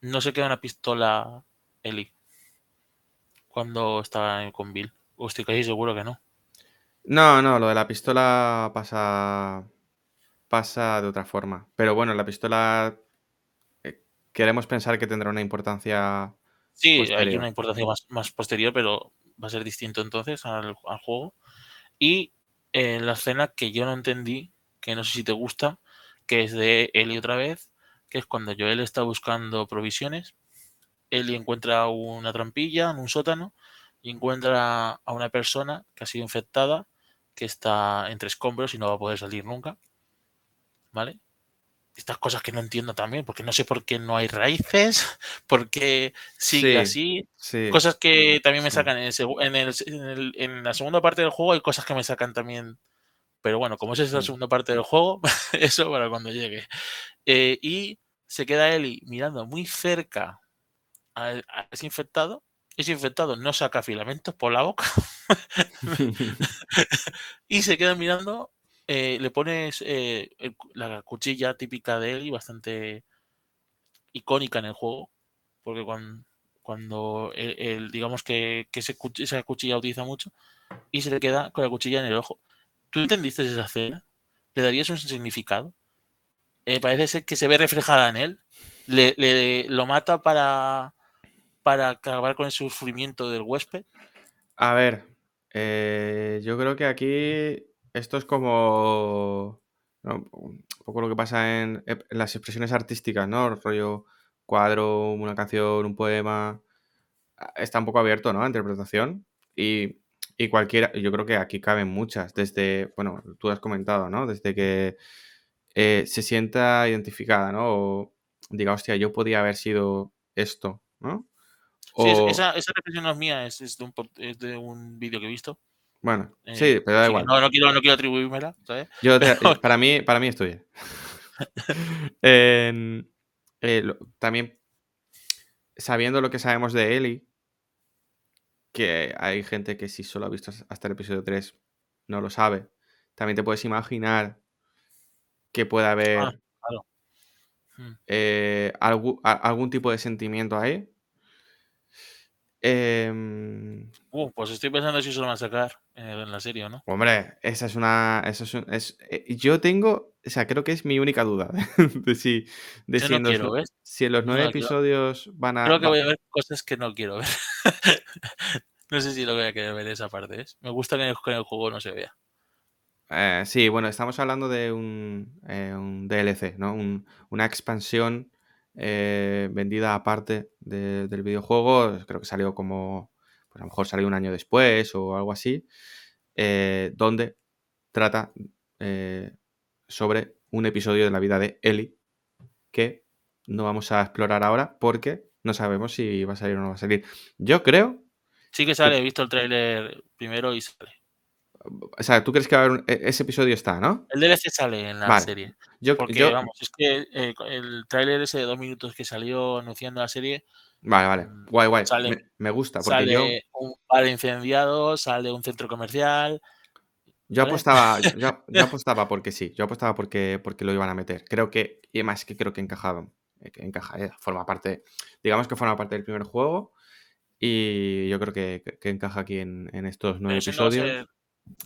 No se queda una pistola Ellie cuando estaba con Bill. O estoy casi seguro que no. No, no, lo de la pistola pasa pasa de otra forma. Pero bueno, la pistola eh, queremos pensar que tendrá una importancia Sí, hay una importancia más, más posterior, pero va a ser distinto entonces al, al juego. Y eh, la escena que yo no entendí, que no sé si te gusta, que es de Ellie otra vez, que es cuando Joel está buscando provisiones. Ellie encuentra una trampilla en un sótano y encuentra a una persona que ha sido infectada, que está entre escombros y no va a poder salir nunca. ¿Vale? Estas cosas que no entiendo también, porque no sé por qué no hay raíces, por qué sigue Sí, así. sí. Cosas que también me sacan en, el en, el- en el- en la segunda parte del juego, hay cosas que me sacan también. Pero bueno, como esa es la Mm. segunda parte del juego, eso para cuando llegue. Eh, y se queda Eli mirando muy cerca a, a ese infectado. Ese infectado no saca filamentos por la boca y se queda mirando. Eh, le pones eh, la cuchilla típica de Eli, bastante icónica en el juego, porque cuando, cuando el, el- digamos que, que esa cuchilla utiliza mucho, y se le queda con la cuchilla en el ojo. ¿Tú entendiste esa escena? ¿Le darías un significado? Eh, parece ser que se ve reflejada en él. Le, lo mata para, para acabar con el sufrimiento del huésped. A ver, yo creo que aquí esto es como ¿no? un poco lo que pasa en, en las expresiones artísticas, ¿no? Rollo cuadro, una canción, un poema. ah, Está un poco abierto, ¿no? A interpretación. Y, y cualquiera, yo creo que aquí caben muchas. Desde, bueno, tú has comentado, ¿no? Desde que eh, se sienta identificada, ¿no? O diga, hostia, yo podía haber sido esto, ¿no? Sí, esa, esa reflexión no es mía, es, es de un, es de un vídeo que he visto. Bueno, Eh, sí, pero da igual. no, no quiero, no quiero atribuírmela, ¿sabes? Yo Pero- para mí, para mí estoy bien. En- eh, lo- también sabiendo lo que sabemos de Ellie, que hay gente que si solo ha visto hasta el episodio 3 no lo sabe, también te puedes imaginar que puede haber Ah, claro. Mm. eh, algu- a- algún tipo de sentimiento ahí. Em, Uh, pues estoy pensando si se lo van a sacar eh, en la serie o no. Hombre, esa es una. Esa es un- es- eh, yo tengo. O sea, creo que es mi única duda. De si, de si no en los, quiero, nu- ¿ves? si en los Yo nueve no episodios van a. Creo que voy a ver cosas que no quiero ver. no sé si lo voy a querer ver esa parte. Me gusta que en el, que en el juego no se vea. eh, sí, bueno, estamos hablando de un, un DLC, ¿no? Un- una expansión eh, vendida aparte de- del videojuego. Creo que salió como. Pues a lo mejor salió un año después o algo así. eh, donde trata eh, sobre un episodio de la vida de Ellie que no vamos a explorar ahora porque no sabemos si va a salir o no va a salir. Yo creo, Sí que sale, he visto el tráiler primero y sale. O sea, tú crees que va a haber un- e- ese episodio está, ¿no? El DLC sale en la Vale. serie. Yo, Porque, yo- vamos, es que eh, el tráiler ese de dos minutos que salió anunciando la serie, vale, vale, mm, guay, guay, sale- me, me gusta porque sale yo, un bar incendiado, sale un centro comercial. yo ¿vale? apostaba, yo, yo apostaba porque sí, yo apostaba porque, porque lo iban a meter. Creo que, y además que creo que encajaban, eh, que encaja, eh, forma parte, digamos que forma parte del primer juego y yo creo que, que- encaja aquí en, en estos nueve no,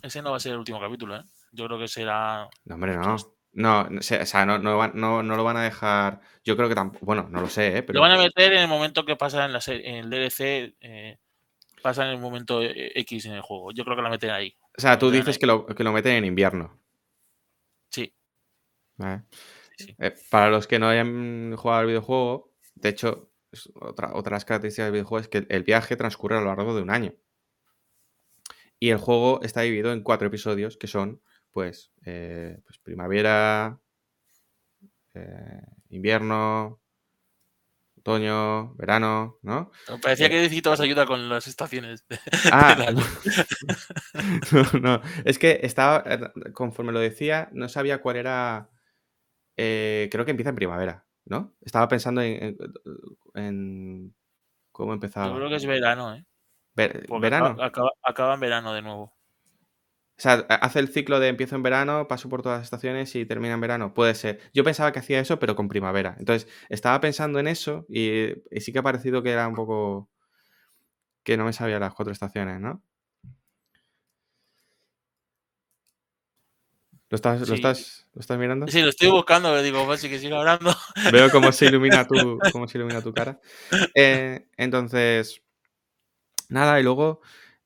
ese no va a ser el último capítulo, ¿eh? Yo creo que será. No, hombre, no. No, o sea, no, no, no, no lo van a dejar. Yo creo que tampoco. Bueno, no lo sé, ¿eh? Pero. Lo van a meter en el momento que pasa en la serie, en el DLC, eh, pasa en el momento eh, X en el juego. Yo creo que la meten ahí. o sea, tú dices que lo, que lo meten en invierno. Sí, ¿vale? sí, sí. Eh, para los que no hayan jugado al videojuego, de hecho, es otra, otras características del videojuego es que el viaje transcurre a lo largo de un año. Y el juego está dividido en cuatro episodios que son, pues, eh, pues primavera, eh, invierno, otoño, verano, ¿no? Parecía Eh, que necesitabas ayuda con las estaciones. Ah, no, no, es que estaba, conforme lo decía, no sabía cuál era, eh, creo que empieza en primavera, ¿no? Estaba pensando en, en- en cómo Yo empezaba. creo que es verano, ¿eh? Ver- ¿Verano? acaba, acaba- acaba en verano de nuevo. O sea, hace el ciclo de empiezo en verano, paso por todas las estaciones y termina en verano. Puede ser. Yo pensaba que hacía eso, pero con primavera. Entonces, estaba pensando en eso y, y sí que ha parecido que era un poco... que no me sabía las cuatro estaciones, ¿no? ¿Lo estás, Sí. ¿lo estás, ¿lo estás mirando? Sí, lo estoy buscando, pero digo, pues sí que sigue hablando. Veo cómo se ilumina tu, cómo se ilumina tu cara. Eh, entonces, nada, y luego,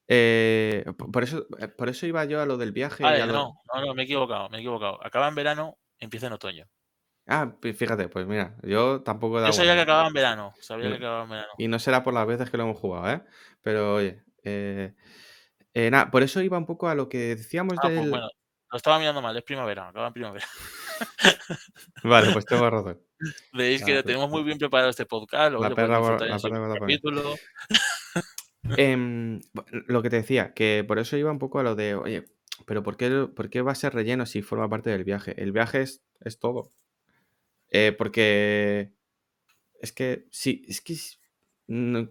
eh, por, eso, eh, por eso iba yo a lo del viaje. y Vale, a lo- no, no, no, me he equivocado, me he equivocado. Acaba en verano, empieza en otoño. Ah, fíjate, pues mira, yo tampoco he Yo dado sabía que acababa en verano, sabía que acababa en verano. Y no será por las veces que lo hemos jugado, ¿eh? Pero oye, eh, eh, nada, por eso iba un poco a lo que decíamos Ah, pues del... bueno, lo estaba mirando mal, es primavera, acaba en primavera. Vale, pues tengo razón. Veis Ah, que pues- tenemos muy bien preparado este podcast, luego La perra en la perra capítulo. Em, lo que te decía, que por eso iba un poco a lo de, oye, pero ¿por qué, por qué va a ser relleno si forma parte del viaje? El viaje es, es todo. Eh, porque es que sí, es que mm,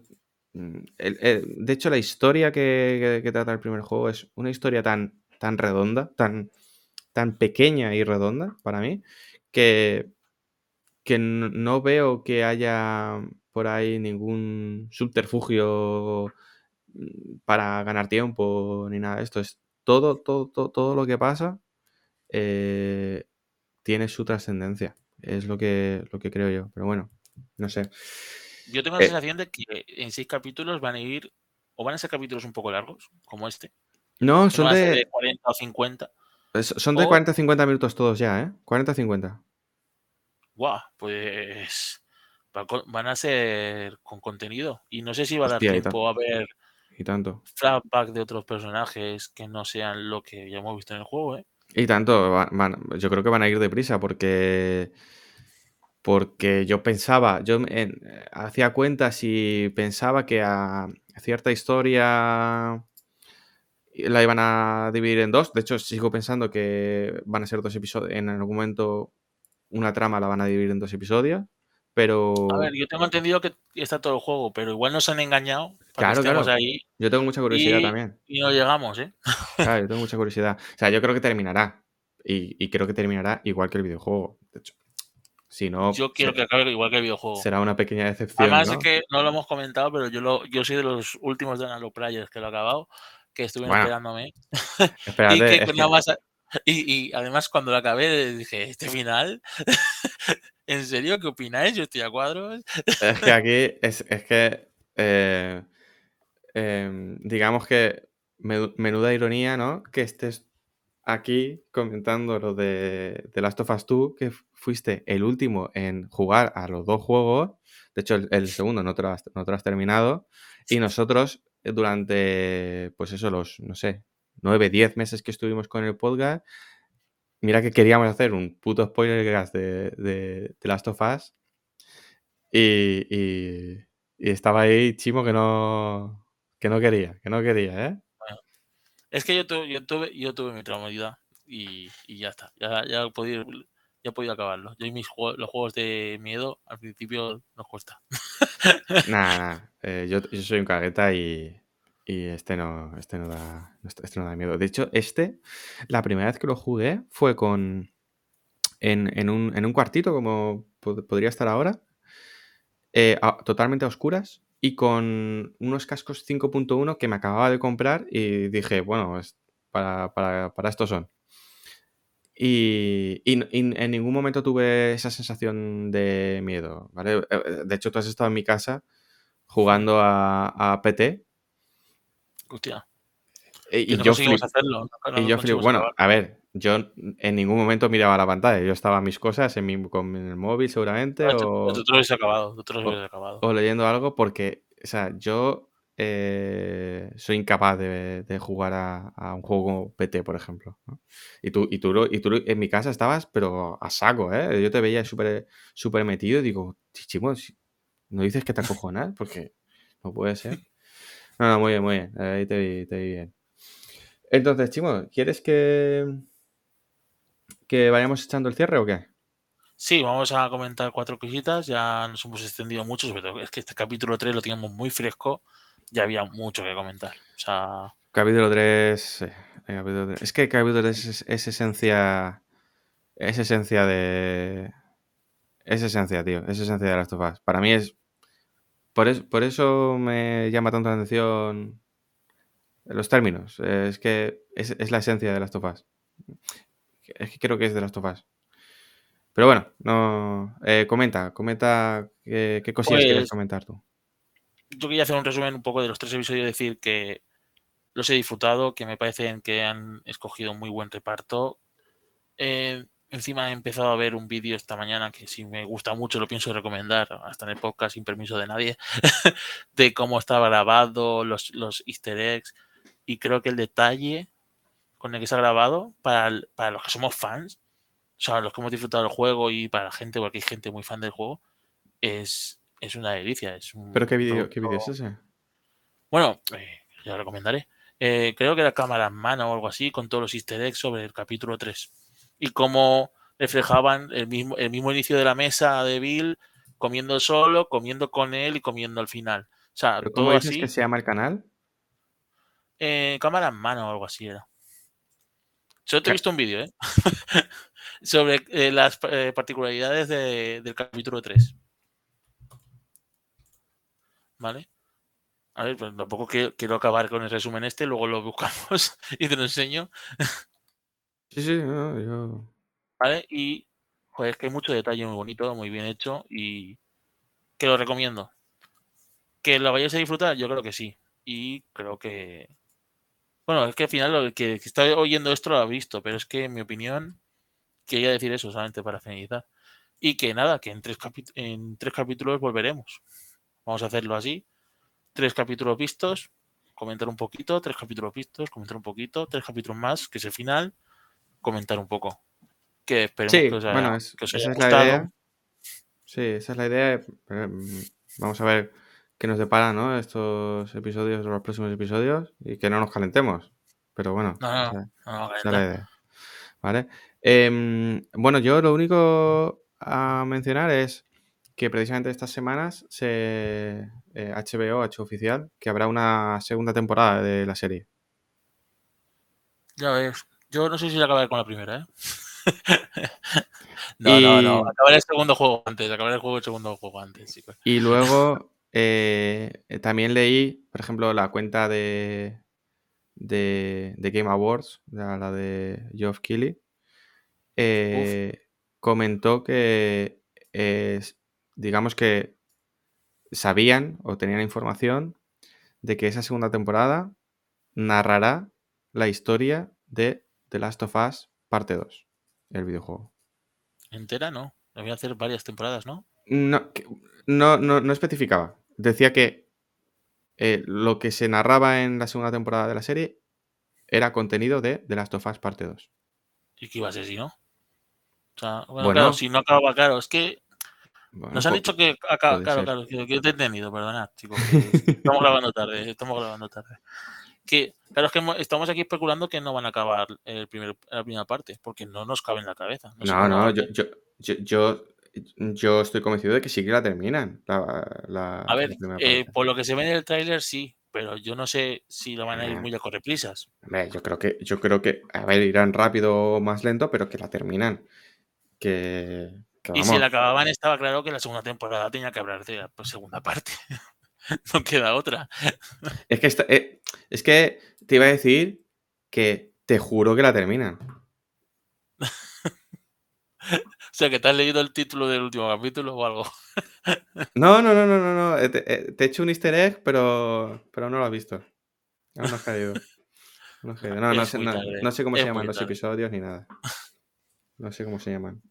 de hecho la historia que, que- trata el primer juego es una historia tan, tan redonda, tan, tan pequeña y redonda para mí, que, que no veo que haya por ahí ningún subterfugio mm, para ganar tiempo ni nada de esto. Es todo, todo, todo, todo lo que pasa eh, tiene su trascendencia. Es lo que, lo que creo yo. Pero bueno, no sé. Yo tengo la Eh, sensación de que en seis capítulos van a ir, o van a ser capítulos un poco largos, como este. no, que son a de, de 40 o 50. es- son de o- 40-50 minutos todos ya, ¿eh? 40-50. Guau, pues va con- van a ser con contenido. Y no sé si va a dar Hostia, tiempo a ver Y tanto. flashback de otros personajes que no sean lo que ya hemos visto en el juego, ¿eh? Y tanto, van- yo creo que van a ir deprisa porque, porque yo pensaba, yo en- eh, hacía cuentas y pensaba que a cierta historia la iban a dividir en dos. De hecho, sigo pensando que van a ser dos episodios. En algún momento una trama la van a dividir en dos episodios. Pero A ver, yo tengo entendido que está todo el juego, pero igual nos han engañado para Claro, que claro. ahí yo tengo mucha curiosidad y, también. y no llegamos, ¿eh? Claro, yo tengo mucha curiosidad. O sea, yo creo que terminará. Y, y creo que terminará igual que el videojuego. De hecho, si no, Yo quiero que acabe igual que el videojuego. será una pequeña decepción. Además ¿no? es que no lo hemos comentado, pero yo lo, yo soy de los últimos de Halo Players que lo he acabado, que estuvieron Bueno, esperándome. Espérate, y que es a- y, y además cuando lo acabé dije, este final, ¿en serio? ¿Qué opináis? Yo estoy a cuadros. Es que aquí es, es que, eh, em, digamos que me- menuda ironía, ¿no? Que estés aquí comentando lo de, de Last of Us 2, que fuiste el último en jugar a los dos juegos. De hecho, el, el segundo no te, lo has, no te lo has terminado. Y nosotros, eh, durante, pues eso, los, no sé, nueve, diez meses que estuvimos con el podcast, mira que queríamos hacer un puto spoiler de, de, de Last of Us. Y, y- y estaba ahí Chimo que no, que no quería, que no quería, ¿eh? Es que yo tuve, yo tuve, yo tuve mi traumatidad y, y ya está. Ya, ya, he podido, ya he podido acabarlo. Yo y mis juegos, los juegos de miedo al principio nos cuesta. Nada, nada. eh, yo, yo soy un cagueta y, y este no, este no da, este no da miedo. De hecho, este, la primera vez que lo jugué fue con en, en un, en un cuartito, como pod- podría estar ahora, eh, totalmente a oscuras y con unos cascos 5.1 que me acababa de comprar y dije, bueno, para, para, para esto son. Y, y y en ningún momento tuve esa sensación de miedo, ¿vale? Eh, eh, De hecho, tú has estado en mi casa jugando a, a PT Hostia, e- que y no yo flip- hacerlo. no- y yo flip- bueno, a ver, yo en ningún momento miraba la pantalla. Yo estaba mis cosas en mi, con el móvil seguramente Ah, tú- o, tú lo habéis acabado. Tú lo o- acabado. o leyendo algo porque, o sea, yo eh, soy incapaz de, de jugar a, a un juego como PT, por ejemplo. ¿no? Y, tú, y, tú, y tú en mi casa estabas, pero a saco, ¿eh? Yo te veía súper súper metido y digo, Chimo, si- ¿no dices que te acojonas? Porque no puede ser. No, no, muy bien, muy bien. Ahí te vi, te vi bien. Entonces, Chimo, ¿quieres que, que vayamos echando el cierre o qué? Sí, vamos a comentar cuatro cositas. Ya nos hemos extendido mucho, sobre todo es que este capítulo 3 lo teníamos muy fresco. Ya había mucho que comentar. O sea, Capítulo 3. Es que el capítulo 3 es, es esencia. Es esencia de. Es esencia, tío. Es esencia de las of Us. Para mí es. Por, es- por eso me llama tanto la atención los términos. Es que es, es la esencia de las of Us. Es que creo que es de las of Us. Pero bueno, no. eh, comenta, comenta qué, qué cosillas quieres Pues- comentar tú. yo quería hacer un resumen un poco de los tres episodios, decir que los he disfrutado, que me parecen que han escogido un muy buen reparto. Eh, encima he empezado a ver un vídeo esta mañana que si me gusta mucho lo pienso recomendar, hasta en el podcast sin permiso de nadie, de cómo estaba grabado, los, los easter eggs, y creo que el detalle con el que se ha grabado, para, el- para los que somos fans, o sea, los que hemos disfrutado del juego y para la gente, porque hay gente muy fan del juego, es, es una delicia. Es un ¿Pero qué vídeo es ese? bueno, eh, ya lo recomendaré. Eh, creo que era cámara en mano o algo así, con todos los easter eggs sobre el capítulo 3. Y cómo reflejaban el mismo, el mismo inicio de la mesa de Bill, comiendo solo, comiendo con él y comiendo al final. O sea, ¿Pero ¿Cómo todo dices así. que se llama el canal? eh, cámara en mano o algo así era. Solo te he visto un vídeo, ¿eh? sobre eh, las eh, particularidades de- del capítulo 3. ¿Vale? A ver, pues tampoco quiero, quiero acabar con el resumen este, luego lo buscamos y te lo enseño. Sí, sí, no, yo... ¿Vale? Y joder, es que hay mucho detalle muy bonito, muy bien hecho y que lo recomiendo. ¿Que lo vayáis a disfrutar? Yo creo que sí. Y creo que. Bueno, es que al final el que, está oyendo esto lo ha visto, pero es que en mi opinión quería decir eso solamente para finalizar. Y que nada, que en tres, en tres capítulos volveremos. Vamos a hacerlo así. Tres capítulos vistos, comentar un poquito, tres capítulos vistos, comentar un poquito, tres capítulos más, que es el final, comentar un poco. Que esperemos Sí, que os haya, bueno, es- que os esa haya es la gustado. idea. Sí, esa es la idea. eh, Vamos a ver qué nos depara, ¿no? Estos episodios, los próximos episodios, y que no nos calentemos. Pero bueno, No, no, no, esa es la idea. ¿Vale? Em, bueno, yo lo único a mencionar es que precisamente estas semanas se, eh, HBO ha hecho oficial que habrá una segunda temporada de la serie. Ya ves. Yo no sé si acabaré con la primera, ¿eh? no, no, no. Acabaré el segundo juego antes. Acabaré el juego el segundo juego antes, chicos. Y luego eh, también leí, por ejemplo, la cuenta de, de, de Game Awards, la, la de Geoff Keighley, eh, comentó que eh, digamos que sabían o tenían información de que esa segunda temporada narrará la historia de The Last of Us parte 2, el videojuego. Entera, no. Me voy a hacer varias temporadas, ¿no? No, no, no, no especificaba. Decía que eh, lo que se narraba en la segunda temporada de la serie era contenido de The Last of Us parte 2. ¿Y qué iba a ser si no? O sea, bueno, Bueno. claro, si no acababa, claro. Es que Bueno, nos han dicho que acaba. Claro, ser. claro, que, que te he entendido, perdonad, chicos. que estamos grabando tarde, estamos grabando tarde. Que, claro, es que estamos aquí especulando que no van a acabar el primer, la primera parte, porque no nos cabe en la cabeza. No, no, yo, yo, yo, yo, yo estoy convencido de que sí que la terminan. La, la- A ver, la eh, por lo que se ve en el tráiler, sí, pero yo no sé si lo van a ir Ah. muy a correprisas. Yo creo que, yo creo que, a ver, irán rápido o más lento, pero que la terminan. Que, que Y si la acababan, estaba claro que la segunda temporada tenía que hablar de la segunda parte. no queda otra. Es que, esta- eh, es que te iba a decir que te juro que la terminan. O sea, que te has leído el título del último capítulo o algo. No, no, no, no, no, no. eh, Te, eh, te he hecho un easter egg, pero, pero no lo has visto. Aún no has caído. No, sé, no, cómo se llaman los episodios ni nada. No sé cómo se llaman.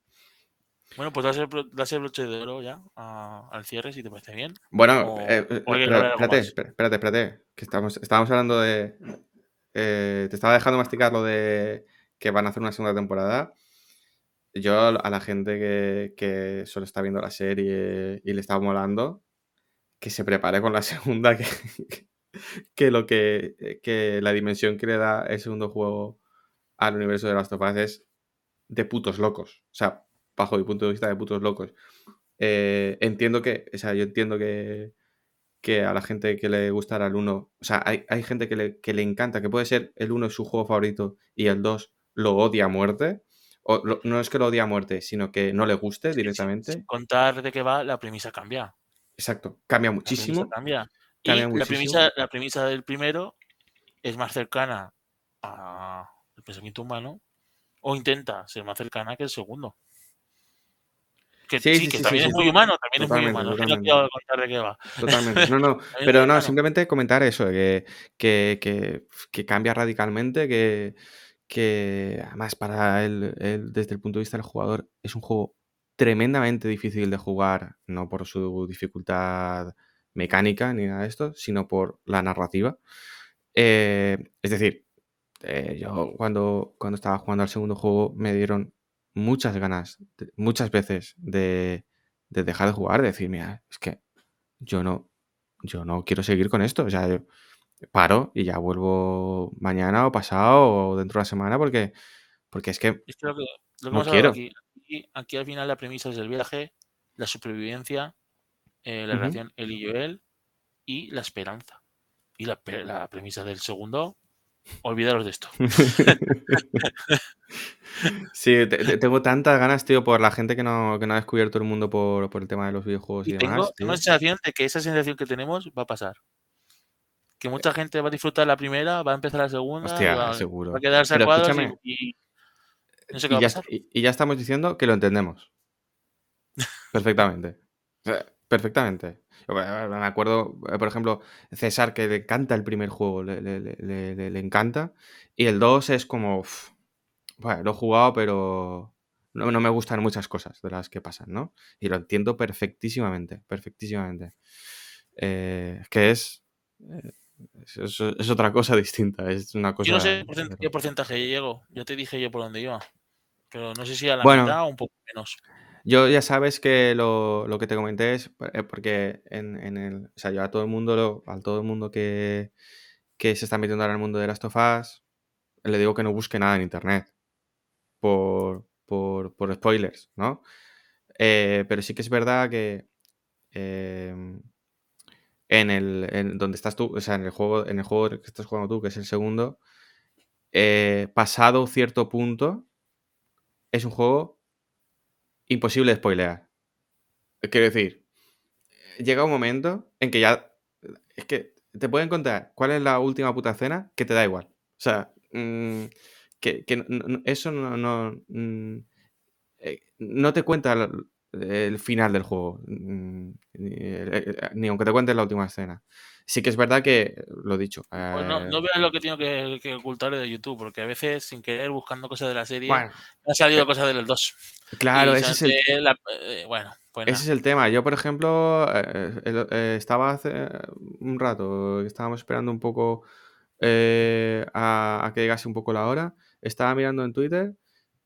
Bueno, pues das el, bro- das el broche de oro ya a- al cierre, si te parece bien. Bueno, O- eh, eh, o espérate, espérate, espérate, Que estamos, estábamos hablando de. eh, te estaba dejando masticar lo de que van a hacer una segunda temporada. Yo a la gente que, que solo está viendo la serie y le está molando, que se prepare con la segunda, que, que lo que, que la dimensión que le da el segundo juego al universo de Last of Us es de putos locos. O sea, bajo mi punto de vista, de putos locos. Eh, entiendo que, o sea, yo entiendo que, que a la gente que le gustará el 1, o sea, hay, hay gente que le, que le encanta, que puede ser el 1 su juego favorito y el 2 lo odia a muerte. O lo- no es que lo odia a muerte, sino que no le guste directamente. Sin contar de qué va, la premisa cambia. Exacto, cambia muchísimo. cambia. Y cambia la muchísimo. premisa, la premisa del primero es más cercana al pensamiento humano o intenta ser más cercana que el segundo. Que Sí, sí, sí, que también es muy humano, también es muy Totalmente, humano. Que no totalmente. quiero contar de qué va. Totalmente. No, no, pero no, simplemente comentar eso, que, que, que, que cambia radicalmente, que, que además para él, él, desde el punto de vista del jugador, es un juego tremendamente difícil de jugar, no por su dificultad mecánica ni nada de esto, sino por la narrativa. Eh, es decir, eh, yo cuando, cuando estaba jugando al segundo juego me dieron muchas ganas, muchas veces, de, de dejar de jugar, de decir, mira, es que yo no, yo no quiero seguir con esto. O sea, yo paro y ya vuelvo mañana o pasado o dentro de la semana porque, porque es que Es que lo que, lo No quiero. aquí, aquí, aquí al final la premisa es el viaje, la supervivencia, eh, la relación él y Joel y la esperanza. Y la, la premisa del segundo, olvidaros de esto. sí, te- te- tengo tantas ganas, tío, por la gente que no, que no ha descubierto el mundo por, por el tema de los videojuegos y, Y tengo, demás, tengo la sensación de que esa sensación que tenemos va a pasar. que mucha gente va a disfrutar la primera, va a empezar la segunda, Hostia, va, seguro. va a quedarse a Pero cuadros escúchame, y, y no sé qué va y a ya, pasar. y- ya estamos diciendo que lo entendemos. Perfectamente. Perfectamente. Me acuerdo, eh, por ejemplo, César, que le encanta el primer juego, le, le- le- le- encanta. Y el 2 es como. Bueno, lo he jugado, pero no, no me gustan muchas cosas de las que pasan, ¿no? Y lo entiendo perfectísimamente, perfectísimamente. Eh, es que es, eh, es, es- otra cosa distinta, es una cosa... Yo no sé qué porcentaje llego, ya te dije yo por dónde iba, pero no sé si a la Bueno. mitad o un poco menos. Yo ya sabes que lo, lo que te comenté es eh, porque en, en el, o sea, yo a todo el mundo, lo- a todo el mundo que, que se está metiendo ahora en el mundo de Last of Us, le digo que no busque nada en internet por, por, por spoilers, ¿no? Eh, pero sí que es verdad que em, en el donde estás tú, o sea, en el juego, en el juego que estás jugando tú, que es el segundo, eh, pasado cierto punto, es un juego imposible de spoilear. Quiero decir, llega un momento en que ya. Es que te pueden contar cuál es la última puta cena que te da igual. O sea, mm, que, que no- eso no. No, mm, eh, no te cuenta el, el final del juego. mm, Ni, eh, ni aunque te cuentes la última escena. Sí que es verdad que, lo dicho. Pues no, eh, no veas lo que tengo que, que ocultar de YouTube, porque a veces sin querer buscando cosas de la serie bueno, han salido eh, cosas del 2. claro, Y ese es el, la- eh, bueno, pues Ese es el tema. Yo, por ejemplo, eh, eh, estaba hace un rato, estábamos esperando un poco eh, a, a que llegase un poco la hora. Estaba mirando en Twitter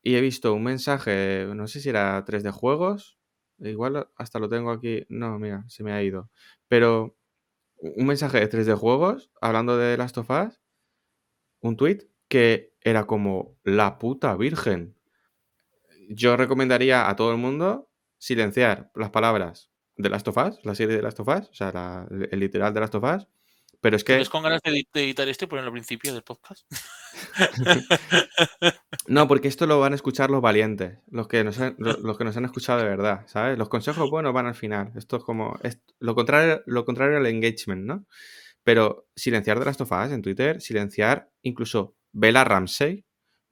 y he visto un mensaje, no sé si era 3D Juegos, igual hasta lo tengo aquí. No, mira, se me ha ido. Pero un mensaje de 3D Juegos hablando de Last of Us, un tweet que era como la puta virgen yo recomendaría a todo el mundo silenciar las palabras de Last of Us, la serie de Last of Us, o sea, el literal de Last of Us, pero es ¿Te ves que... con ganas de, edi- de editar esto y ponerlo al principio del podcast? No, porque esto lo van a escuchar los valientes, los que nos han, lo- los que nos han escuchado de verdad, ¿sabes? Los consejos buenos van al final. Esto es como... es lo, contrario, lo contrario al engagement, ¿no? Pero silenciar de Last of Us en Twitter, silenciar incluso Bella Ramsey,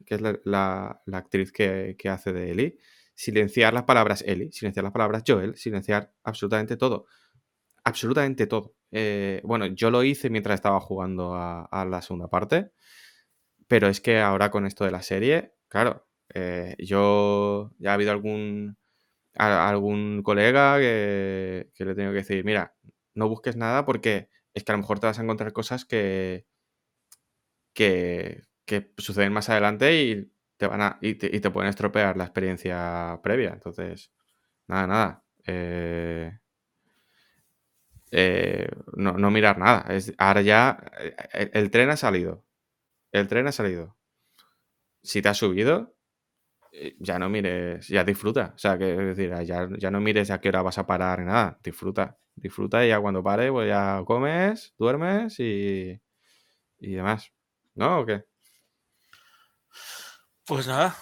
que es la, la- la actriz que, que hace de Ellie, silenciar las palabras Ellie, silenciar las palabras Joel, silenciar absolutamente todo. Absolutamente todo. Eh, bueno, yo lo hice mientras estaba jugando a, la segunda parte, pero es que ahora con esto de la serie, claro, eh, yo ya ha habido algún, algún colega que, que le tengo que decir, mira, no busques nada porque es que a lo mejor te vas a encontrar cosas que, que, que suceden más adelante y te van a y te, y te pueden estropear la experiencia previa. Entonces, nada, nada. eh, eh, no, no mirar nada. Ahora ya eh, el, el tren ha salido. El tren ha salido. Si te has subido, eh, ya no mires, ya disfruta. O sea, que es decir, ya, ya no mires a qué hora vas a parar ni nada. Disfruta. Disfruta y ya cuando pare, pues ya comes, duermes y, y demás. ¿No? ¿O qué? Pues nada,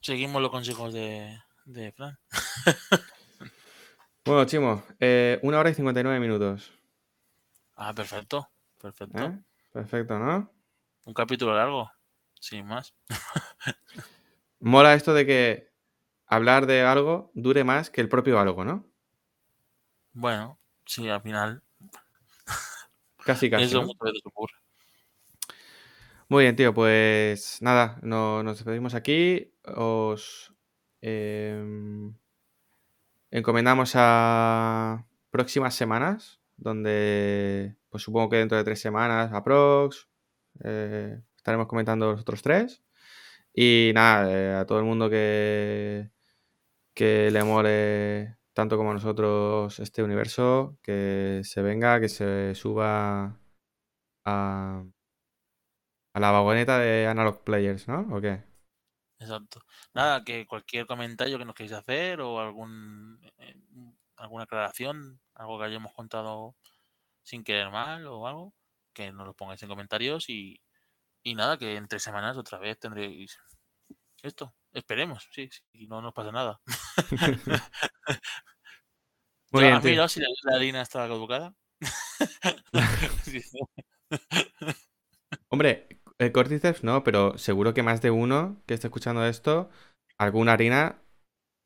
seguimos los consejos de, de Fran. Bueno, Chimo, eh, una hora y 59 minutos. Ah, perfecto, perfecto. ¿eh? Perfecto, ¿no? Un capítulo largo, sin más. Mola esto de que hablar de algo dure más que el propio algo, ¿no? Bueno, sí, al final Casi, casi. eso ¿no? muchas veces ocurre. Muy bien, tío, pues nada, no- nos despedimos aquí. Os em, encomendamos a próximas semanas, donde pues supongo que dentro de tres semanas, aprox, eh, estaremos comentando los otros tres. Y nada, eh, a todo el mundo que, que le mole tanto como a nosotros este universo, que se venga, que se suba a, a la vagoneta de Analog Players, ¿no? ¿O qué? Exacto. Nada, que cualquier comentario que nos queráis hacer o algún eh, alguna aclaración, algo que hayamos contado sin querer mal o algo, que nos lo pongáis en comentarios y, y nada, que en tres semanas otra vez tendréis esto. Esperemos, sí, sí, no nos pasa nada. Muy bien, ¿Has tío. mirado si la, la harina estaba caducada? Hombre, el Cordyceps no, pero seguro que más de uno que esté escuchando esto, alguna harina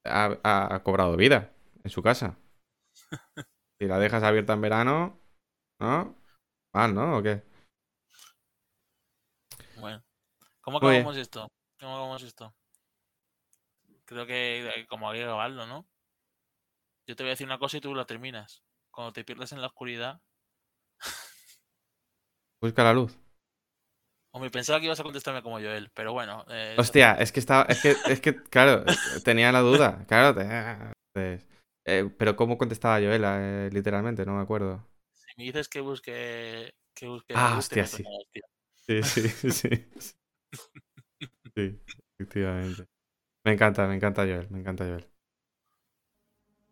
ha, ha cobrado vida en su casa. Si la dejas abierta en verano, ¿no? Mal, ¿no? ¿O qué? Bueno, ¿cómo acabamos esto? ¿Cómo acabamos esto? Creo que eh, como hay que acabarlo, ¿no? Yo te voy a decir una cosa y tú la terminas. Cuando te pierdas en la oscuridad. Busca la luz. Hombre, pensaba que ibas a contestarme como Joel, pero bueno. eh, Hostia, es que estaba. Es que, es que claro, tenía la duda. Claro, te- pues, eh, pero ¿cómo contestaba yo él? literalmente, no me acuerdo. Si me dices que busque. Que busque Ah, hostia, sí. Sí, sí, sí. Sí, efectivamente. Me encanta, me encanta Joel, me encanta Joel.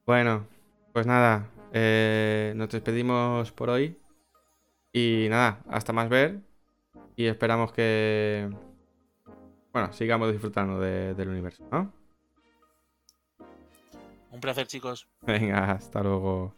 Bueno, pues nada, eh, nos despedimos por hoy. Y nada, hasta más ver. Y esperamos que. Bueno, sigamos disfrutando del universo, ¿no? Un placer, chicos. Venga, hasta luego.